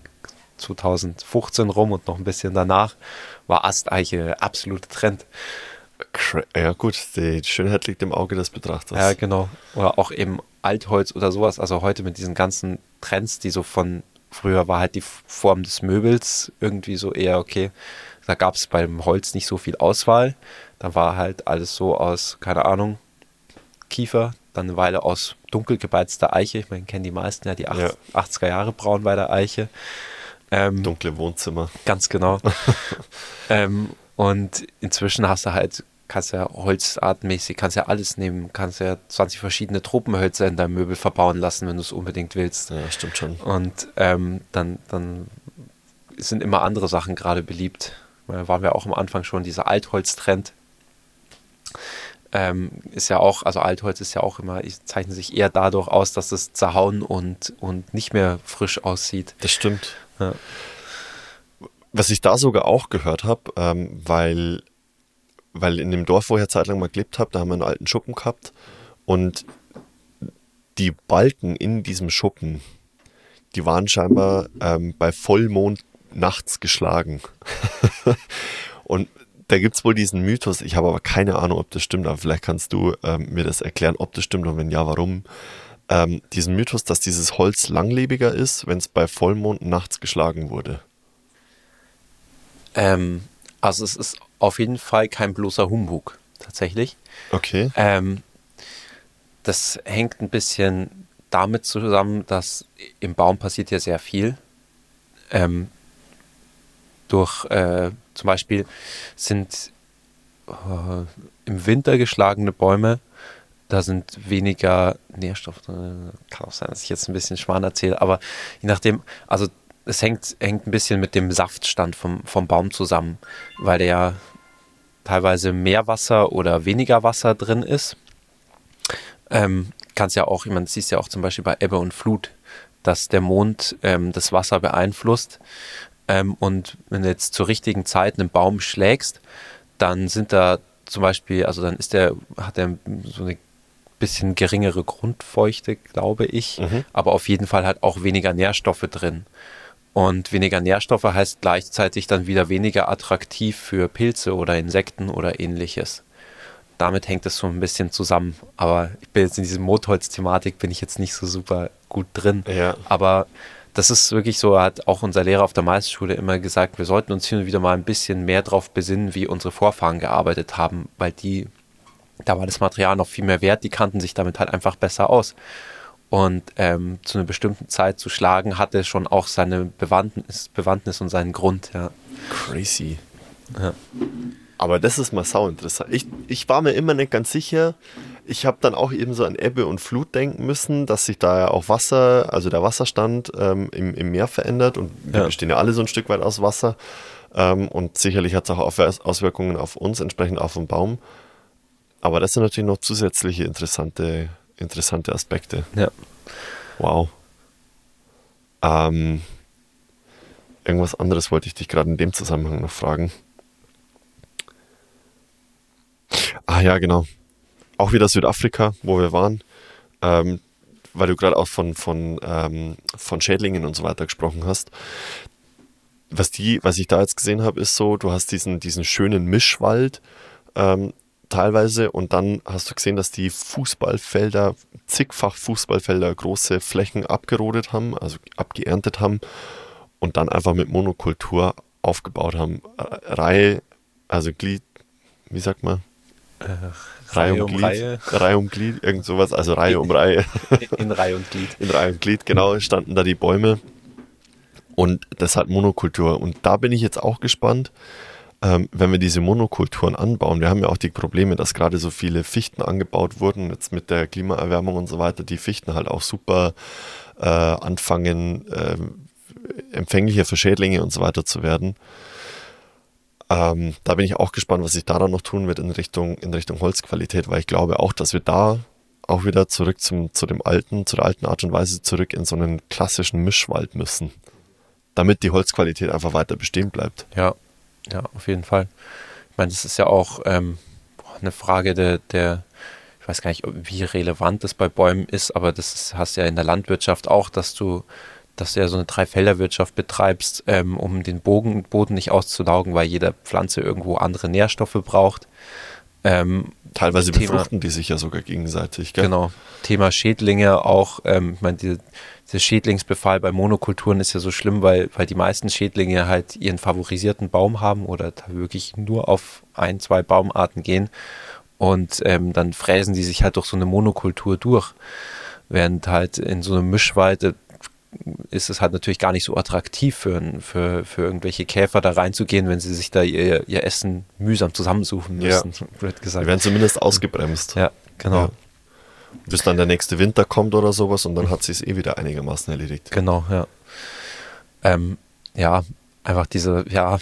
2015 rum und noch ein bisschen danach, war Asteiche absolute Trend. Ja gut, die Schönheit liegt im Auge des Betrachters. Ja, genau. Oder auch eben Altholz oder sowas. Also heute mit diesen ganzen Trends, die so von früher war halt die Form des Möbels irgendwie so eher okay. Da gab es beim Holz nicht so viel Auswahl. Da war halt alles so aus, keine Ahnung, Kiefer, dann eine Weile aus dunkel gebeizter Eiche. Ich meine, kennen die meisten ja die acht- Ja. 80er Jahre braun bei der Eiche. Ähm, Dunkle Wohnzimmer. Ganz genau. ähm, und inzwischen hast du halt, kannst ja holzartmäßig, kannst ja alles nehmen, kannst ja 20 verschiedene Tropenhölzer in deinem Möbel verbauen lassen, wenn du es unbedingt willst. Ja, stimmt schon. Und ähm, dann, dann sind immer andere Sachen gerade beliebt. Da waren wir auch am Anfang schon, dieser Altholz-Trend. Ähm, ist ja auch, also Altholz ist ja auch immer, ich- zeichnet sich eher dadurch aus, dass es zerhauen und, und nicht mehr frisch aussieht. Das stimmt. Ja. Was ich da sogar auch gehört habe, ähm, weil, weil in dem Dorf, wo ich ja zeitlang mal gelebt habe, da haben wir einen alten Schuppen gehabt und die Balken in diesem Schuppen, die waren scheinbar ähm, bei Vollmond nachts geschlagen. und da gibt es wohl diesen Mythos, ich habe aber keine Ahnung, ob das stimmt, aber vielleicht kannst du ähm, mir das erklären, ob das stimmt und wenn ja, warum. Ähm, diesen Mythos, dass dieses Holz langlebiger ist, wenn es bei Vollmond nachts geschlagen wurde. Ähm, also es ist auf jeden Fall kein bloßer Humbug, tatsächlich. Okay. Ähm, das hängt ein bisschen damit zusammen, dass im Baum passiert ja sehr viel. Ähm, durch äh, zum Beispiel sind äh, im Winter geschlagene Bäume, da sind weniger Nährstoffe drin. Kann auch sein, dass ich jetzt ein bisschen Schwan erzähle, aber je nachdem, also es hängt, hängt ein bisschen mit dem Saftstand vom, vom Baum zusammen, weil der ja teilweise mehr Wasser oder weniger Wasser drin ist. Ähm, kannst ja auch, man sieht ja auch zum Beispiel bei Ebbe und Flut, dass der Mond ähm, das Wasser beeinflusst. Ähm, und wenn du jetzt zur richtigen Zeit einen Baum schlägst, dann sind da zum Beispiel, also dann ist der, hat er so eine bisschen geringere Grundfeuchte, glaube ich, mhm. aber auf jeden Fall halt auch weniger Nährstoffe drin. Und weniger Nährstoffe heißt gleichzeitig dann wieder weniger attraktiv für Pilze oder Insekten oder ähnliches. Damit hängt es so ein bisschen zusammen. Aber ich bin jetzt in diesem Motholz-Thematik bin ich jetzt nicht so super gut drin. Ja. Aber das ist wirklich so, hat auch unser Lehrer auf der Meisterschule immer gesagt, wir sollten uns hier und wieder mal ein bisschen mehr darauf besinnen, wie unsere Vorfahren gearbeitet haben, weil die, da war das Material noch viel mehr wert, die kannten sich damit halt einfach besser aus. Und ähm, zu einer bestimmten Zeit zu schlagen, hatte schon auch seine Bewandtnis, Bewandtnis und seinen Grund, ja. Crazy. Ja. Aber das ist mal sau interessant. Ich, ich war mir immer nicht ganz sicher, ich habe dann auch eben so an Ebbe und Flut denken müssen, dass sich da ja auch Wasser, also der Wasserstand ähm, im, im Meer verändert und wir bestehen ja alle so ein Stück weit aus Wasser. Ähm, und sicherlich hat es auch Auswirkungen auf uns, entsprechend auf den Baum. Aber das sind natürlich noch zusätzliche interessante, interessante Aspekte. Ja. Wow. Ähm, irgendwas anderes wollte ich dich gerade in dem Zusammenhang noch fragen. Ah ja, genau auch wieder Südafrika, wo wir waren, ähm, weil du gerade auch von, von, ähm, von Schädlingen und so weiter gesprochen hast. Was, die, was ich da jetzt gesehen habe, ist so, du hast diesen, diesen schönen Mischwald ähm, teilweise und dann hast du gesehen, dass die Fußballfelder, zigfach Fußballfelder, große Flächen abgerodet haben, also abgeerntet haben und dann einfach mit Monokultur aufgebaut haben. Reihe, also Glied, wie sagt man? Äh, Reihe, Reihe um Glied, Reihe. Reihe um Glied, irgend sowas, also Reihe um Reihe. In Reihe und Glied. In Reihe und Glied, genau, standen da die Bäume. Und das hat Monokultur. Und da bin ich jetzt auch gespannt, ähm, wenn wir diese Monokulturen anbauen. Wir haben ja auch die Probleme, dass gerade so viele Fichten angebaut wurden, jetzt mit der Klimaerwärmung und so weiter, die Fichten halt auch super äh, anfangen, äh, empfänglicher für Schädlinge und so weiter zu werden. Ähm, da bin ich auch gespannt, was sich da dann noch tun wird in Richtung, in Richtung Holzqualität, weil ich glaube auch, dass wir da auch wieder zurück zum, zu dem alten, zu der alten Art und Weise zurück in so einen klassischen Mischwald müssen. Damit die Holzqualität einfach weiter bestehen bleibt. Ja, ja, auf jeden Fall. Ich meine, das ist ja auch ähm, eine Frage der, der, ich weiß gar nicht, wie relevant das bei Bäumen ist, aber das ist, hast ja in der Landwirtschaft auch, dass du dass du ja so eine Dreifelderwirtschaft betreibst, ähm, um den Bogen, Boden nicht auszulaugen, weil jede Pflanze irgendwo andere Nährstoffe braucht. Ähm, Teilweise Thema, befruchten die sich ja sogar gegenseitig. Gell? Genau. Thema Schädlinge auch. Ähm, ich meine, die, der Schädlingsbefall bei Monokulturen ist ja so schlimm, weil, weil die meisten Schädlinge halt ihren favorisierten Baum haben oder wirklich nur auf ein, zwei Baumarten gehen. Und ähm, dann fräsen die sich halt durch so eine Monokultur durch. Während halt in so einem Mischwald ist es halt natürlich gar nicht so attraktiv für, für, für irgendwelche Käfer da reinzugehen, wenn sie sich da ihr, ihr Essen mühsam zusammensuchen müssen, ja. wird gesagt. Die werden zumindest ausgebremst. Ja, genau. Ja. Bis dann der nächste Winter kommt oder sowas und dann hat sie es eh wieder einigermaßen erledigt. Genau, ja. Ähm, ja, einfach diese, ja,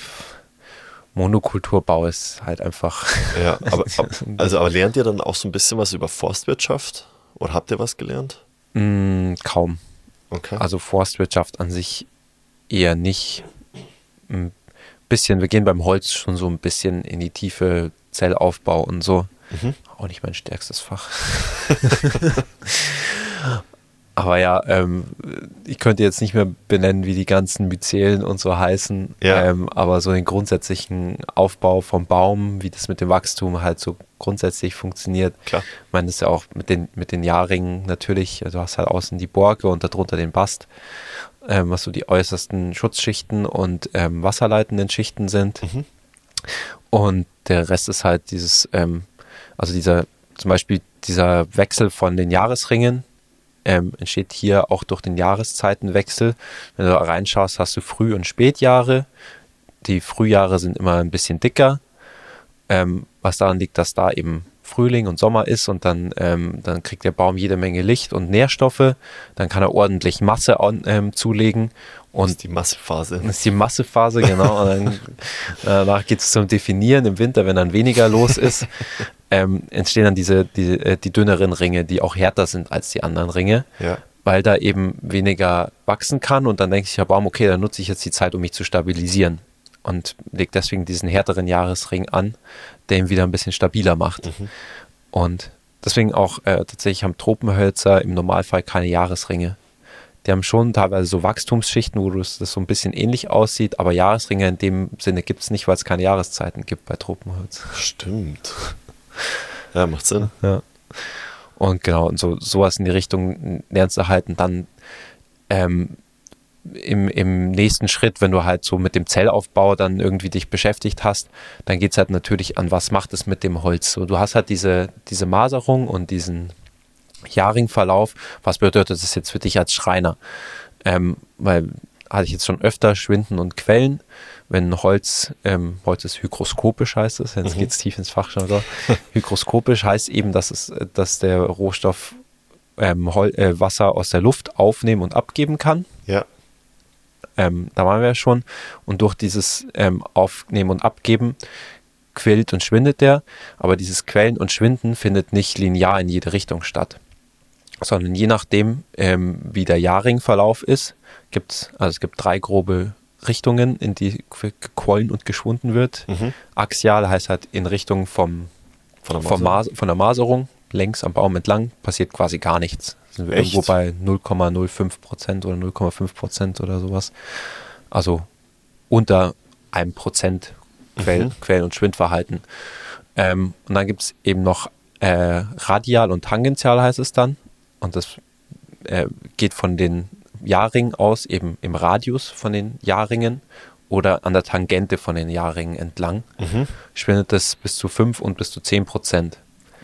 Monokulturbau ist halt einfach. Ja, aber, also aber lernt ihr dann auch so ein bisschen was über Forstwirtschaft? Oder habt ihr was gelernt? Mm, kaum. Okay. Also Forstwirtschaft an sich eher nicht. Ein bisschen, wir gehen beim Holz schon so ein bisschen in die tiefe Zellaufbau und so. Mhm. Auch nicht mein stärkstes Fach. Aber ja, ähm, ich könnte jetzt nicht mehr benennen, wie die ganzen Myzelen und so heißen. Ja. Ähm, aber so den grundsätzlichen Aufbau vom Baum, wie das mit dem Wachstum halt so grundsätzlich funktioniert. Klar. Ich meine, das ist ja auch mit den, mit den Jahrringen natürlich. Also du hast halt außen die Borke und darunter den Bast, ähm, was so die äußersten Schutzschichten und ähm, wasserleitenden Schichten sind. Mhm. Und der Rest ist halt dieses, ähm, also dieser, zum Beispiel dieser Wechsel von den Jahresringen, ähm, entsteht hier auch durch den Jahreszeitenwechsel. Wenn du da reinschaust, hast du Früh- und Spätjahre. Die Frühjahre sind immer ein bisschen dicker, ähm, was daran liegt, dass da eben Frühling und Sommer ist und dann, ähm, dann kriegt der Baum jede Menge Licht und Nährstoffe. Dann kann er ordentlich Masse an, ähm, zulegen. Das Und ist die Massephase. das ist die Massephase, genau. Und dann, danach geht es zum Definieren im Winter, wenn dann weniger los ist. Ähm, entstehen dann diese, die, äh, die dünneren Ringe, die auch härter sind als die anderen Ringe, Ja. weil da eben weniger wachsen kann. Und dann denke ich, ja, Baum, okay, dann nutze ich jetzt die Zeit, um mich zu stabilisieren. Und lege deswegen diesen härteren Jahresring an, der ihn wieder ein bisschen stabiler macht. Und deswegen auch äh, tatsächlich haben Tropenhölzer im Normalfall keine Jahresringe. Die haben schon teilweise so Wachstumsschichten, wo das so ein bisschen ähnlich aussieht, aber Jahresringe in dem Sinne gibt es nicht, weil es keine Jahreszeiten gibt bei Tropenholz. Stimmt. Ja, macht Sinn. Ja. Und genau, und so sowas in die Richtung lernst du halt und dann ähm, im, im nächsten Schritt, wenn du halt so mit dem Zellaufbau dann irgendwie dich beschäftigt hast, dann geht es halt natürlich an, was macht es mit dem Holz. So, du hast halt diese, diese Maserung und diesen Jahrringverlauf. Was bedeutet das jetzt für dich als Schreiner? Ähm, weil hatte ich jetzt schon öfter Schwinden und Quellen. Wenn Holz, ähm, Holz ist hygroskopisch heißt es, jetzt Mhm. geht's tief ins Fachjargon. hygroskopisch heißt eben, dass, es, dass der Rohstoff ähm, Hol äh, Wasser aus der Luft aufnehmen und abgeben kann. Ja. Ähm, da waren wir ja schon. Und durch dieses ähm, Aufnehmen und Abgeben quillt und schwindet der. Aber dieses Quellen und Schwinden findet nicht linear in jede Richtung statt. Sondern je nachdem, ähm, wie der Jahrringverlauf ist, gibt also es gibt drei grobe Richtungen, in die qu- gequollen und geschwunden wird. Mhm. Axial heißt halt in Richtung vom, Von der vom Masse. Mas von der Maserung, längs am Baum entlang, passiert quasi gar nichts. Sind wir Echt? irgendwo bei 0,05 Prozent oder 0,5 Prozent oder sowas. Also unter einem Prozent Quell, Mhm. Quellen- und Schwindverhalten. Ähm, und dann gibt es eben noch äh, radial und tangential heißt es dann. Und das äh, geht von den Jahrringen aus, eben im Radius von den Jahrringen oder an der Tangente von den Jahrringen entlang. Mhm. Schwindet das bis zu 5 und bis zu 10 Prozent.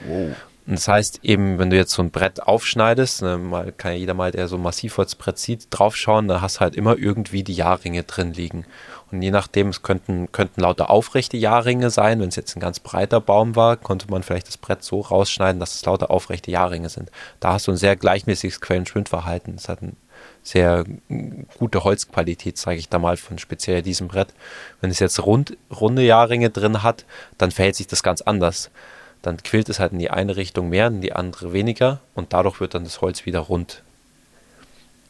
Wow. Und das heißt eben, wenn du jetzt so ein Brett aufschneidest, ne, mal kann ja jeder mal, der so ein Massivholzbrett sieht, draufschauen, da hast du halt immer irgendwie die Jahrringe drin liegen. Und je nachdem, es könnten, könnten lauter aufrechte Jahrringe sein. Wenn es jetzt ein ganz breiter Baum war, konnte man vielleicht das Brett so rausschneiden, dass es lauter aufrechte Jahrringe sind. Da hast du ein sehr gleichmäßiges Quellen-Schwindverhalten. Es hat eine sehr gute Holzqualität, sage ich da mal, von speziell diesem Brett. Wenn es jetzt rund, runde Jahrringe drin hat, dann verhält sich das ganz anders dann quillt es halt in die eine Richtung mehr, in die andere weniger und dadurch wird dann das Holz wieder rund.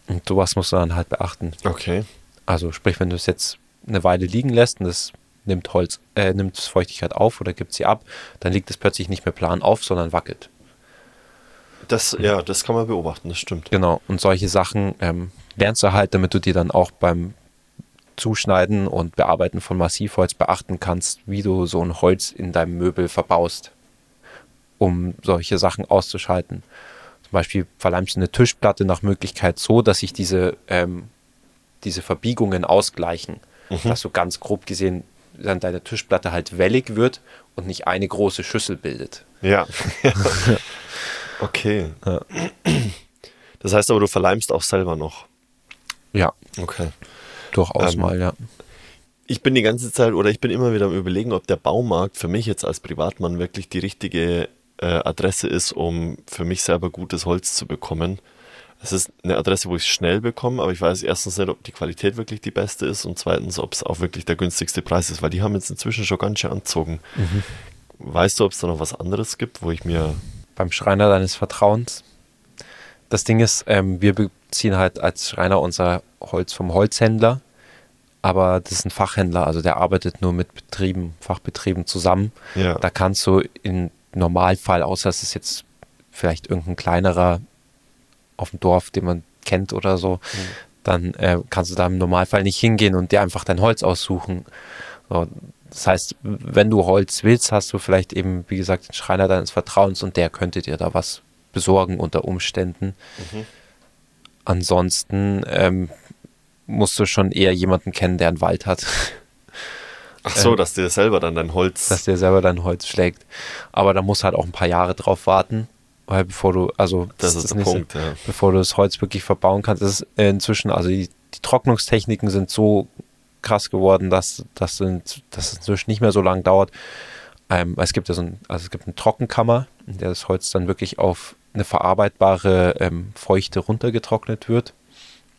Und sowas musst du dann halt beachten. Okay. Also sprich, wenn du es jetzt eine Weile liegen lässt und es nimmt Holz, äh, nimmt Feuchtigkeit auf oder gibt sie ab, dann liegt es plötzlich nicht mehr plan auf, sondern wackelt. Das, ja, das kann man beobachten, das stimmt. Genau. Und solche Sachen ähm, lernst du halt, damit du dir dann auch beim Zuschneiden und Bearbeiten von Massivholz beachten kannst, wie du so ein Holz in deinem Möbel verbaust, um solche Sachen auszuschalten. Zum Beispiel verleimst du eine Tischplatte nach Möglichkeit so, dass sich diese, ähm, diese Verbiegungen ausgleichen. Dass so ganz grob gesehen dann deine Tischplatte halt wellig wird und nicht eine große Schüssel bildet. Ja. okay. Das heißt aber, du verleimst auch selber noch. Ja, Okay. durchaus Ähm, mal, ja. Ich bin die ganze Zeit oder ich bin immer wieder am Überlegen, ob der Baumarkt für mich jetzt als Privatmann wirklich die richtige äh, Adresse ist, um für mich selber gutes Holz zu bekommen. Es ist eine Adresse, wo ich es schnell bekomme, aber ich weiß erstens nicht, ob die Qualität wirklich die beste ist und zweitens, ob es auch wirklich der günstigste Preis ist, weil die haben jetzt inzwischen schon ganz schön anzogen. Weißt du, ob es da noch was anderes gibt, wo ich mir. Beim Schreiner deines Vertrauens. Das Ding ist, ähm, wir beziehen halt als Schreiner unser Holz vom Holzhändler, aber das ist ein Fachhändler, also der arbeitet nur mit Betrieben, Fachbetrieben zusammen. Ja. Da kannst du im Normalfall, außer es ist jetzt vielleicht irgendein kleinerer auf dem Dorf, den man kennt oder so, dann äh, kannst du da im Normalfall nicht hingehen und dir einfach dein Holz aussuchen. So, das heißt, wenn du Holz willst, hast du vielleicht eben, wie gesagt, den Schreiner deines Vertrauens und der könnte dir da was besorgen unter Umständen. Ansonsten ähm, musst du schon eher jemanden kennen, der einen Wald hat. Ach so, Ähm, dass dir selber dann dein Holz. dass der selber dein Holz schlägt. Aber da musst halt auch ein paar Jahre drauf warten, weil bevor du, also das ist der so- Punkt, ja. bevor du das Holz wirklich verbauen kannst, das ist inzwischen, also die, die Trocknungstechniken sind so krass geworden, dass, sind, dass es inzwischen nicht mehr so lange dauert. Ähm, es gibt ja so ein, also es gibt eine Trockenkammer, in der das Holz dann wirklich auf eine verarbeitbare ähm, Feuchte runtergetrocknet wird.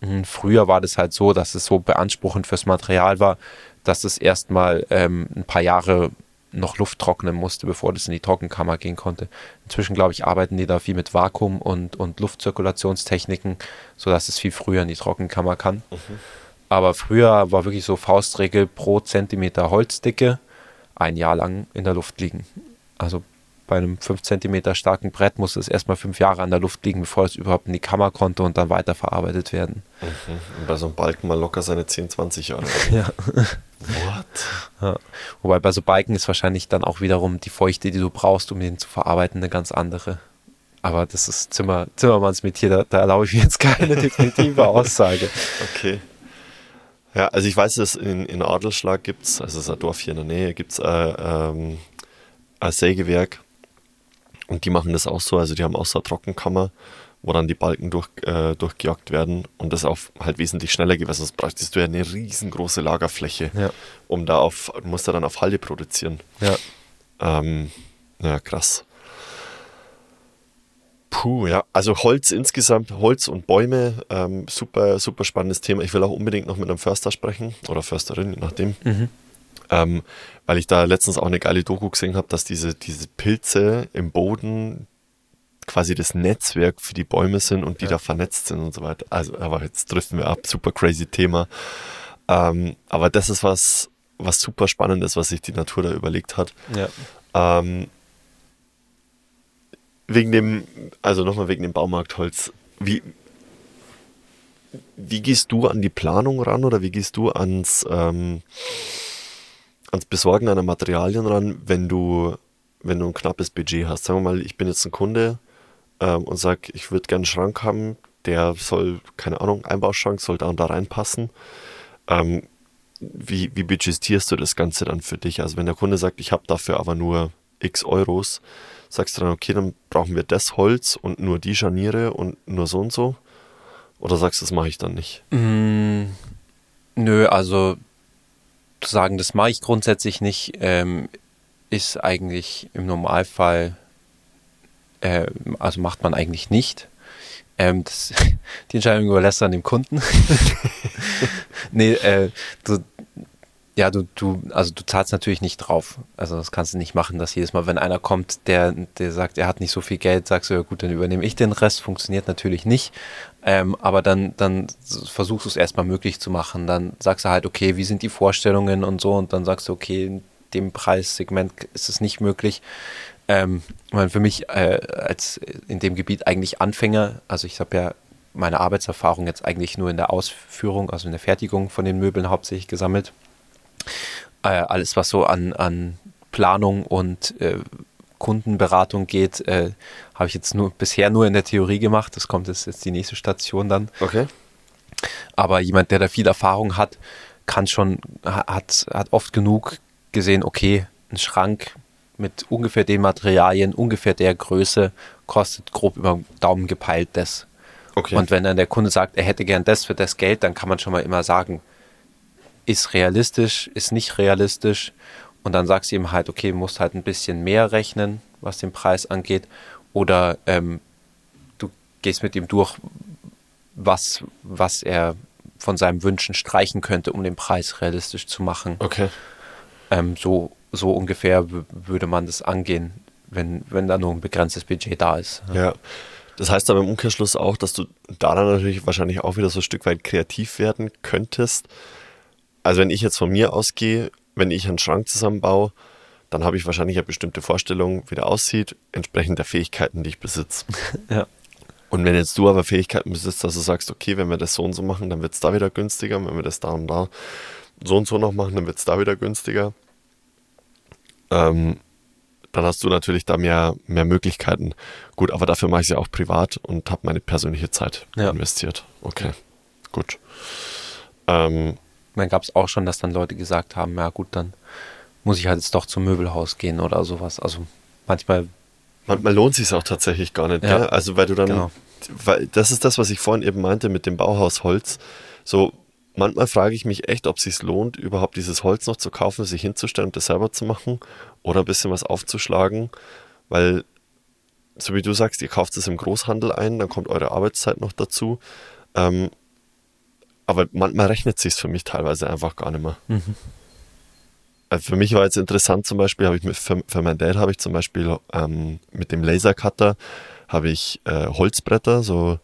Mhm, Früher war das halt so, dass es so beanspruchend fürs Material war, dass es erstmal ähm, ein paar Jahre noch Luft trocknen musste, bevor das in die Trockenkammer gehen konnte. Inzwischen, glaube ich, arbeiten die da viel mit Vakuum und, und Luftzirkulationstechniken, sodass es viel früher in die Trockenkammer kann. Aber früher war wirklich so Faustregel pro Zentimeter Holzdicke ein Jahr lang in der Luft liegen. Also bei einem 5 Zentimeter starken Brett musste es erstmal fünf Jahre an der Luft liegen, bevor es überhaupt in die Kammer konnte und dann weiterverarbeitet werden. Und bei so einem Balken mal locker seine 10, 20 Jahre. Ja. What? Ja. Wobei bei so Balken ist wahrscheinlich dann auch wiederum die Feuchte, die du brauchst, um den zu verarbeiten, eine ganz andere. Aber das ist Zimmer, Zimmermannsmetier, da, da erlaube ich mir jetzt keine definitive Aussage. Okay. Ja, also ich weiß, dass in, in Adelsschlag gibt es, also es ist ein Dorf hier in der Nähe, gibt es äh, ähm, ein Sägewerk und die machen das auch so, also die haben auch so eine Trockenkammer, wo dann die Balken durch, äh, durchgejagt werden und das auch halt wesentlich schneller geht, weil sonst bräuchtest du ja eine riesengroße Lagerfläche, Ja. um da auf, du musst da dann auf Halde produzieren. Ja. Ähm, ja, krass. Puh, ja. Also Holz insgesamt, Holz und Bäume, ähm, super, super spannendes Thema. Ich will auch unbedingt noch mit einem Förster sprechen oder Försterin, je nachdem. Mhm. Ähm, weil ich da letztens auch eine geile Doku gesehen habe, dass diese, diese Pilze im Boden quasi das Netzwerk für die Bäume sind und die Ja. da vernetzt sind und so weiter. Also, aber jetzt driften wir ab, super crazy Thema. Ähm, aber das ist was, was super spannend ist, was sich die Natur da überlegt hat. Ja. Ähm, wegen dem, also nochmal wegen dem Baumarktholz. Wie, wie gehst du an die Planung ran oder wie gehst du ans, ähm, ans Besorgen deiner Materialien ran, wenn du, wenn du ein knappes Budget hast? Sagen wir mal, ich bin jetzt ein Kunde ähm, und sag, ich würde gerne einen Schrank haben, der soll, keine Ahnung, Einbauschrank soll da und da reinpassen. Ähm, wie, wie budgetierst du das Ganze dann für dich? Also wenn der Kunde sagt, ich habe dafür aber nur x Euros, sagst du dann, okay, dann brauchen wir das Holz und nur die Scharniere und nur so und so? Oder sagst du, das mache ich dann nicht? Mm, nö, also zu sagen, das mache ich grundsätzlich nicht, ähm, ist eigentlich im Normalfall, äh, also macht man eigentlich nicht. Ähm, das, die Entscheidung überlässt dann dem Kunden. nee, äh, du, ja, du, du, also du zahlst natürlich nicht drauf. Also das kannst du nicht machen, dass jedes Mal, wenn einer kommt, der, der sagt, er hat nicht so viel Geld, sagst du, ja gut, dann übernehme ich den Rest. Funktioniert natürlich nicht. Ähm, aber dann, dann versuchst du es erstmal möglich zu machen. Dann sagst du halt, okay, wie sind die Vorstellungen und so, und dann sagst du, okay, in dem Preissegment ist es nicht möglich. Ähm, ich meine, für mich äh, als in dem Gebiet eigentlich Anfänger, also ich habe ja meine Arbeitserfahrung jetzt eigentlich nur in der Ausführung, also in der Fertigung von den Möbeln hauptsächlich gesammelt. Äh, alles, was so an, an Planung und äh, Kundenberatung geht, äh, habe ich jetzt nur bisher nur in der Theorie gemacht. Das kommt jetzt, jetzt die nächste Station dann. Okay. Aber jemand, der da viel Erfahrung hat, kann schon, hat, hat oft genug gesehen, okay, ein Schrank mit ungefähr den Materialien, ungefähr der Größe, kostet grob über den Daumen gepeilt das. Okay. Und wenn dann der Kunde sagt, er hätte gern das für das Geld, dann kann man schon mal immer sagen, ist realistisch, ist nicht realistisch. Und dann sagst du ihm halt, okay, du musst halt ein bisschen mehr rechnen, was den Preis angeht. Oder ähm, du gehst mit ihm durch, was, was er von seinen Wünschen streichen könnte, um den Preis realistisch zu machen. okay. Ähm, so, so ungefähr würde man das angehen, wenn, wenn da nur ein begrenztes Budget da ist. Ja. Das heißt aber im Umkehrschluss auch, dass du daran natürlich wahrscheinlich auch wieder so ein Stück weit kreativ werden könntest. Also wenn ich jetzt von mir ausgehe, wenn ich einen Schrank zusammenbaue, dann habe ich wahrscheinlich eine bestimmte Vorstellung, wie der aussieht, entsprechend der Fähigkeiten, die ich besitze. Ja. Und wenn jetzt du aber Fähigkeiten besitzt, dass du sagst, okay, wenn wir das so und so machen, dann wird es da wieder günstiger. Und wenn wir das da und da so und so noch machen, dann wird es da wieder günstiger. Ähm, dann hast du natürlich da mehr, mehr Möglichkeiten. Gut, aber dafür mache ich es ja auch privat und habe meine persönliche Zeit Ja. investiert. Okay, gut. Ähm, Dann gab es auch schon, dass dann Leute gesagt haben, ja gut, dann muss ich halt jetzt doch zum Möbelhaus gehen oder sowas. Also manchmal, manchmal lohnt es sich auch tatsächlich gar nicht. Ja. Gell? Also weil du dann, Genau. weil das ist das, was ich vorhin eben meinte mit dem Bauhausholz. So manchmal frage ich mich echt, ob es sich lohnt, überhaupt dieses Holz noch zu kaufen, sich hinzustellen und das selber zu machen oder ein bisschen was aufzuschlagen, weil so wie du sagst, ihr kauft es im Großhandel ein, dann kommt eure Arbeitszeit noch dazu. Ähm, aber manchmal rechnet sich für mich teilweise einfach gar nicht mehr. Also für mich war jetzt interessant zum Beispiel, habe ich mit, für, für meinen Dad habe ich zum Beispiel ähm, mit dem Lasercutter habe ich äh, Holzbretter, so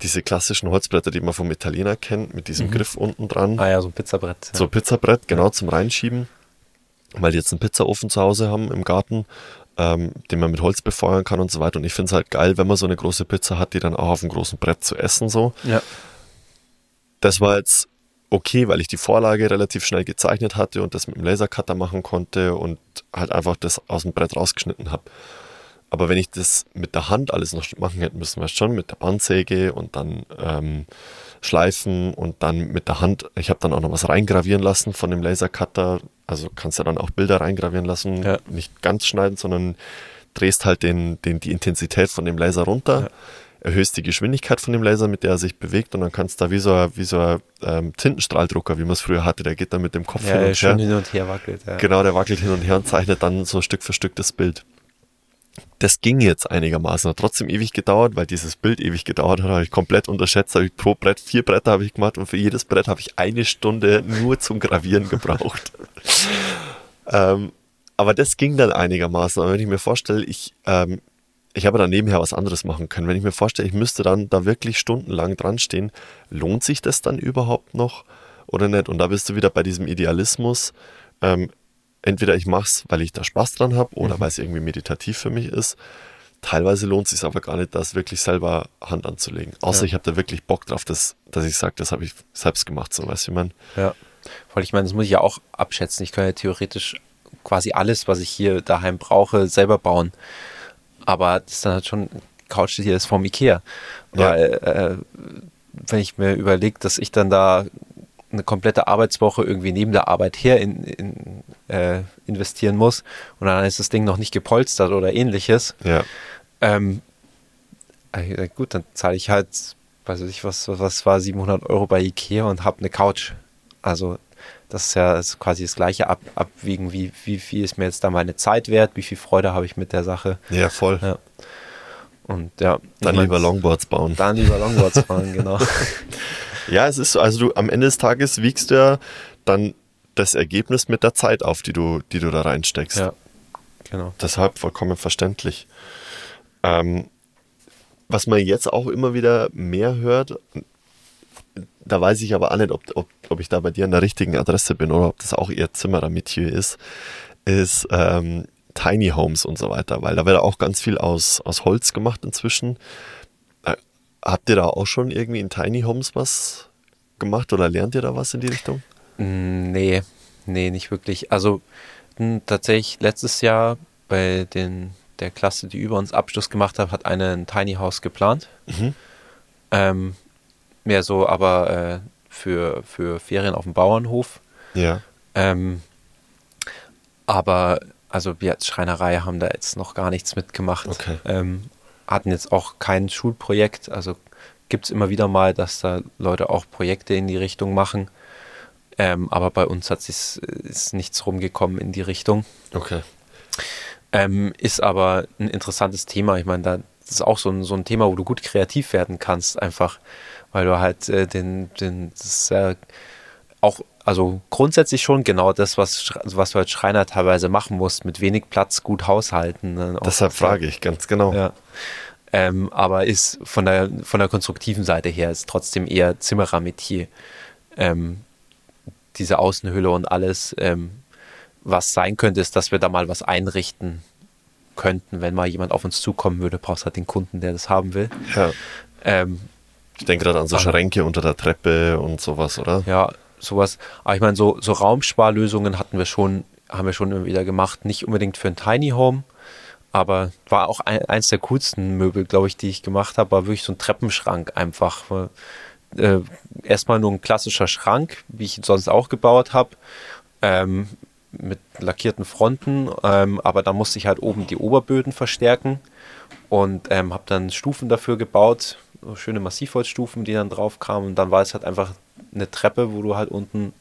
diese klassischen Holzbretter, die man vom Italiener kennt, mit diesem Griff unten dran. ah ja, so ein Pizzabrett. Ja. So Pizzabrett, genau zum Reinschieben, weil die jetzt einen Pizzaofen zu Hause haben im Garten, ähm, den man mit Holz befeuern kann und so weiter. Und ich finde es halt geil, wenn man so eine große Pizza hat, die dann auch auf einem großen Brett zu essen so. ja. Das war jetzt okay, weil ich die Vorlage relativ schnell gezeichnet hatte und das mit dem Lasercutter machen konnte und halt einfach das aus dem Brett rausgeschnitten habe. Aber wenn ich das mit der Hand alles noch machen hätte müssen, weißt du schon, mit der Bandsäge und dann ähm, schleifen und dann mit der Hand, ich habe dann auch noch was reingravieren lassen von dem Lasercutter, also kannst ja dann auch Bilder reingravieren lassen, Ja. nicht ganz schneiden, sondern drehst halt den, den, die Intensität von dem Laser runter, Ja. Erhöhst die Geschwindigkeit von dem Laser, mit der er sich bewegt und dann kannst du da wie so ein, wie so ein ähm, Tintenstrahldrucker, wie man es früher hatte, der geht dann mit dem Kopf hin Ja, und schön her. hin und her wackelt. Ja. Genau, der wackelt hin und her und zeichnet dann so Stück für Stück das Bild. Das ging jetzt einigermaßen, hat trotzdem ewig gedauert, weil dieses Bild ewig gedauert hat, habe ich komplett unterschätzt, habe ich pro Brett vier Bretter habe ich gemacht und für jedes Brett habe ich eine Stunde nur zum Gravieren gebraucht. ähm, aber das ging dann einigermaßen. Aber wenn ich mir vorstelle, ich, ähm, ich habe dann nebenher was anderes machen können. Wenn ich mir vorstelle, ich müsste dann da wirklich stundenlang dran stehen, lohnt sich das dann überhaupt noch oder nicht? Und da bist du wieder bei diesem Idealismus. Ähm, entweder ich mache es, weil ich da Spaß dran habe oder weil es irgendwie meditativ für mich ist. Teilweise lohnt es sich aber gar nicht, das wirklich selber Hand anzulegen. Außer Ja. ich habe da wirklich Bock drauf, dass, dass ich sage, das habe ich selbst gemacht, so weißt du, wie man. Ja. Weil ich meine, das muss ich ja auch abschätzen. Ich kann ja theoretisch quasi alles, was ich hier daheim brauche, selber bauen. Aber das ist dann halt schon, Couch hier ist vom Ikea. Ja. Weil, äh, wenn ich mir überlege, dass ich dann da eine komplette Arbeitswoche irgendwie neben der Arbeit her in, in, äh, investieren muss und dann ist das Ding noch nicht gepolstert oder ähnliches, Ja, ähm, äh, gut, dann zahle ich halt, weiß ich was, was war 700 Euro bei Ikea und habe eine Couch. Also das ist ja ist quasi das gleiche Ab Abwiegen, wie, wie viel ist mir jetzt da meine Zeit wert, wie viel Freude habe ich mit der Sache. ja, voll. Ja. Und ja, Dann lieber Longboards bauen. Dann lieber Longboards fahren, genau. Ja, es ist so, also du am Ende des Tages wiegst du ja dann das Ergebnis mit der Zeit auf, die du, die du da reinsteckst. ja, genau. Deshalb vollkommen verständlich. Ähm, was man jetzt auch immer wieder mehr hört, da weiß ich aber auch nicht, ob, ob, ob ich da bei dir an der richtigen Adresse bin oder ob das auch eher Zimmerer-Metier ist, ist ähm, Tiny Homes und so weiter, weil da wird auch ganz viel aus, aus Holz gemacht inzwischen. Äh, habt ihr da auch schon irgendwie in Tiny Homes was gemacht oder lernt ihr da was in die Richtung? Mm, Nee, nee, nicht wirklich. Also mh, tatsächlich letztes Jahr bei den, der Klasse, die über uns Abschluss gemacht hat, hat eine ein Tiny House geplant. Mhm. Ähm, mehr so aber äh, für, für Ferien auf dem Bauernhof. Ja. Ähm, aber also wir als Schreinerei haben da jetzt noch gar nichts mitgemacht. Okay. Ähm, hatten jetzt auch kein Schulprojekt. Also gibt es immer wieder mal, dass da Leute auch Projekte in die Richtung machen. Ähm, aber bei uns hat sich ist nichts rumgekommen in die Richtung. Okay. Ähm, ist aber ein interessantes Thema. Ich meine, da das ist auch so ein, so ein Thema, wo du gut kreativ werden kannst, einfach, weil du halt äh, den, den, das ist ja auch, also grundsätzlich schon genau das, was, was du als Schreiner teilweise machen musst, mit wenig Platz gut haushalten. Ne? Deshalb frage ich, ganz genau. Ja. Ähm, aber ist von der, von der konstruktiven Seite her ist trotzdem eher Zimmerermetier. Ähm, diese Außenhülle und alles, ähm, was sein könnte, ist, dass wir da mal was einrichten könnten, wenn mal jemand auf uns zukommen würde, brauchst halt den Kunden, der das haben will. Ja. Ähm, Ich denke gerade an so Schränke unter der Treppe und sowas, oder? ja, sowas. Aber ich meine, so, so Raumsparlösungen hatten wir schon, haben wir schon immer wieder gemacht. Nicht unbedingt für ein Tiny Home, aber war auch ein, eins der coolsten Möbel, glaube ich, die ich gemacht habe, war wirklich so ein Treppenschrank einfach. Äh, erstmal nur ein klassischer Schrank, wie ich ihn sonst auch gebaut habe. Ähm, mit lackierten Fronten, ähm, aber da musste ich halt oben die Oberböden verstärken und ähm, habe dann Stufen dafür gebaut, so schöne Massivholzstufen, die dann drauf kamen und dann war es halt einfach eine Treppe, wo du halt unten,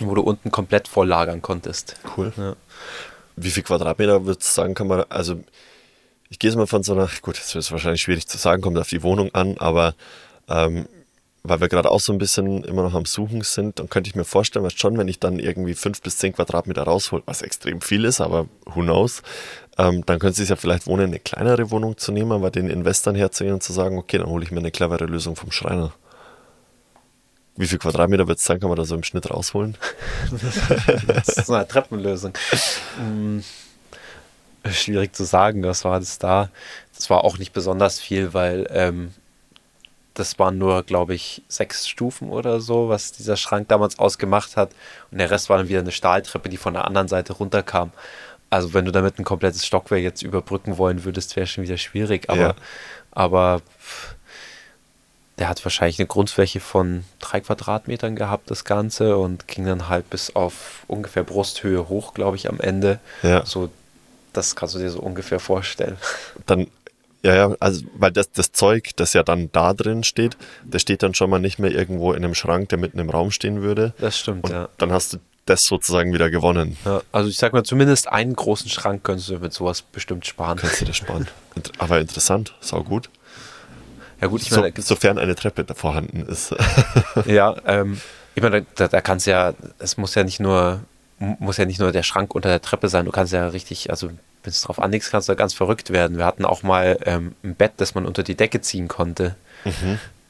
wo du unten komplett voll lagern konntest. Cool. Ja. Wie viel Quadratmeter würdest du sagen, kann man, also ich gehe jetzt mal von so einer, gut, das ist wahrscheinlich schwierig zu sagen, kommt auf die Wohnung an, aber ähm, weil wir gerade auch so ein bisschen immer noch am Suchen sind, dann könnte ich mir vorstellen, was schon, wenn ich dann irgendwie fünf bis zehn Quadratmeter raushol, was extrem viel ist, aber who knows, ähm, dann könnte es sich ja vielleicht wohnen, eine kleinere Wohnung zu nehmen, aber den Investoren herzugehen und zu sagen, okay, dann hole ich mir eine clevere Lösung vom Schreiner. Wie viel Quadratmeter wird es sein, kann man da so im Schnitt rausholen? Das ist so eine Treppenlösung. Hm, schwierig zu sagen, was war das da? Das war auch nicht besonders viel, weil ähm, das waren nur, glaube ich, sechs Stufen oder so, was dieser Schrank damals ausgemacht hat. Und der Rest war dann wieder eine Stahltreppe, die von der anderen Seite runterkam. Also wenn du damit ein komplettes Stockwerk jetzt überbrücken wollen würdest, wäre schon wieder schwierig. Aber, Ja. aber der hat wahrscheinlich eine Grundfläche von drei Quadratmetern gehabt, das Ganze, und ging dann halt bis auf ungefähr Brusthöhe hoch, glaube ich, am Ende. Ja. So, das kannst du dir so ungefähr vorstellen. dann, ja, ja, also, weil das, das Zeug, das ja dann da drin steht, das steht dann schon mal nicht mehr irgendwo in einem Schrank, der mitten im Raum stehen würde. Das stimmt, Und ja. dann hast du das sozusagen wieder gewonnen. ja. Also ich sag mal, zumindest einen großen Schrank könntest du mit sowas bestimmt sparen. Kannst du das sparen. Aber interessant, sau gut. Ja gut, ich meine, sofern eine Treppe da vorhanden ist. Ja, ähm, ich meine, da, da kannst ja, es muss ja nicht nur, mu- muss ja nicht nur der Schrank unter der Treppe sein, du kannst ja richtig, also wenn es drauf anlegst, kannst du da ganz verrückt werden. Wir hatten auch mal ähm, ein Bett, das man unter die Decke ziehen konnte,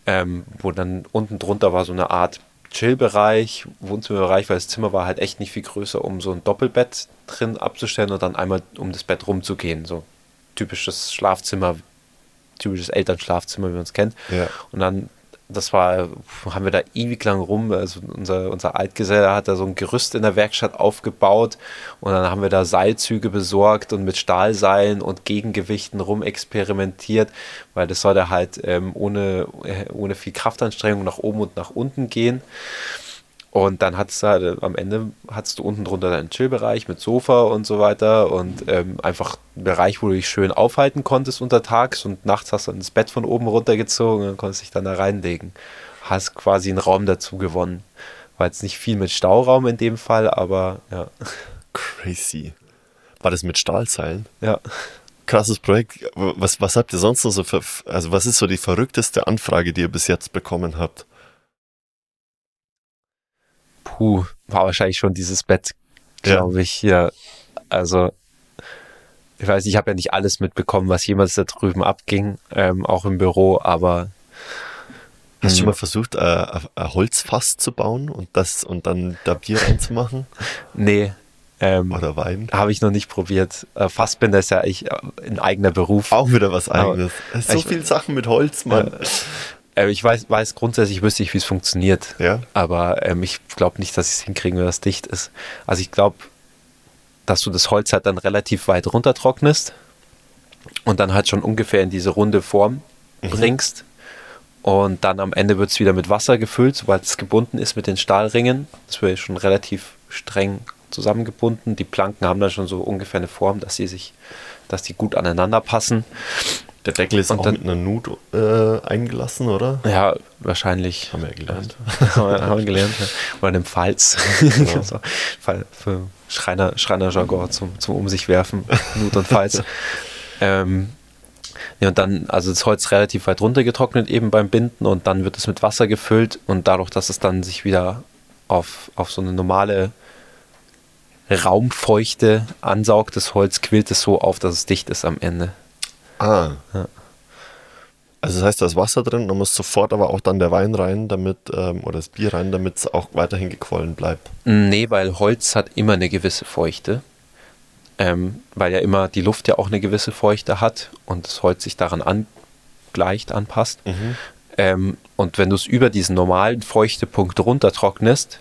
ähm, wo dann unten drunter war so eine Art Chillbereich, Wohnzimmerbereich, weil das Zimmer war halt echt nicht viel größer, um so ein Doppelbett drin abzustellen und dann einmal um das Bett rumzugehen. So typisches Schlafzimmer, typisches Elternschlafzimmer, wie man es kennt. Ja. Und dann, das war, haben wir da ewig lang rum, also unser, unser Altgeselle hat da so ein Gerüst in der Werkstatt aufgebaut und dann haben wir da Seilzüge besorgt und mit Stahlseilen und Gegengewichten rumexperimentiert, weil das sollte halt ähm, ohne, äh, ohne viel Kraftanstrengung nach oben und nach unten gehen. Und dann hat's da, äh, am Ende hattest du unten drunter deinen Chillbereich mit Sofa und so weiter und ähm, einfach einen Bereich, wo du dich schön aufhalten konntest untertags und nachts hast du das Bett von oben runtergezogen und konntest dich dann da reinlegen. Hast quasi einen Raum dazu gewonnen. War jetzt nicht viel mit Stauraum in dem Fall, aber ja. Crazy. War das mit Stahlseilen? Ja. Krasses Projekt. Was, was habt ihr sonst noch so für, also was ist so die verrückteste Anfrage, die ihr bis jetzt bekommen habt? Puh, war wahrscheinlich schon dieses Bett, glaube ich, ja. Also, ich weiß, ich habe ja nicht alles mitbekommen, was jemals da drüben abging, ähm, auch im Büro, aber Hast du schon Mhm. mal versucht, äh, ein ein Holzfass zu bauen und das und dann da Bier reinzumachen? nee, ähm, Oder Wein? habe ich noch nicht probiert. Äh, Fassbinder ist ja ich, äh, ein eigener Beruf. Auch wieder was Aber- eigenes. so ich- viele Sachen mit Holz, Mann. Äh, ich weiß, weiß grundsätzlich, wüsste ich, wie es funktioniert. Ja. Aber ähm, ich glaube nicht, dass ich es hinkriegen, wenn das dicht ist. Also ich glaube, dass du das Holz halt dann relativ weit runtertrocknest und dann halt schon ungefähr in diese runde Form bringst. Und dann am Ende wird es wieder mit Wasser gefüllt, sobald es gebunden ist mit den Stahlringen. Das wird schon relativ streng zusammengebunden. Die Planken haben dann schon so ungefähr eine Form, dass sie sich, dass die gut aneinander passen. Der Deckel ist Und auch dann- mit einer Nut äh, eingelassen, oder? Ja, wahrscheinlich. Haben wir ja gelernt. haben, wir, gelernt. Ja. Oder einem so, Fall für Schreiner, Schreinerjargon zum, zum Um sich werfen. Nut und Pfalz. ähm, ja, und dann, also das Holz relativ weit runtergetrocknet eben beim Binden und dann wird es mit Wasser gefüllt und dadurch, dass es dann sich wieder auf, auf so eine normale Raumfeuchte ansaugt, das Holz quillt es so auf, dass es dicht ist am Ende. Ah. Ja. Also das heißt, da ist Wasser drin, da muss sofort aber auch dann der Wein rein, damit, ähm, oder das Bier rein, damit es auch weiterhin gequollen bleibt. Nee, weil Holz hat immer eine gewisse Feuchte. ähm, weil ja immer die Luft ja auch eine gewisse Feuchte hat und das Holz sich daran angleicht, anpasst. Mhm. Ähm, und wenn du es über diesen normalen Feuchtepunkt runtertrocknest,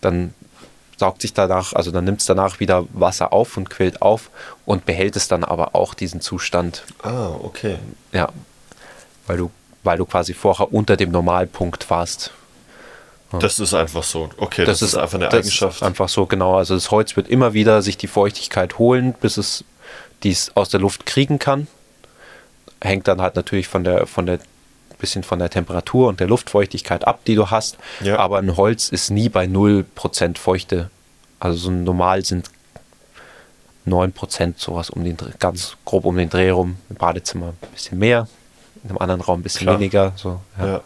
dann saugt sich danach, also dann nimmt es danach wieder Wasser auf und quillt auf und behält es dann aber auch diesen Zustand. Ah, okay. Ja, weil du, weil du quasi vorher unter dem Normalpunkt warst. Das ist einfach so. Okay, das, ist einfach eine das Eigenschaft. Ist einfach so, genau. Also das Holz wird immer wieder sich die Feuchtigkeit holen, bis es dies aus der Luft kriegen kann. Hängt dann halt natürlich von der, von der bisschen von der Temperatur und der Luftfeuchtigkeit ab, die du hast. Ja. Aber ein Holz ist nie bei 0% Feuchte. Also so normal sind 9% sowas um den ganz grob um den Dreh rum. Im Badezimmer ein bisschen mehr, in einem anderen Raum ein bisschen Klar. weniger. So, ja. Ja.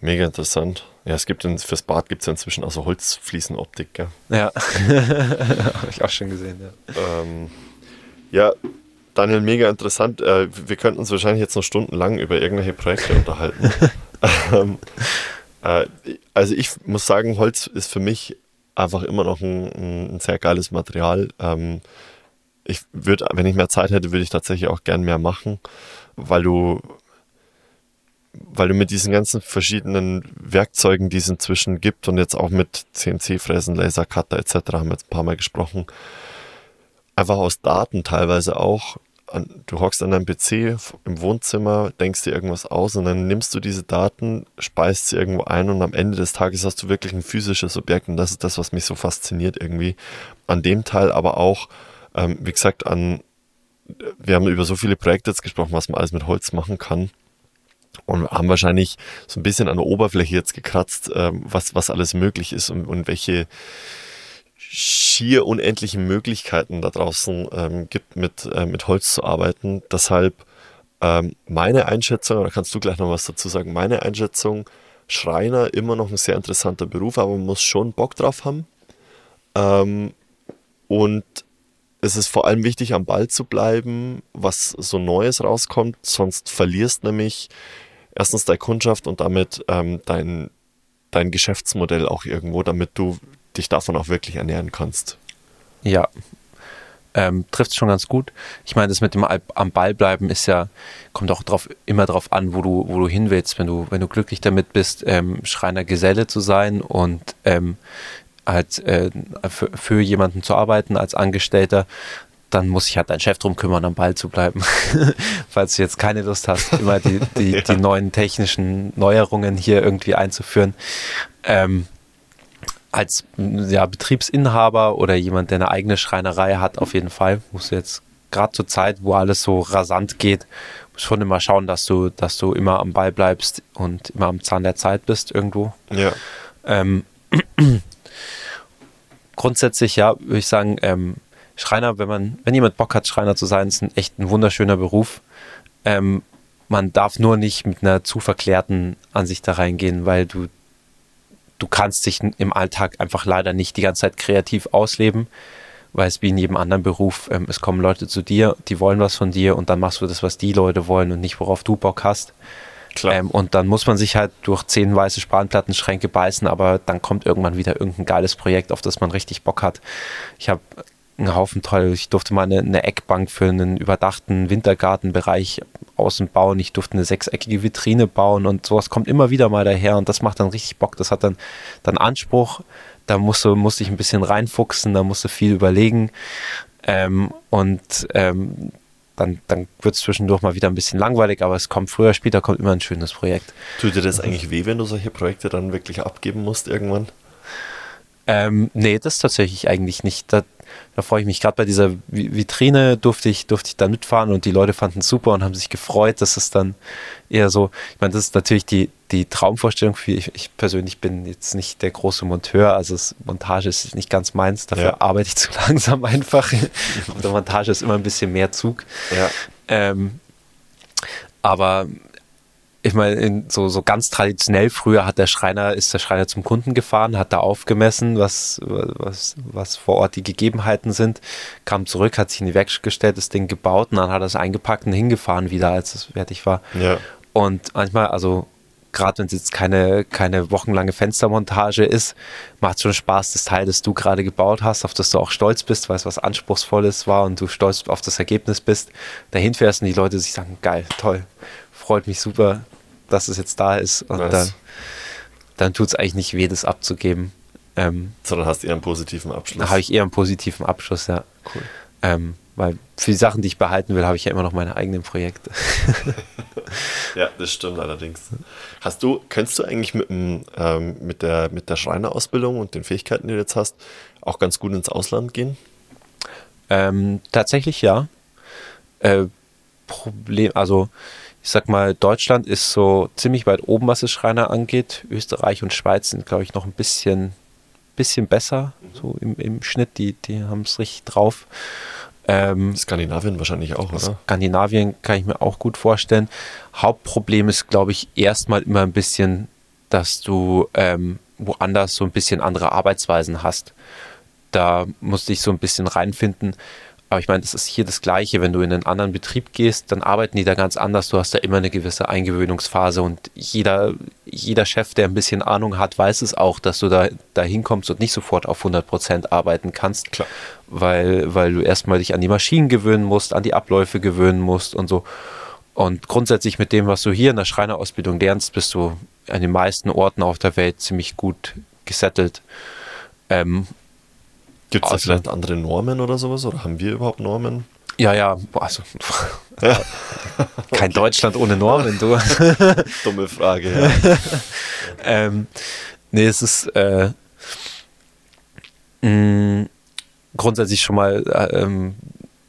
Mega interessant. Ja, es gibt in, fürs Bad gibt es ja inzwischen auch so Holzfliesenoptik, gell? Ja, habe ich auch schon gesehen. Ja. Ähm, ja, Daniel, mega interessant. Äh, wir könnten uns wahrscheinlich jetzt noch stundenlang über irgendwelche Projekte unterhalten. ähm, äh, also ich muss sagen, Holz ist für mich einfach immer noch ein, ein sehr geiles Material. Ähm, ich würde, wenn ich mehr Zeit hätte, würde ich tatsächlich auch gern mehr machen, weil du, weil du mit diesen ganzen verschiedenen Werkzeugen, die es inzwischen gibt und jetzt auch mit CNC-Fräsen, Lasercutter etc. haben wir jetzt ein paar Mal gesprochen, einfach aus Daten teilweise auch. An, du hockst an deinem PC im Wohnzimmer, denkst dir irgendwas aus und dann nimmst du diese Daten, speist sie irgendwo ein und am Ende des Tages hast du wirklich ein physisches Objekt und das ist das, was mich so fasziniert irgendwie. An dem Teil aber auch, ähm, wie gesagt, an, wir haben über so viele Projekte jetzt gesprochen, was man alles mit Holz machen kann und haben wahrscheinlich so ein bisschen an der Oberfläche jetzt gekratzt, ähm, was, was alles möglich ist und, und welche schier unendlichen Möglichkeiten da draußen ähm, gibt, mit, äh, mit Holz zu arbeiten. Deshalb ähm, meine Einschätzung, oder kannst du gleich noch was dazu sagen, meine Einschätzung, Schreiner immer noch ein sehr interessanter Beruf, aber man muss schon Bock drauf haben. Ähm, und es ist vor allem wichtig, am Ball zu bleiben, was so Neues rauskommt, sonst verlierst nämlich erstens deine Kundschaft und damit ähm, dein, dein Geschäftsmodell auch irgendwo, damit du dich davon auch wirklich ernähren kannst. Ja, ähm, trifft schon ganz gut. Ich meine, das mit dem am Ball bleiben ist ja, kommt auch drauf, immer drauf an, wo du, wo du hin willst. Wenn du, wenn du glücklich damit bist, ähm, Schreiner Geselle zu sein und ähm, halt äh, für, für jemanden zu arbeiten als Angestellter, dann muss sich halt dein Chef drum kümmern, am Ball zu bleiben. Falls du jetzt keine Lust hast, immer die, die, Ja. die neuen technischen Neuerungen hier irgendwie einzuführen. Ähm, als ja, Betriebsinhaber oder jemand, der eine eigene Schreinerei hat, auf jeden Fall, musst du jetzt gerade zur Zeit, wo alles so rasant geht, musst schon immer schauen, dass du, dass du immer am Ball bleibst und immer am Zahn der Zeit bist irgendwo. Ja, Ähm, grundsätzlich, ja, würde ich sagen, ähm, Schreiner, wenn man, wenn jemand Bock hat, Schreiner zu sein, ist ein echt ein wunderschöner Beruf. Ähm, man darf nur nicht mit einer zu verklärten Ansicht da reingehen, weil du, du kannst dich im Alltag einfach leider nicht die ganze Zeit kreativ ausleben, weil es wie in jedem anderen Beruf, ähm, es kommen Leute zu dir, die wollen was von dir und dann machst du das, was die Leute wollen und nicht, worauf du Bock hast. Ähm, und dann muss man sich halt durch zehn weiße Spanplattenschränke beißen, aber dann kommt irgendwann wieder irgendein geiles Projekt, auf das man richtig Bock hat. Ich habe einen Haufen toll. Ich durfte mal eine, eine Eckbank für einen überdachten Wintergartenbereich außen bauen. Ich durfte eine sechseckige Vitrine bauen und sowas kommt immer wieder mal daher und das macht dann richtig Bock. Das hat dann, dann Anspruch. Da musst du, musst dich ein bisschen reinfuchsen, da musst du viel überlegen. Ähm, und ähm, dann, dann wird es zwischendurch mal wieder ein bisschen langweilig, aber es kommt früher, später kommt immer ein schönes Projekt. Tut dir das eigentlich weh, wenn du solche Projekte dann wirklich abgeben musst irgendwann? Ähm, nee, das tatsächlich eigentlich nicht. Da, da freue ich mich gerade bei dieser Vi- Vitrine durfte ich, durfte ich da mitfahren und die Leute fanden es super und haben sich gefreut, dass es dann eher so, ich meine, das ist natürlich die, die Traumvorstellung für ich, ich persönlich bin jetzt nicht der große Monteur, also Montage ist nicht ganz meins, dafür Ja. arbeite ich zu langsam einfach. und der Montage ist immer ein bisschen mehr Zug. Ja. Ähm, aber ich meine, in so, so ganz traditionell früher hat der Schreiner, ist der Schreiner zum Kunden gefahren, hat da aufgemessen, was, was, was vor Ort die Gegebenheiten sind, kam zurück, hat sich in die Werkstatt gestellt, das Ding gebaut und dann hat er es eingepackt und hingefahren wieder, als es fertig war. Ja. Und manchmal, also gerade wenn es jetzt keine, keine wochenlange Fenstermontage ist, macht schon Spaß, das Teil, das du gerade gebaut hast, auf das du auch stolz bist, weil es was Anspruchsvolles war und du stolz auf das Ergebnis bist, dahin fährst und die Leute sich sagen, geil, toll, freut mich super, dass es jetzt da ist. Und Nice. dann, dann tut es eigentlich nicht weh, das abzugeben. Ähm, Sondern hast eher einen positiven Abschluss. habe ich eher einen positiven Abschluss, ja. Cool. Ähm, weil für die Sachen, die ich behalten will, habe ich ja immer noch meine eigenen Projekte. Ja, das stimmt allerdings. Hast du, könntest du eigentlich mit, dem, ähm, mit, der, mit der Schreinerausbildung und den Fähigkeiten, die du jetzt hast, auch ganz gut ins Ausland gehen? Ähm, tatsächlich ja. Äh, Problem, also ich sag mal, Deutschland ist so ziemlich weit oben, was es Schreiner angeht. Österreich und Schweiz sind, glaube ich, noch ein bisschen, bisschen besser, so im, im Schnitt. Die, die haben es richtig drauf. Ähm, Skandinavien wahrscheinlich auch, oder? Skandinavien kann ich mir auch gut vorstellen. Hauptproblem ist, glaube ich, erstmal immer ein bisschen, dass du ähm, woanders so ein bisschen andere Arbeitsweisen hast. Da musste ich so ein bisschen reinfinden. Aber ich meine, das ist hier das Gleiche. Wenn du in einen anderen Betrieb gehst, dann arbeiten die da ganz anders. Du hast da immer eine gewisse Eingewöhnungsphase und jeder, jeder Chef, der ein bisschen Ahnung hat, weiß es auch, dass du da, da hinkommst und nicht sofort auf 100 Prozent arbeiten kannst. Klar. Weil, weil du erstmal dich an die Maschinen gewöhnen musst, an die Abläufe gewöhnen musst und so. Und grundsätzlich mit dem, was du hier in der Schreinerausbildung lernst, bist du an den meisten Orten auf der Welt ziemlich gut gesettelt. Ähm, Gibt es da Also- vielleicht andere Normen oder sowas? Oder haben wir überhaupt Normen? ja, ja, also kein Deutschland ohne Normen, du. Dumme Frage, ja. ähm, nee, es ist äh, mh, grundsätzlich schon mal äh, ähm,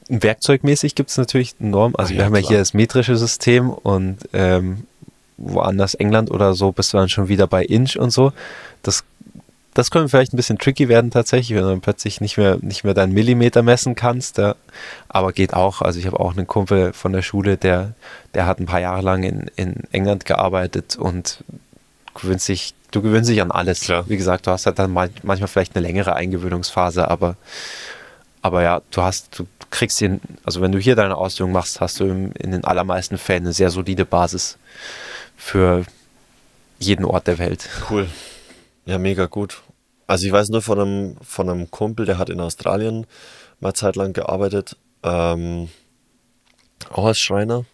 werkzeugmäßig gibt es natürlich eine Norm. Also Ah, wir ja, haben ja klar. hier das metrische System und ähm, woanders England oder so bist du dann schon wieder bei Inch und so. Das das könnte vielleicht ein bisschen tricky werden tatsächlich, wenn du dann plötzlich nicht mehr, nicht mehr deinen Millimeter messen kannst. Ja. Aber geht auch. Also ich habe auch einen Kumpel von der Schule, der, der hat ein paar Jahre lang in, in England gearbeitet und gewöhnst dich, du gewöhnst dich an alles. Klar. Wie gesagt, du hast halt dann man- manchmal vielleicht eine längere Eingewöhnungsphase, aber, aber ja, du hast, du kriegst den, also wenn du hier deine Ausbildung machst, hast du in den allermeisten Fällen eine sehr solide Basis für jeden Ort der Welt. Cool. Ja, mega gut. Also ich weiß nur von einem, von einem Kumpel, der hat in Australien mal zeitlang gearbeitet, ähm, auch als Schreiner.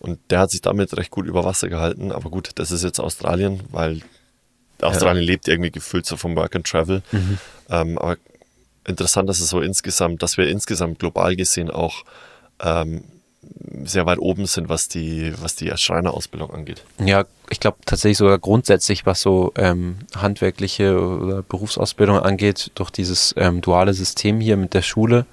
Und der hat sich damit recht gut über Wasser gehalten. Aber gut, das ist jetzt Australien, weil Australien lebt irgendwie gefühlt so vom Work and Travel. Ähm, aber interessant, dass es so insgesamt, dass wir insgesamt global gesehen auch ähm, sehr weit oben sind, was die, was die Schreinerausbildung angeht. Ja, ich glaube tatsächlich sogar grundsätzlich, was so ähm, handwerkliche oder Berufsausbildung angeht, durch dieses ähm, duale System hier mit der Schule.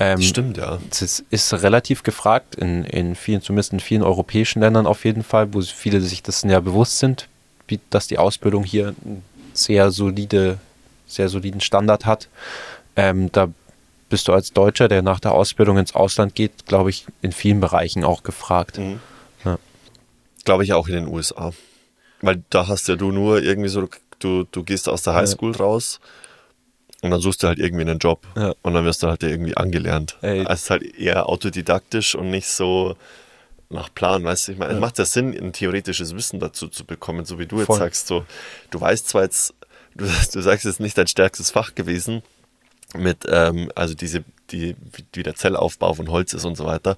Ähm, Stimmt, ja. Es ist, ist relativ gefragt in, in vielen, zumindest in vielen europäischen Ländern auf jeden Fall, wo viele sich dessen ja bewusst sind, wie, dass die Ausbildung hier einen sehr solide, sehr soliden Standard hat. Ähm, da bist du als Deutscher, der nach der Ausbildung ins Ausland geht, glaube ich, in vielen Bereichen auch gefragt. Mhm. Ja. Glaube ich auch in den USA. Weil da hast ja du nur irgendwie so, du, du gehst aus der Highschool raus und dann suchst du halt irgendwie einen Job Ja. und dann wirst du halt irgendwie angelernt. Ey. Also es ist halt eher autodidaktisch und nicht so nach Plan, weißt du? Ich meine, es macht ja Sinn, ein theoretisches Wissen dazu zu bekommen, so wie du jetzt Voll. sagst. So, du weißt zwar jetzt, du, du sagst jetzt nicht dein stärkstes Fach gewesen, mit, ähm, also diese, die, wie der Zellaufbau von Holz ist und so weiter.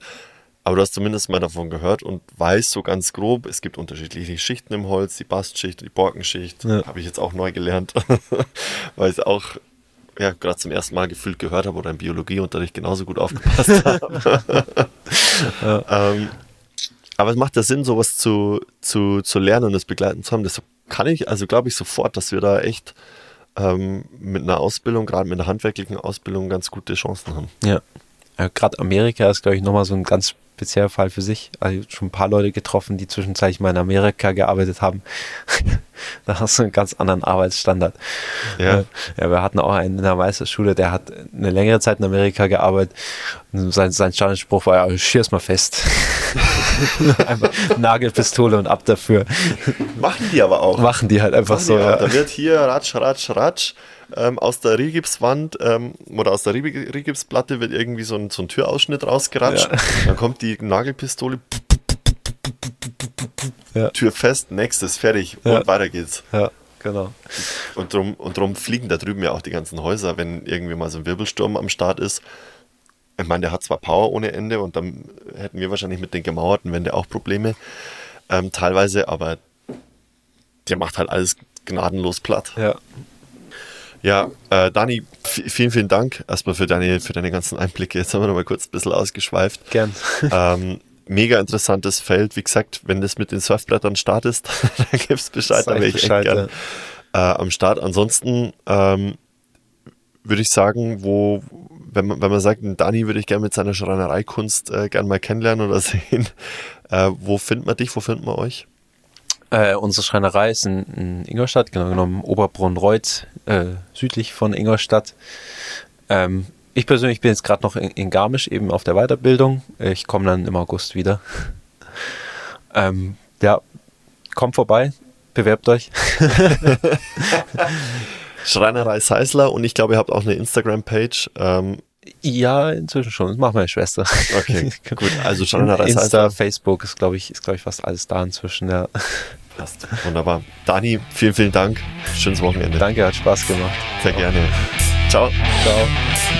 Aber du hast zumindest mal davon gehört und weißt so ganz grob, es gibt unterschiedliche Schichten im Holz, die Bastschicht, die Borkenschicht, Ja. habe ich jetzt auch neu gelernt, weil ich es auch ja, gerade zum ersten Mal gefühlt gehört habe oder im Biologieunterricht genauso gut aufgepasst habe. ähm, aber es macht ja Sinn, sowas zu, zu, zu lernen und das begleiten zu haben. Deshalb kann ich, also glaube ich sofort, dass wir da echt ähm, mit einer Ausbildung, gerade mit einer handwerklichen Ausbildung, ganz gute Chancen haben. Ja. ja Gerade Amerika ist, glaube ich, nochmal so ein ganz spezieller Fall für sich. Also schon ein paar Leute getroffen, die zwischenzeitlich mal in Amerika gearbeitet haben. da hast du einen ganz anderen Arbeitsstandard. Ja. Äh, ja, wir hatten auch einen in der Meisterschule, der hat eine längere Zeit in Amerika gearbeitet. Und sein, sein Standardspruch war ja, schier's mal fest. Nagelpistole und ab dafür. Machen die aber auch. Machen die halt einfach Machen so. Ja. Da wird hier ratsch, ratsch, ratsch ähm, aus der Rigipswand ähm, oder aus der Rig- Rigipsplatte wird irgendwie so ein, so ein Türausschnitt rausgeratscht. Ja. Dann kommt die Nagelpistole Ja. Tür fest, nächstes, fertig Ja. und weiter geht's. Ja, genau. Und drum, und drum fliegen da drüben ja auch die ganzen Häuser, wenn irgendwie mal so ein Wirbelsturm am Start ist. Ich meine, der hat zwar Power ohne Ende und dann hätten wir wahrscheinlich mit den gemauerten Wände auch Probleme ähm, teilweise, aber der macht halt alles gnadenlos platt. Ja. Ja, äh, Dani, vielen, vielen Dank erstmal für deine, für deine ganzen Einblicke. Jetzt haben wir noch mal kurz ein bisschen ausgeschweift. Gern. ähm, mega interessantes Feld. Wie gesagt, wenn das mit den Surfbrettern startest, dann gibst Bescheid, da wäre ich echt Bescheid, gern äh, am Start. Ansonsten ähm, würde ich sagen, wo, wenn man, wenn man sagt, Dani würde ich gerne mit seiner Schreinereikunst äh, gern mal kennenlernen oder sehen, äh, wo findet man dich, wo findet man euch? Äh, unsere Schreinerei ist in, in Ingolstadt, genau genommen Oberbrunn-Reuth, äh, südlich von Ingolstadt. Ähm, ich persönlich bin jetzt gerade noch in, in Garmisch eben auf der Weiterbildung. Ich komme dann im August wieder. ähm, ja, kommt vorbei, bewerbt euch. Schreinerei Seisler und ich glaube, ihr habt auch eine Instagram-Page. Ähm, Ja, inzwischen schon. Das macht meine Schwester. okay, gut. Also Schreinerei Insta, Seisler. Facebook ist, glaube ich, ist, glaube ich, fast alles da inzwischen, ja. Passt. Wunderbar. Dani, vielen, vielen Dank. Schönes Wochenende. Danke, hat Spaß gemacht. Sehr gerne. Ciao. Ciao.